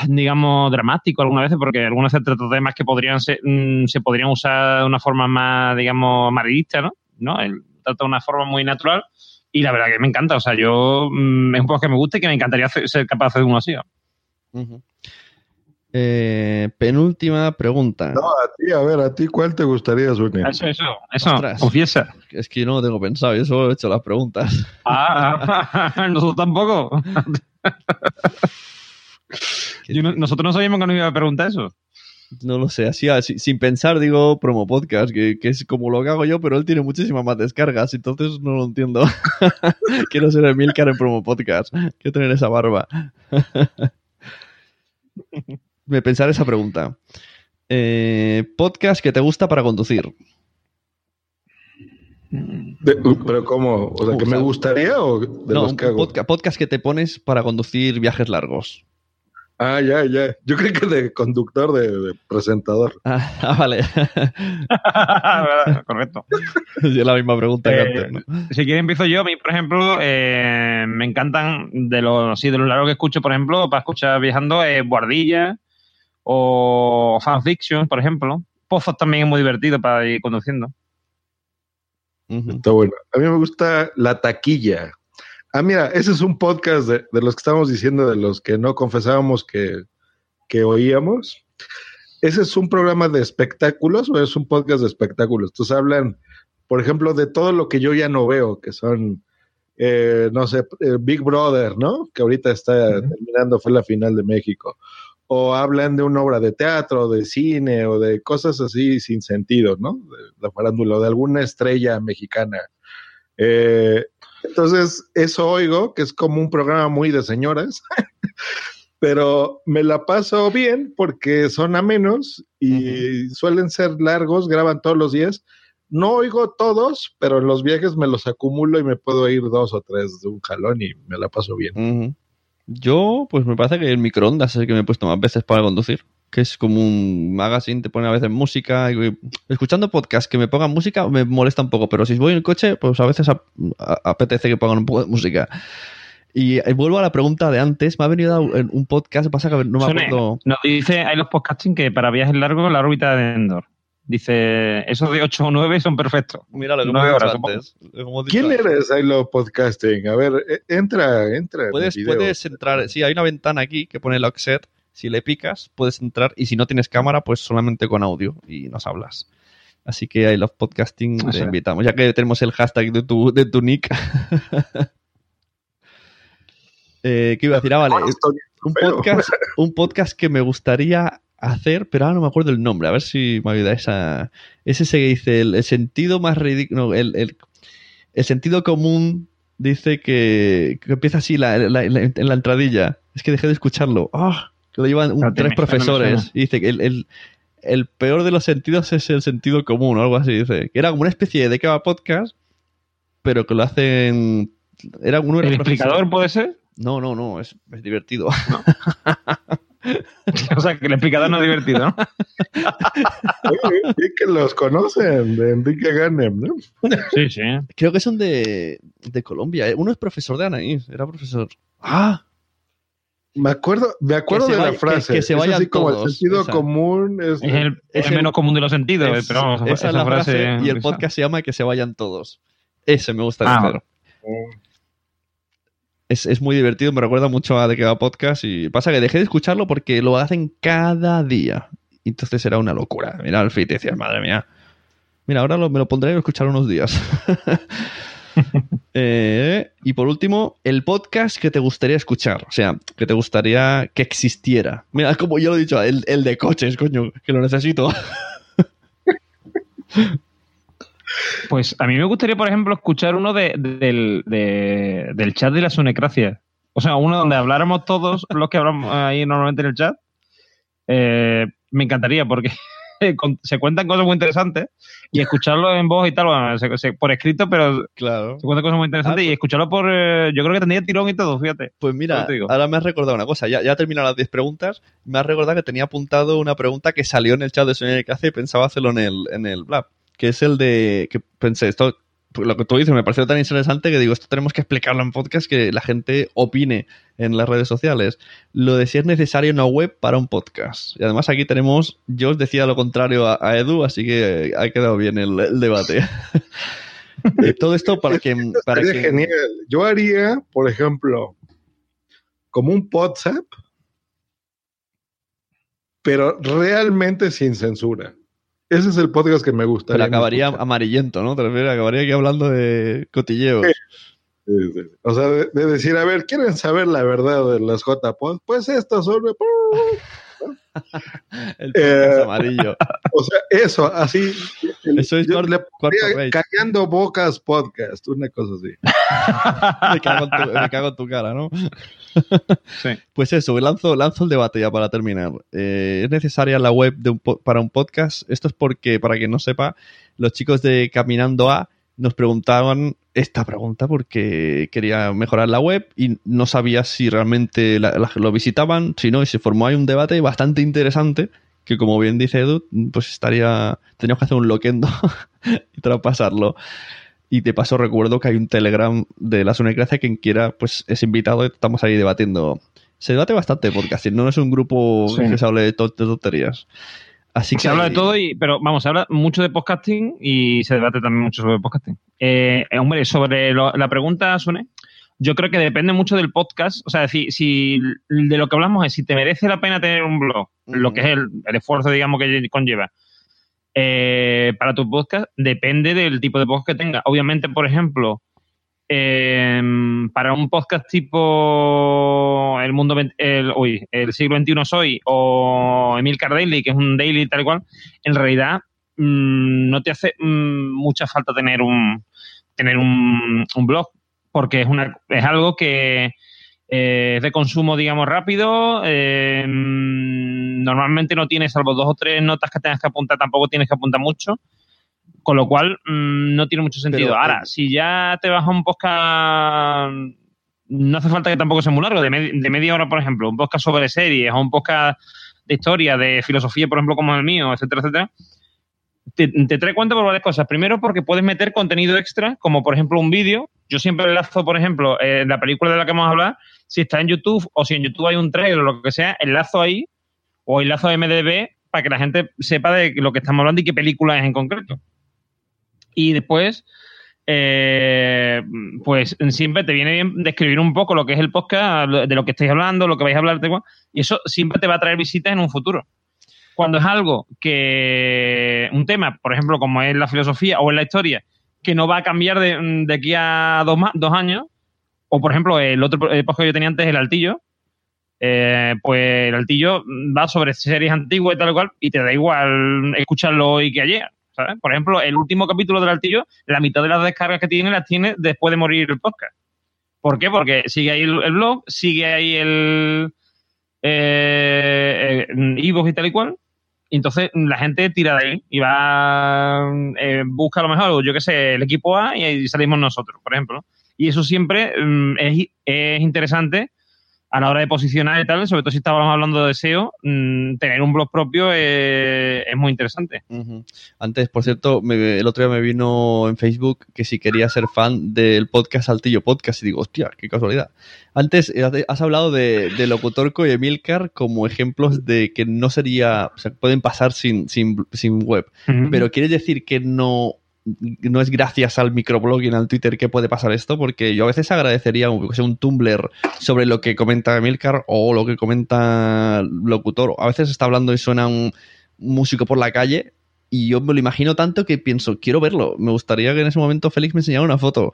digamos, dramático algunas veces, porque algunas veces trata temas que podrían ser, mm, se podrían usar de una forma más, digamos, amarillista, ¿no? ¿no? Él trata de una forma muy natural y la verdad que me encanta. O sea, yo mm, es un poco que me gusta y que me encantaría hacer- ser capaz de hacer uno así. ¿no? Eh, penúltima pregunta. No, a ti, a ver, a ti, ¿cuál te gustaría, Zuni? Eso, eso, eso, Ostras. confiesa. Es que yo no lo tengo pensado, yo solo he hecho las preguntas. Ah, nosotros tampoco. Yo no- nosotros no sabíamos que nos iba a preguntar eso. No lo sé, así, así- sin pensar digo promo podcast, que, que es como lo que hago yo, pero él tiene muchísimas más descargas, entonces no lo entiendo. Quiero ser Emilcar en promo podcast, quiero tener esa barba. Me pensar esa pregunta. Eh, podcast que te gusta para conducir. De- pero ¿cómo? O sea, ¿que me gustaría o de no, los un que hago? podca- podcast que te pones para conducir viajes largos. Ah, ya, ya. Yo creo que de conductor, de, de presentador. Ah, ah, vale. Correcto. es la misma pregunta que Eh, antes, ¿no? Si quieres empiezo yo. A mí, por ejemplo, eh, me encantan de los así de los largos que escucho, por ejemplo, para escuchar viajando, eh, Guardilla o Fanfiction, por ejemplo. Pozos también es muy divertido para ir conduciendo. Está bueno. A mí me gusta La Taquilla. Ah, mira, ese es un podcast de, de los que estábamos diciendo, de los que no confesábamos que, que oíamos. Ese es un programa de espectáculos o es un podcast de espectáculos. Entonces hablan, por ejemplo, de todo lo que yo ya no veo, que son, eh, no sé, eh, Big Brother, ¿no? Que ahorita está terminando, fue la final de México. O hablan de una obra de teatro, de cine o de cosas así sin sentido, ¿no? De la farándula, o de alguna estrella mexicana. Eh, entonces, eso oigo, que es como un programa muy de señoras, pero me la paso bien porque son amenos y suelen ser largos, graban todos los días. No oigo todos, pero en los viajes me los acumulo y me puedo ir dos o tres de un jalón y me la paso bien. Yo, pues me parece que el microondas es el que me he puesto más veces para conducir. Que es como un magazine, te pone a veces música. y- escuchando podcast que me pongan música me molesta un poco, pero si voy en el coche, pues a veces a- apetece que pongan un poco de música. Y vuelvo a la pregunta de antes. Me ha venido a un un podcast, pasa que no me Sone, acuerdo. nos dice, hay los podcasting que para viajes largos la órbita de Endor. Dice, esos de 8 o 9 son perfectos. Mira lo que Nueve hemos dicho antes. Dicho ¿Quién antes. eres, Hilo Podcasting? A ver, eh, entra, entra. Puedes, puedes entrar, sí, hay una ventana aquí que pone Lockset. Si le picas, puedes entrar. Y si no tienes cámara, pues solamente con audio y nos hablas. Así que hay Love Podcasting, te invitamos. Ya que tenemos el hashtag de tu, de tu nick. eh, ¿Qué iba a decir? Ah, vale. Un podcast, un podcast que me gustaría hacer, pero ahora no me acuerdo el nombre. A ver si me ayuda esa. Es ese que dice el, el sentido más ridículo. no, el, el- el sentido común dice que, que empieza así la- la- la- en la entradilla. Es que dejé de escucharlo. ¡Ah! Lo llevan un- tres me suena, me profesores. Y dice que el, el- el peor de los sentidos es el sentido común o algo así. Dice que era como una especie de va podcast, pero que lo hacen. Era uno ¿El explicador puede ser? No, no, no, es, es divertido. o sea, que el explicador no es divertido, ¿no? Sí que los conocen, de Enrique Ganem, ¿no? Sí, sí. Creo que son de, de Colombia. ¿eh? Uno es profesor de Anaís, era profesor. ¡Ah! Me acuerdo, me acuerdo de la vaya- frase. que- que se Es vayan así como el todos, sentido esa. común es, Es el, Es menos común de los sentidos, Es- pero vamos, esa es la frase, y el esa. podcast se llama Que se vayan todos. Ese me gusta Ah. Es, es muy divertido, me recuerda mucho a De que va podcast y pasa que dejé de escucharlo porque lo hacen cada día. Y Entonces era una locura. Mira el feed y decías, madre mía. Mira, ahora lo- me lo pondré a escuchar unos días. Eh, y por último, el podcast que te gustaría escuchar. O sea, que te gustaría que existiera. Mira, como yo lo he dicho, el, el de coches, coño, que lo necesito. Pues a mí me gustaría, por ejemplo, escuchar uno de, de- del, de- del chat de la Sunecracia. O sea, uno donde habláramos todos los que hablamos ahí normalmente en el chat. Eh, me encantaría porque con- se cuentan cosas muy interesantes y escucharlo en voz y tal, bueno, se- se- por escrito, pero claro. se cuentan cosas muy interesantes y escucharlo por... eh, yo creo que tendría tirón y todo, fíjate. Pues mira, ahora me has recordado una cosa. Ya, ya he terminado las 10 preguntas. Me has recordado que tenía apuntado una pregunta que salió en el chat de Sonia que hace y pensaba hacerlo en el, en el Blab. Que es el de. que pensé, esto. Pues Lo que tú dices me pareció tan interesante que digo, esto tenemos que explicarlo en podcast que la gente opine en las redes sociales. Lo de si es necesario una web para un podcast. Y además aquí tenemos, yo os decía lo contrario a, a Edu, así que ha quedado bien el, el debate. Eh, Todo esto para que... Para Sería que genial. Yo haría, por ejemplo, como un WhatsApp, pero realmente sin censura. Ese es el podcast que me gusta. Pero acabaría amarillento, ¿no? Acabaría aquí hablando de cotilleos. O sea, de, de decir, a ver, ¿quieren saber la verdad de los JPod? Pues esto sobre... El podcast Eh, amarillo. O sea, eso, así. Eso es yo le pondría. Callando Bocas Podcast, una cosa así. me, cago en tu, me cago en tu cara, ¿no? Pues eso, lanzo, lanzo el debate ya para terminar. Eh, ¿Es necesaria la web para un podcast? Esto es porque, para quien no sepa, los chicos de Caminando A nos preguntaban esta pregunta porque quería mejorar la web y no sabía si realmente la- lo visitaban, si no, y se formó ahí un debate bastante interesante que como bien dice Edu, pues estaría, teníamos que hacer un loquendo y traspasarlo. Y de paso recuerdo que hay un Telegram de la Sunecracia, quien quiera, pues es invitado y estamos ahí debatiendo. Se debate bastante porque así no es un grupo Sí. que se hable de, to- de tonterías. Así que se habla de todo, y, pero vamos, se habla mucho de podcasting y se debate también mucho sobre podcasting. Eh, hombre, sobre lo- la pregunta, Sune, yo creo que depende mucho del podcast. O sea, decir, si de lo que hablamos es si te merece la pena tener un blog, lo que es el, el esfuerzo, digamos, que conlleva eh, para tu podcast, depende del tipo de podcast que tenga. Obviamente, por ejemplo, eh, para un podcast tipo El Mundo el, el siglo XXI soy o Emil Daily, que es un daily tal cual, en realidad mm, no te hace mm, mucha falta tener un tener un, un blog porque es una es algo que eh, es de consumo digamos rápido eh, normalmente no tienes salvo dos o tres notas que tengas que apuntar tampoco tienes que apuntar mucho con lo cual mm, no tiene mucho sentido. Pero, Ahora, eh, si ya te vas a un podcast, no hace falta que tampoco sea muy largo, de, de media hora, por ejemplo, un podcast sobre series o un podcast de historia, de filosofía, por ejemplo, como el mío, etcétera, etcétera, te, te trae cuenta por varias cosas. Primero, porque puedes meter contenido extra, como por ejemplo un vídeo. Yo siempre enlazo, por ejemplo, la película de la que vamos a hablar, si está en YouTube o si en YouTube hay un trailer o lo que sea, enlazo ahí o enlazo a MDB para que la gente sepa de lo que estamos hablando y qué película es en concreto. Y después, eh, pues siempre te viene bien describir un poco lo que es el podcast, de lo que estáis hablando, lo que vais a hablar, y eso siempre te va a traer visitas en un futuro. Cuando es algo que, un tema, por ejemplo, como es la filosofía o es la historia, que no va a cambiar de, aquí a dos, dos años, o por ejemplo, el otro podcast que yo tenía antes, el Altillo, eh, pues el Altillo va sobre series antiguas y tal cual, y te da igual escucharlo hoy que ayer. ¿sabes? Por ejemplo, el último capítulo del Altillo, la mitad de las descargas que tiene las tiene después de morir el podcast. ¿Por qué? Porque sigue ahí el, blog, sigue ahí el eh, iVoox y tal y cual. Y entonces la gente tira de ahí y va, eh, busca a lo mejor, yo qué sé, el equipo A y ahí salimos nosotros, por ejemplo. Y eso siempre mm, es, es interesante a la hora de posicionar y tal, sobre todo si estábamos hablando de SEO, mm, tener un blog propio eh, es muy interesante. Antes, por cierto, me- el otro día me vino en Facebook que si quería ser fan del podcast Saltillo Podcast y digo, hostia, qué casualidad. Antes eh, has hablado de, de Locutorco y Emilcar como ejemplos de que no sería, o sea, pueden pasar sin, sin, sin web. Pero ¿quiere decir que no, no es gracias al microblogging, al Twitter que puede pasar esto? Porque yo a veces agradecería un, un Tumblr sobre lo que comenta Emilcar o lo que comenta Locutor. A veces está hablando y suena un músico por la calle y yo me lo imagino tanto que pienso, quiero verlo. Me gustaría que en ese momento Félix me enseñara una foto.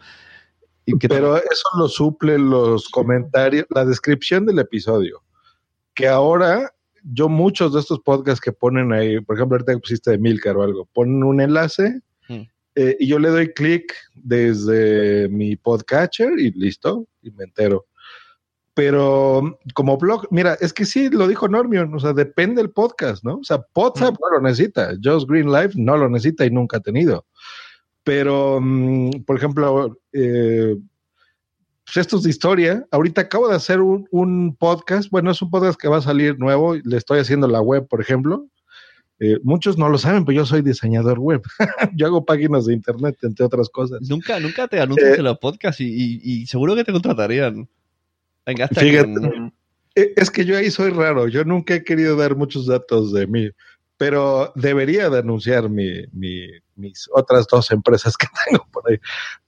Y que Pero eso lo suple los comentarios, la descripción del episodio. Que ahora yo muchos de estos podcasts que ponen ahí, por ejemplo, ahorita que pusiste de Milcar o algo, ponen un enlace. Eh, y yo le doy clic desde mi podcatcher y listo, y me entero. Pero como blog, mira, es que sí, lo dijo Normion, o sea, depende del podcast, ¿no? O sea, WhatsApp no lo necesita, Just Green Life no lo necesita y nunca ha tenido. Pero, mm, por ejemplo, eh, pues esto es de historia. Ahorita acabo de hacer un, un podcast, bueno, es un podcast que va a salir nuevo, le estoy haciendo la web, por ejemplo. Eh, muchos no lo saben, pero yo soy diseñador web. yo hago páginas de internet, entre otras cosas. Nunca, nunca te anuncias Eh, en los podcasts y, y- y seguro que te contratarían. Venga, hasta Fíjate, con- eh, es que yo ahí soy raro. Yo nunca he querido dar muchos datos de mí, pero debería de anunciar mi, mi- mis otras dos empresas que tengo por ahí.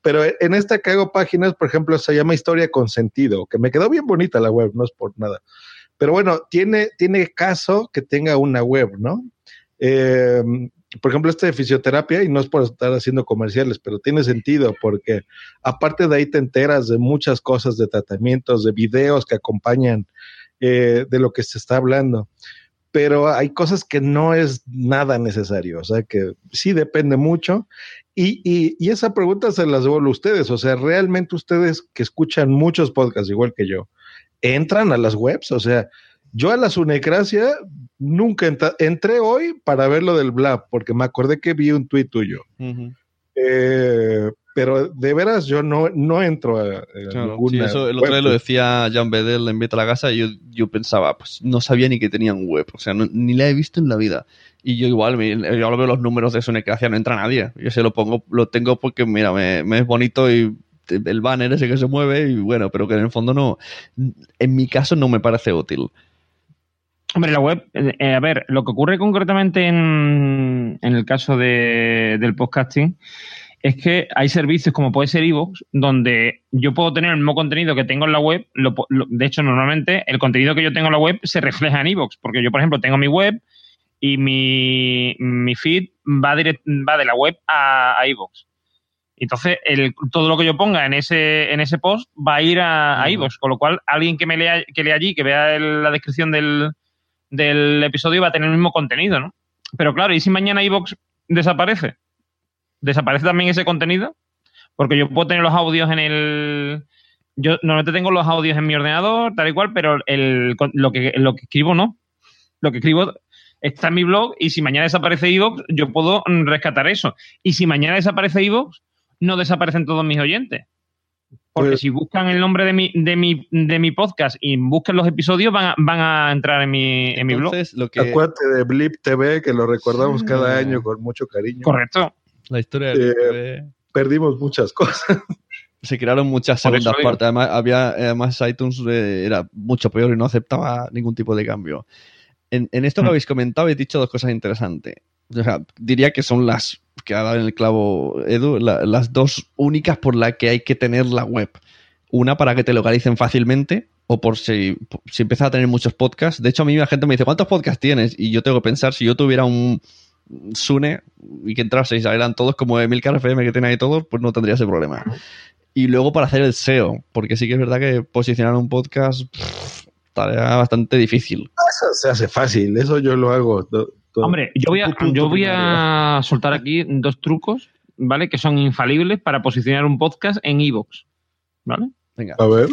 Pero en esta que hago páginas, por ejemplo, se llama Historia con Sentido, que me quedó bien bonita la web, no es por nada. Pero bueno, tiene, tiene caso que tenga una web, ¿no? Eh, por ejemplo, este de fisioterapia, y no es por estar haciendo comerciales, pero tiene sentido porque aparte de ahí te enteras de muchas cosas, de tratamientos, de videos que acompañan eh, de lo que se está hablando. Pero hay cosas que no es nada necesario, o sea que sí depende mucho. Y, y, y esa pregunta se las devuelvo a ustedes, o sea, realmente ustedes que escuchan muchos podcasts igual que yo, entran a las webs, o sea, yo a la Sunecracia nunca entra- entré hoy para ver lo del Blab, porque me acordé que vi un tuit tuyo. Eh, pero de veras yo no, no entro a, a Claro, ninguna sí, eso el web. otro día lo decía Jan Bedell en Vete a la Casa y yo, yo pensaba, pues no sabía ni que tenían web, o sea, no- ni la he visto en la vida. Y yo igual, yo lo veo los números de Sunecracia, no entra nadie. Yo se lo pongo, lo tengo porque, mira, me, me es bonito y el banner ese que se mueve y bueno, pero que en el fondo no, en mi caso no me parece útil. Hombre, la web, eh, eh, a ver, lo que ocurre concretamente en, en el caso de- del podcasting es que hay servicios como puede ser Evox, donde yo puedo tener el mismo contenido que tengo en la web. lo lo- de hecho, normalmente el contenido que yo tengo en la web se refleja en Evox, porque yo, por ejemplo, tengo mi web y mi, mi feed va, direct- va de la web a, a Evox. Entonces, el, todo lo que yo ponga en ese, en ese post va a ir a, a iVoox, con lo cual alguien que me lea, que lea allí, que vea el- la descripción del, del episodio va a tener el mismo contenido, ¿no? Pero claro, ¿y si mañana iVoox desaparece? ¿Desaparece también ese contenido? Porque yo puedo tener los audios en el... Yo normalmente tengo los audios en mi ordenador, tal y cual, pero el, lo, que, lo que escribo no. Lo que escribo está en mi blog y si mañana desaparece iVoox, yo puedo rescatar eso. Y si mañana desaparece iVoox, no desaparecen todos mis oyentes. Porque Pues- si buscan el nombre de mi, de mi, de mi podcast y buscan los episodios, van a, van a entrar en mi, en mi blog. Lo que, Acuérdate de Blip TV, que lo recordamos Sí. cada año con mucho cariño. Correcto. la historia Eh, del TV, Perdimos muchas cosas. se crearon muchas segundas partes. Además, había, además iTunes eh, era mucho peor y no aceptaba ningún tipo de cambio. En, en esto que Mm. habéis comentado, habéis dicho dos cosas interesantes. O sea, diría que son las que ha dado en el clavo Edu, la- las dos únicas por las que hay que tener la web. Una para que te localicen fácilmente o por si, si empiezas a tener muchos podcasts. De hecho, a mí la gente me dice, ¿cuántos podcasts tienes? Y yo tengo que pensar, si yo tuviera un Sune y que entrase y salieran todos como Emilcar FM que tiene ahí todos, pues no tendría ese problema. Y luego para hacer el SEO, porque sí que es verdad que posicionar un podcast pff, tarea bastante difícil. Eso se hace fácil, eso yo lo hago. Hombre, yo voy, a, yo voy a soltar aquí dos trucos, ¿vale? Que son infalibles para posicionar un podcast en iVoox, ¿vale? Venga. A ver.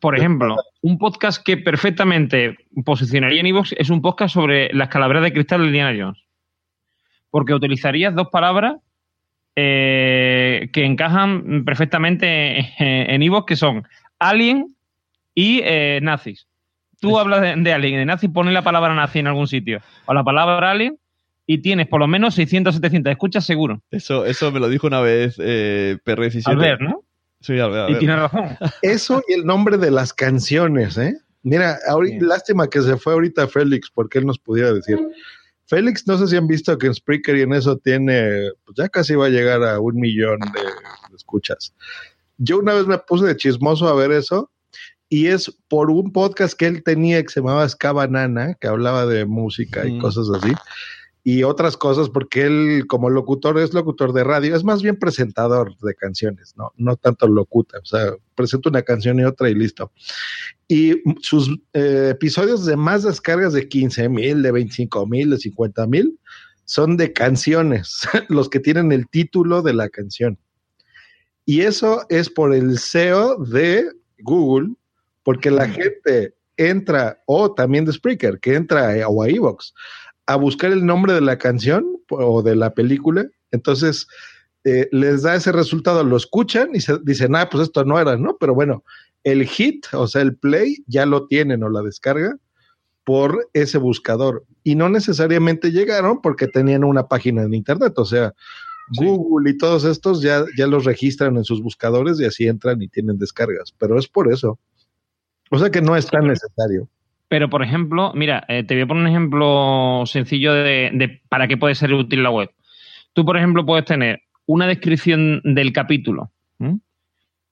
Por ejemplo, un podcast que perfectamente posicionaría en iVoox es un podcast sobre las calaveras de cristal de Indiana Jones. Porque utilizarías dos palabras eh, que encajan perfectamente en- iVoox, que son alien y eh, nazis. Tú hablas de, de alien y de nazi, pones la palabra nazi en algún sitio o la palabra alien y tienes por lo menos 600 700 escuchas seguro. Eso, eso me lo dijo una vez eh, PR17. Albert, ¿no? Sí, Albert. Y Albert. tienes razón. Eso y el nombre de las canciones, ¿eh? Mira, ahorita, lástima que se fue ahorita Félix, porque él nos pudiera decir. Félix, no sé si han visto que en Spreaker y en eso tiene, pues ya casi va a llegar a un millón de, de escuchas. Yo una vez me puse de chismoso a ver eso y es por un podcast que él tenía que se llamaba Ska Banana, que hablaba de música y cosas así. y otras cosas, porque él como locutor es locutor de radio, es más bien presentador de canciones, no, no tanto locuta, o sea, presenta una canción y otra y listo. Y sus eh, episodios de más descargas de 15 mil, de 25 mil, de 50 mil, son de canciones, los que tienen el título de la canción. Y eso es por el SEO de Google, porque la gente entra, o también de Spreaker, que entra a, o a Evox, a buscar el nombre de la canción o de la película. Entonces, eh, les da ese resultado, lo escuchan y se dicen, ah, pues esto no era, ¿no? Pero bueno, el hit, o sea, el play, ya lo tienen o la descarga por ese buscador. Y no necesariamente llegaron porque tenían una página en internet, o sea, Google y todos estos ya, ya los registran en sus buscadores y así entran y tienen descargas, pero es por eso. O sea que no es tan necesario. Pero, por ejemplo, mira, eh, te voy a poner un ejemplo sencillo de, de, para qué puede ser útil la web. Tú, por ejemplo, puedes tener una descripción del capítulo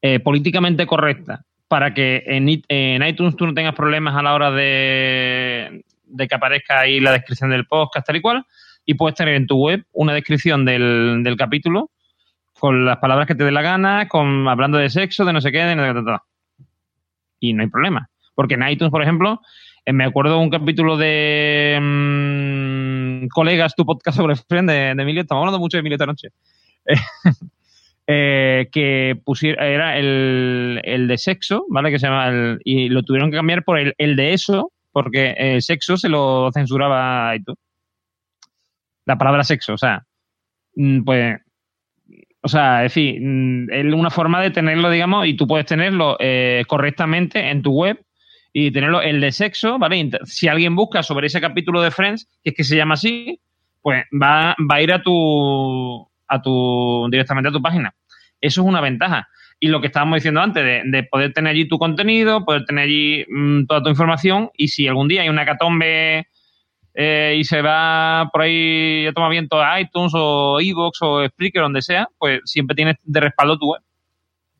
eh, políticamente correcta para que en, en, iTunes tú no tengas problemas a la hora de, de, que aparezca ahí la descripción del podcast tal y cual. Y puedes tener en tu web una descripción del, del capítulo con las palabras que te dé la gana, con hablando de sexo, de no sé qué, de no sé qué. Y no hay problema. Porque en iTunes, por ejemplo, eh, me acuerdo un capítulo de mmm, Colegas, tu podcast sobre Friend de, Emilio, estamos hablando mucho de Emilio esta noche, eh, que pusiera, era el, el, de sexo, ¿vale? Que se llama y lo tuvieron que cambiar por el, el de eso, porque el sexo se lo censuraba iTunes. La palabra sexo, o sea, mm, pues o sea, es decir, mm, es una forma de tenerlo, digamos, y tú puedes tenerlo eh, correctamente en tu web y tenerlo el de sexo, ¿vale? Si alguien busca sobre ese capítulo de Friends, que es que se llama así, pues va, va a ir a tu, a tu, directamente a tu página. Eso es una ventaja. Y lo que estábamos diciendo antes, de, de poder tener allí tu contenido, poder tener allí mmm, toda tu información, y si algún día hay una catombe eh, y se va por ahí a tomar viento a iTunes o Evox o Spreaker, donde sea, pues siempre tienes de respaldo tu web.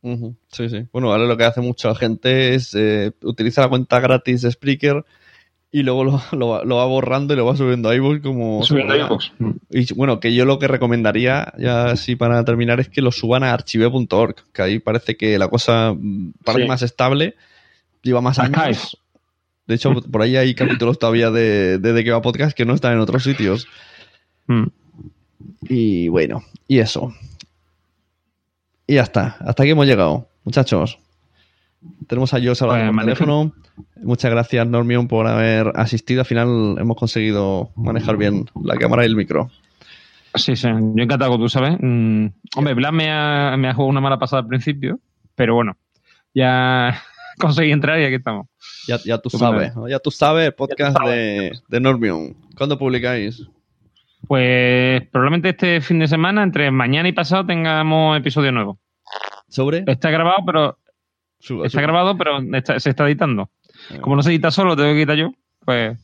Uh -huh. Sí, sí. Bueno, ahora lo que hace mucha gente es eh, utilizar la cuenta gratis de Spreaker y luego lo, lo, lo, va borrando y lo va subiendo a iVoox como... Subiendo a iVoox. Y bueno, que yo lo que recomendaría, ya así para terminar, es que lo suban a archive.org, que ahí parece que la cosa parece sí. más estable, lleva más años. De hecho, por ahí hay capítulos todavía de, de, de que va podcast que no están en otros sitios. Mm. Y bueno, y eso. Y ya está. Hasta aquí hemos llegado, muchachos. Tenemos a Jos pues, por teléfono. Muchas gracias, Normion, por haber asistido. Al final hemos conseguido manejar bien la cámara y el micro. Sí, sí. Yo encantado, tú sabes. Mm, hombre, Blas me ha, me ha jugado una mala pasada al principio, pero bueno, ya conseguí entrar y aquí estamos. Ya, ya tú sabes, ¿no? ya tú sabes, podcast tú sabes. de, de Normion. ¿Cuándo publicáis? Pues probablemente este fin de semana, entre mañana y pasado, tengamos episodio nuevo. ¿Sobre? Está grabado, pero. Suba, está suba. grabado, pero está, se está editando. Ah. Como no se edita solo, tengo que quitar yo. Pues.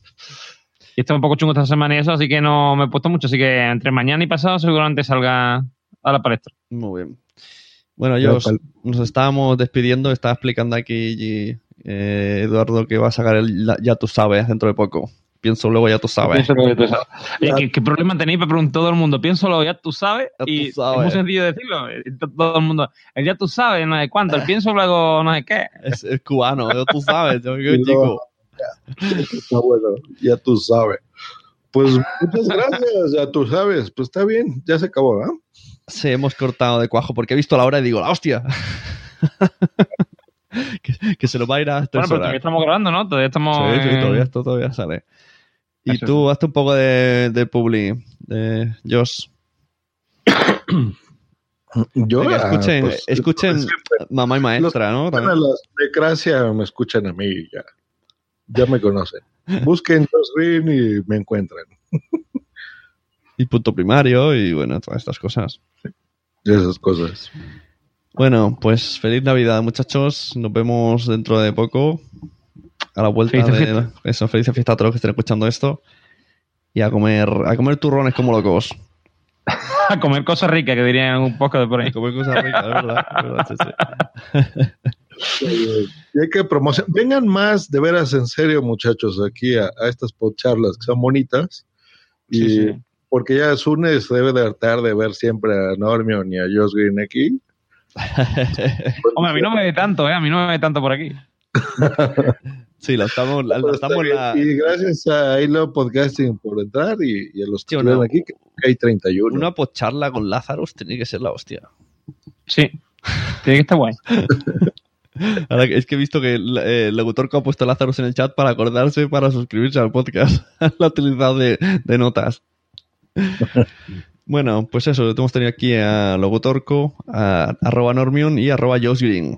Y está un poco chungo esta semana y eso, así que no me he puesto mucho. Así que entre mañana y pasado seguramente salga a la palestra. Muy bien. Bueno, yo nos estábamos despidiendo, estaba explicando aquí eh, Eduardo que va a sacar el Ya tú sabes dentro de poco. Pienso luego, ya tú sabes. Luego, ya tú sabes. ¿Qué, ¿Qué, problema tenéis para preguntar todo el mundo? Pienso luego, ya tú sabes. Ya tú y sabes. es muy sencillo decirlo. Todo el mundo, el ya tú sabes, no sé cuánto. El pienso luego, no sé qué. Es, es cubano, ya tú sabes. Yo, yo, chico. Está bueno, ya tú sabes. Pues muchas gracias, ya tú sabes. Pues está bien, ya se acabó, ¿verdad? Sí, hemos cortado de cuajo porque he visto la hora y digo, ¡la hostia! que, que, se lo va a ir a Bueno, pero todavía estamos grabando, ¿no? Todavía estamos. Sí, sí, todavía, esto todavía sale. Y Eso tú, sí. hazte un poco de, de publi, de Josh. Yo, que escuchen, pues, escuchen pues, mamá y maestra, ¿no? Bueno, las de Gracia me escuchan a mí ya. Ya me conocen. Busquen Josh Green y me encuentran. y punto primario y bueno, todas estas cosas. Y esas cosas. Bueno, pues feliz Navidad, muchachos. Nos vemos dentro de poco. A la vuelta feliz de fiesta. eso, feliz fiesta a todos los que estén escuchando esto. Y a comer, a comer turrones como locos. a comer cosas ricas, que dirían un poco de por ahí. A comer cosas ricas, verdad. Verdad sí, sí. y hay que promocionar. Vengan más, de veras, en serio, muchachos, aquí a, a estas charlas que son bonitas. Y, sí, sí. Porque ya Sune se debe de hartar de ver siempre a Normion y a Josh Green aquí. Hombre, a mí no me ve tanto, ¿eh? A mí no me ve tanto por aquí. sí, lo estamos, lo Pues estamos la... Y gracias a Hilo Podcasting por entrar y, y a los que una- aquí, que hay 31. Una pocharla con Lazarus tiene que ser la hostia. Sí. Tiene que estar guay. Ahora que- es que he visto que el, eh, el locutor que ha puesto Lazarus en el chat para acordarse para suscribirse al podcast. Lo ha utilizado de, de notas. bueno, pues eso, hemos tenido aquí a Logotorco, a arroba Normion y arroba Josh Green.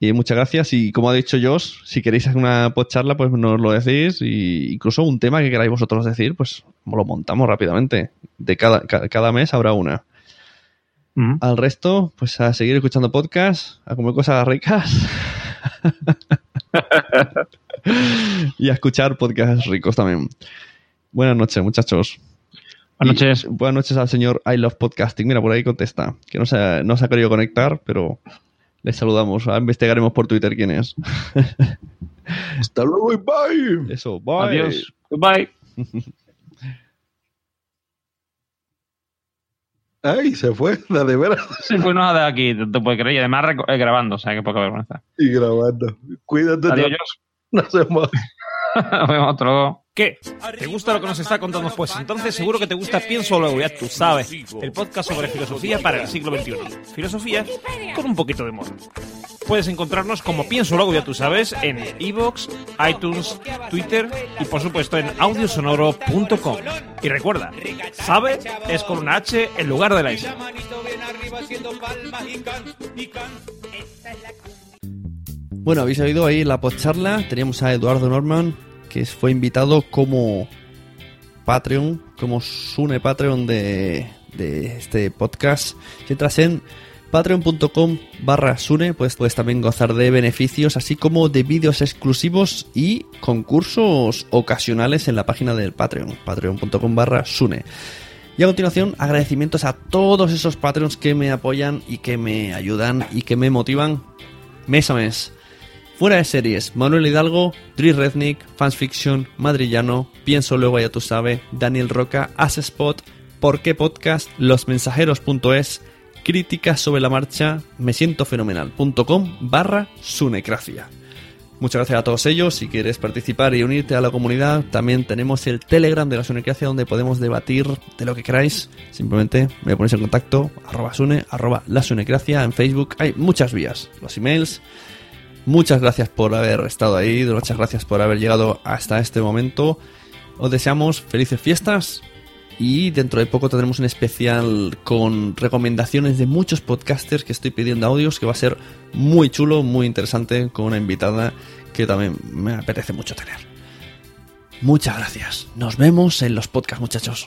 Y muchas gracias. Y como ha dicho Josh, si queréis hacer una podcharla, pues nos lo decís. Y incluso un tema que queráis vosotros decir, pues lo montamos rápidamente. De cada, ca- cada mes habrá una. Al resto, pues a seguir escuchando podcast, a comer cosas ricas y a escuchar podcasts ricos también. Buenas noches, muchachos. Buenas noches. Y buenas noches al señor I Love Podcasting. Mira, por ahí contesta. Que no se, ha- no se ha querido conectar, pero le saludamos. Ahora investigaremos por Twitter quién es. Hasta luego y bye. Eso, bye. Adiós. Goodbye. Ay, se fue, la de veras. Sí, pues no de aquí, te, puedes creer. Y además eh, grabando, o sea, que poca vergüenza. Y grabando. Cuídate. Adiós, no-. Nos vemos. Nos vemos otro. ¿Qué? ¿Te gusta lo que nos está contando? Pues entonces seguro que te gusta Pienso Luego, ya tú sabes. El podcast sobre filosofía para el siglo XXI. Filosofía con un poquito de humor. Puedes encontrarnos como Pienso Luego, ya tú sabes, en iVoox, iTunes, Twitter y por supuesto en audiosonoro.com. Y recuerda, sabe es con una H en lugar de la S. Bueno, habéis oído ahí la podcharla. Teníamos a Eduardo Norman, que fue invitado como Patreon, como Sune Patreon de, de este podcast. Si entras en patreon.com barra Sune, pues puedes también gozar de beneficios, así como de vídeos exclusivos y concursos ocasionales en la página del Patreon, patreon.com barra Sune. Y a continuación, agradecimientos a todos esos Patreons que me apoyan y que me ayudan y que me motivan mes a mes. Fuera de series, Manuel Hidalgo, Dri Rednick, Fans Fiction, Madrillano, Pienso Luego Ya Tú Sabe, Daniel Roca, Spot, Por qué Podcast, Losmensajeros.es, Críticas sobre la marcha, me siento fenomenal.com barra Sunecracia. Muchas gracias a todos ellos. Si quieres participar y unirte a la comunidad, también tenemos el Telegram de la Sunecracia donde podemos debatir de lo que queráis. Simplemente me ponéis en contacto, arroba Sune, arroba la Sunecracia en Facebook. Hay muchas vías. Los emails, Muchas gracias por haber estado ahí, muchas gracias por haber llegado hasta este momento. Os deseamos felices fiestas y dentro de poco tendremos un especial con recomendaciones de muchos podcasters que estoy pidiendo audios que va a ser muy chulo, muy interesante con una invitada que también me apetece mucho tener. Muchas gracias. Nos vemos en los podcasts, muchachos.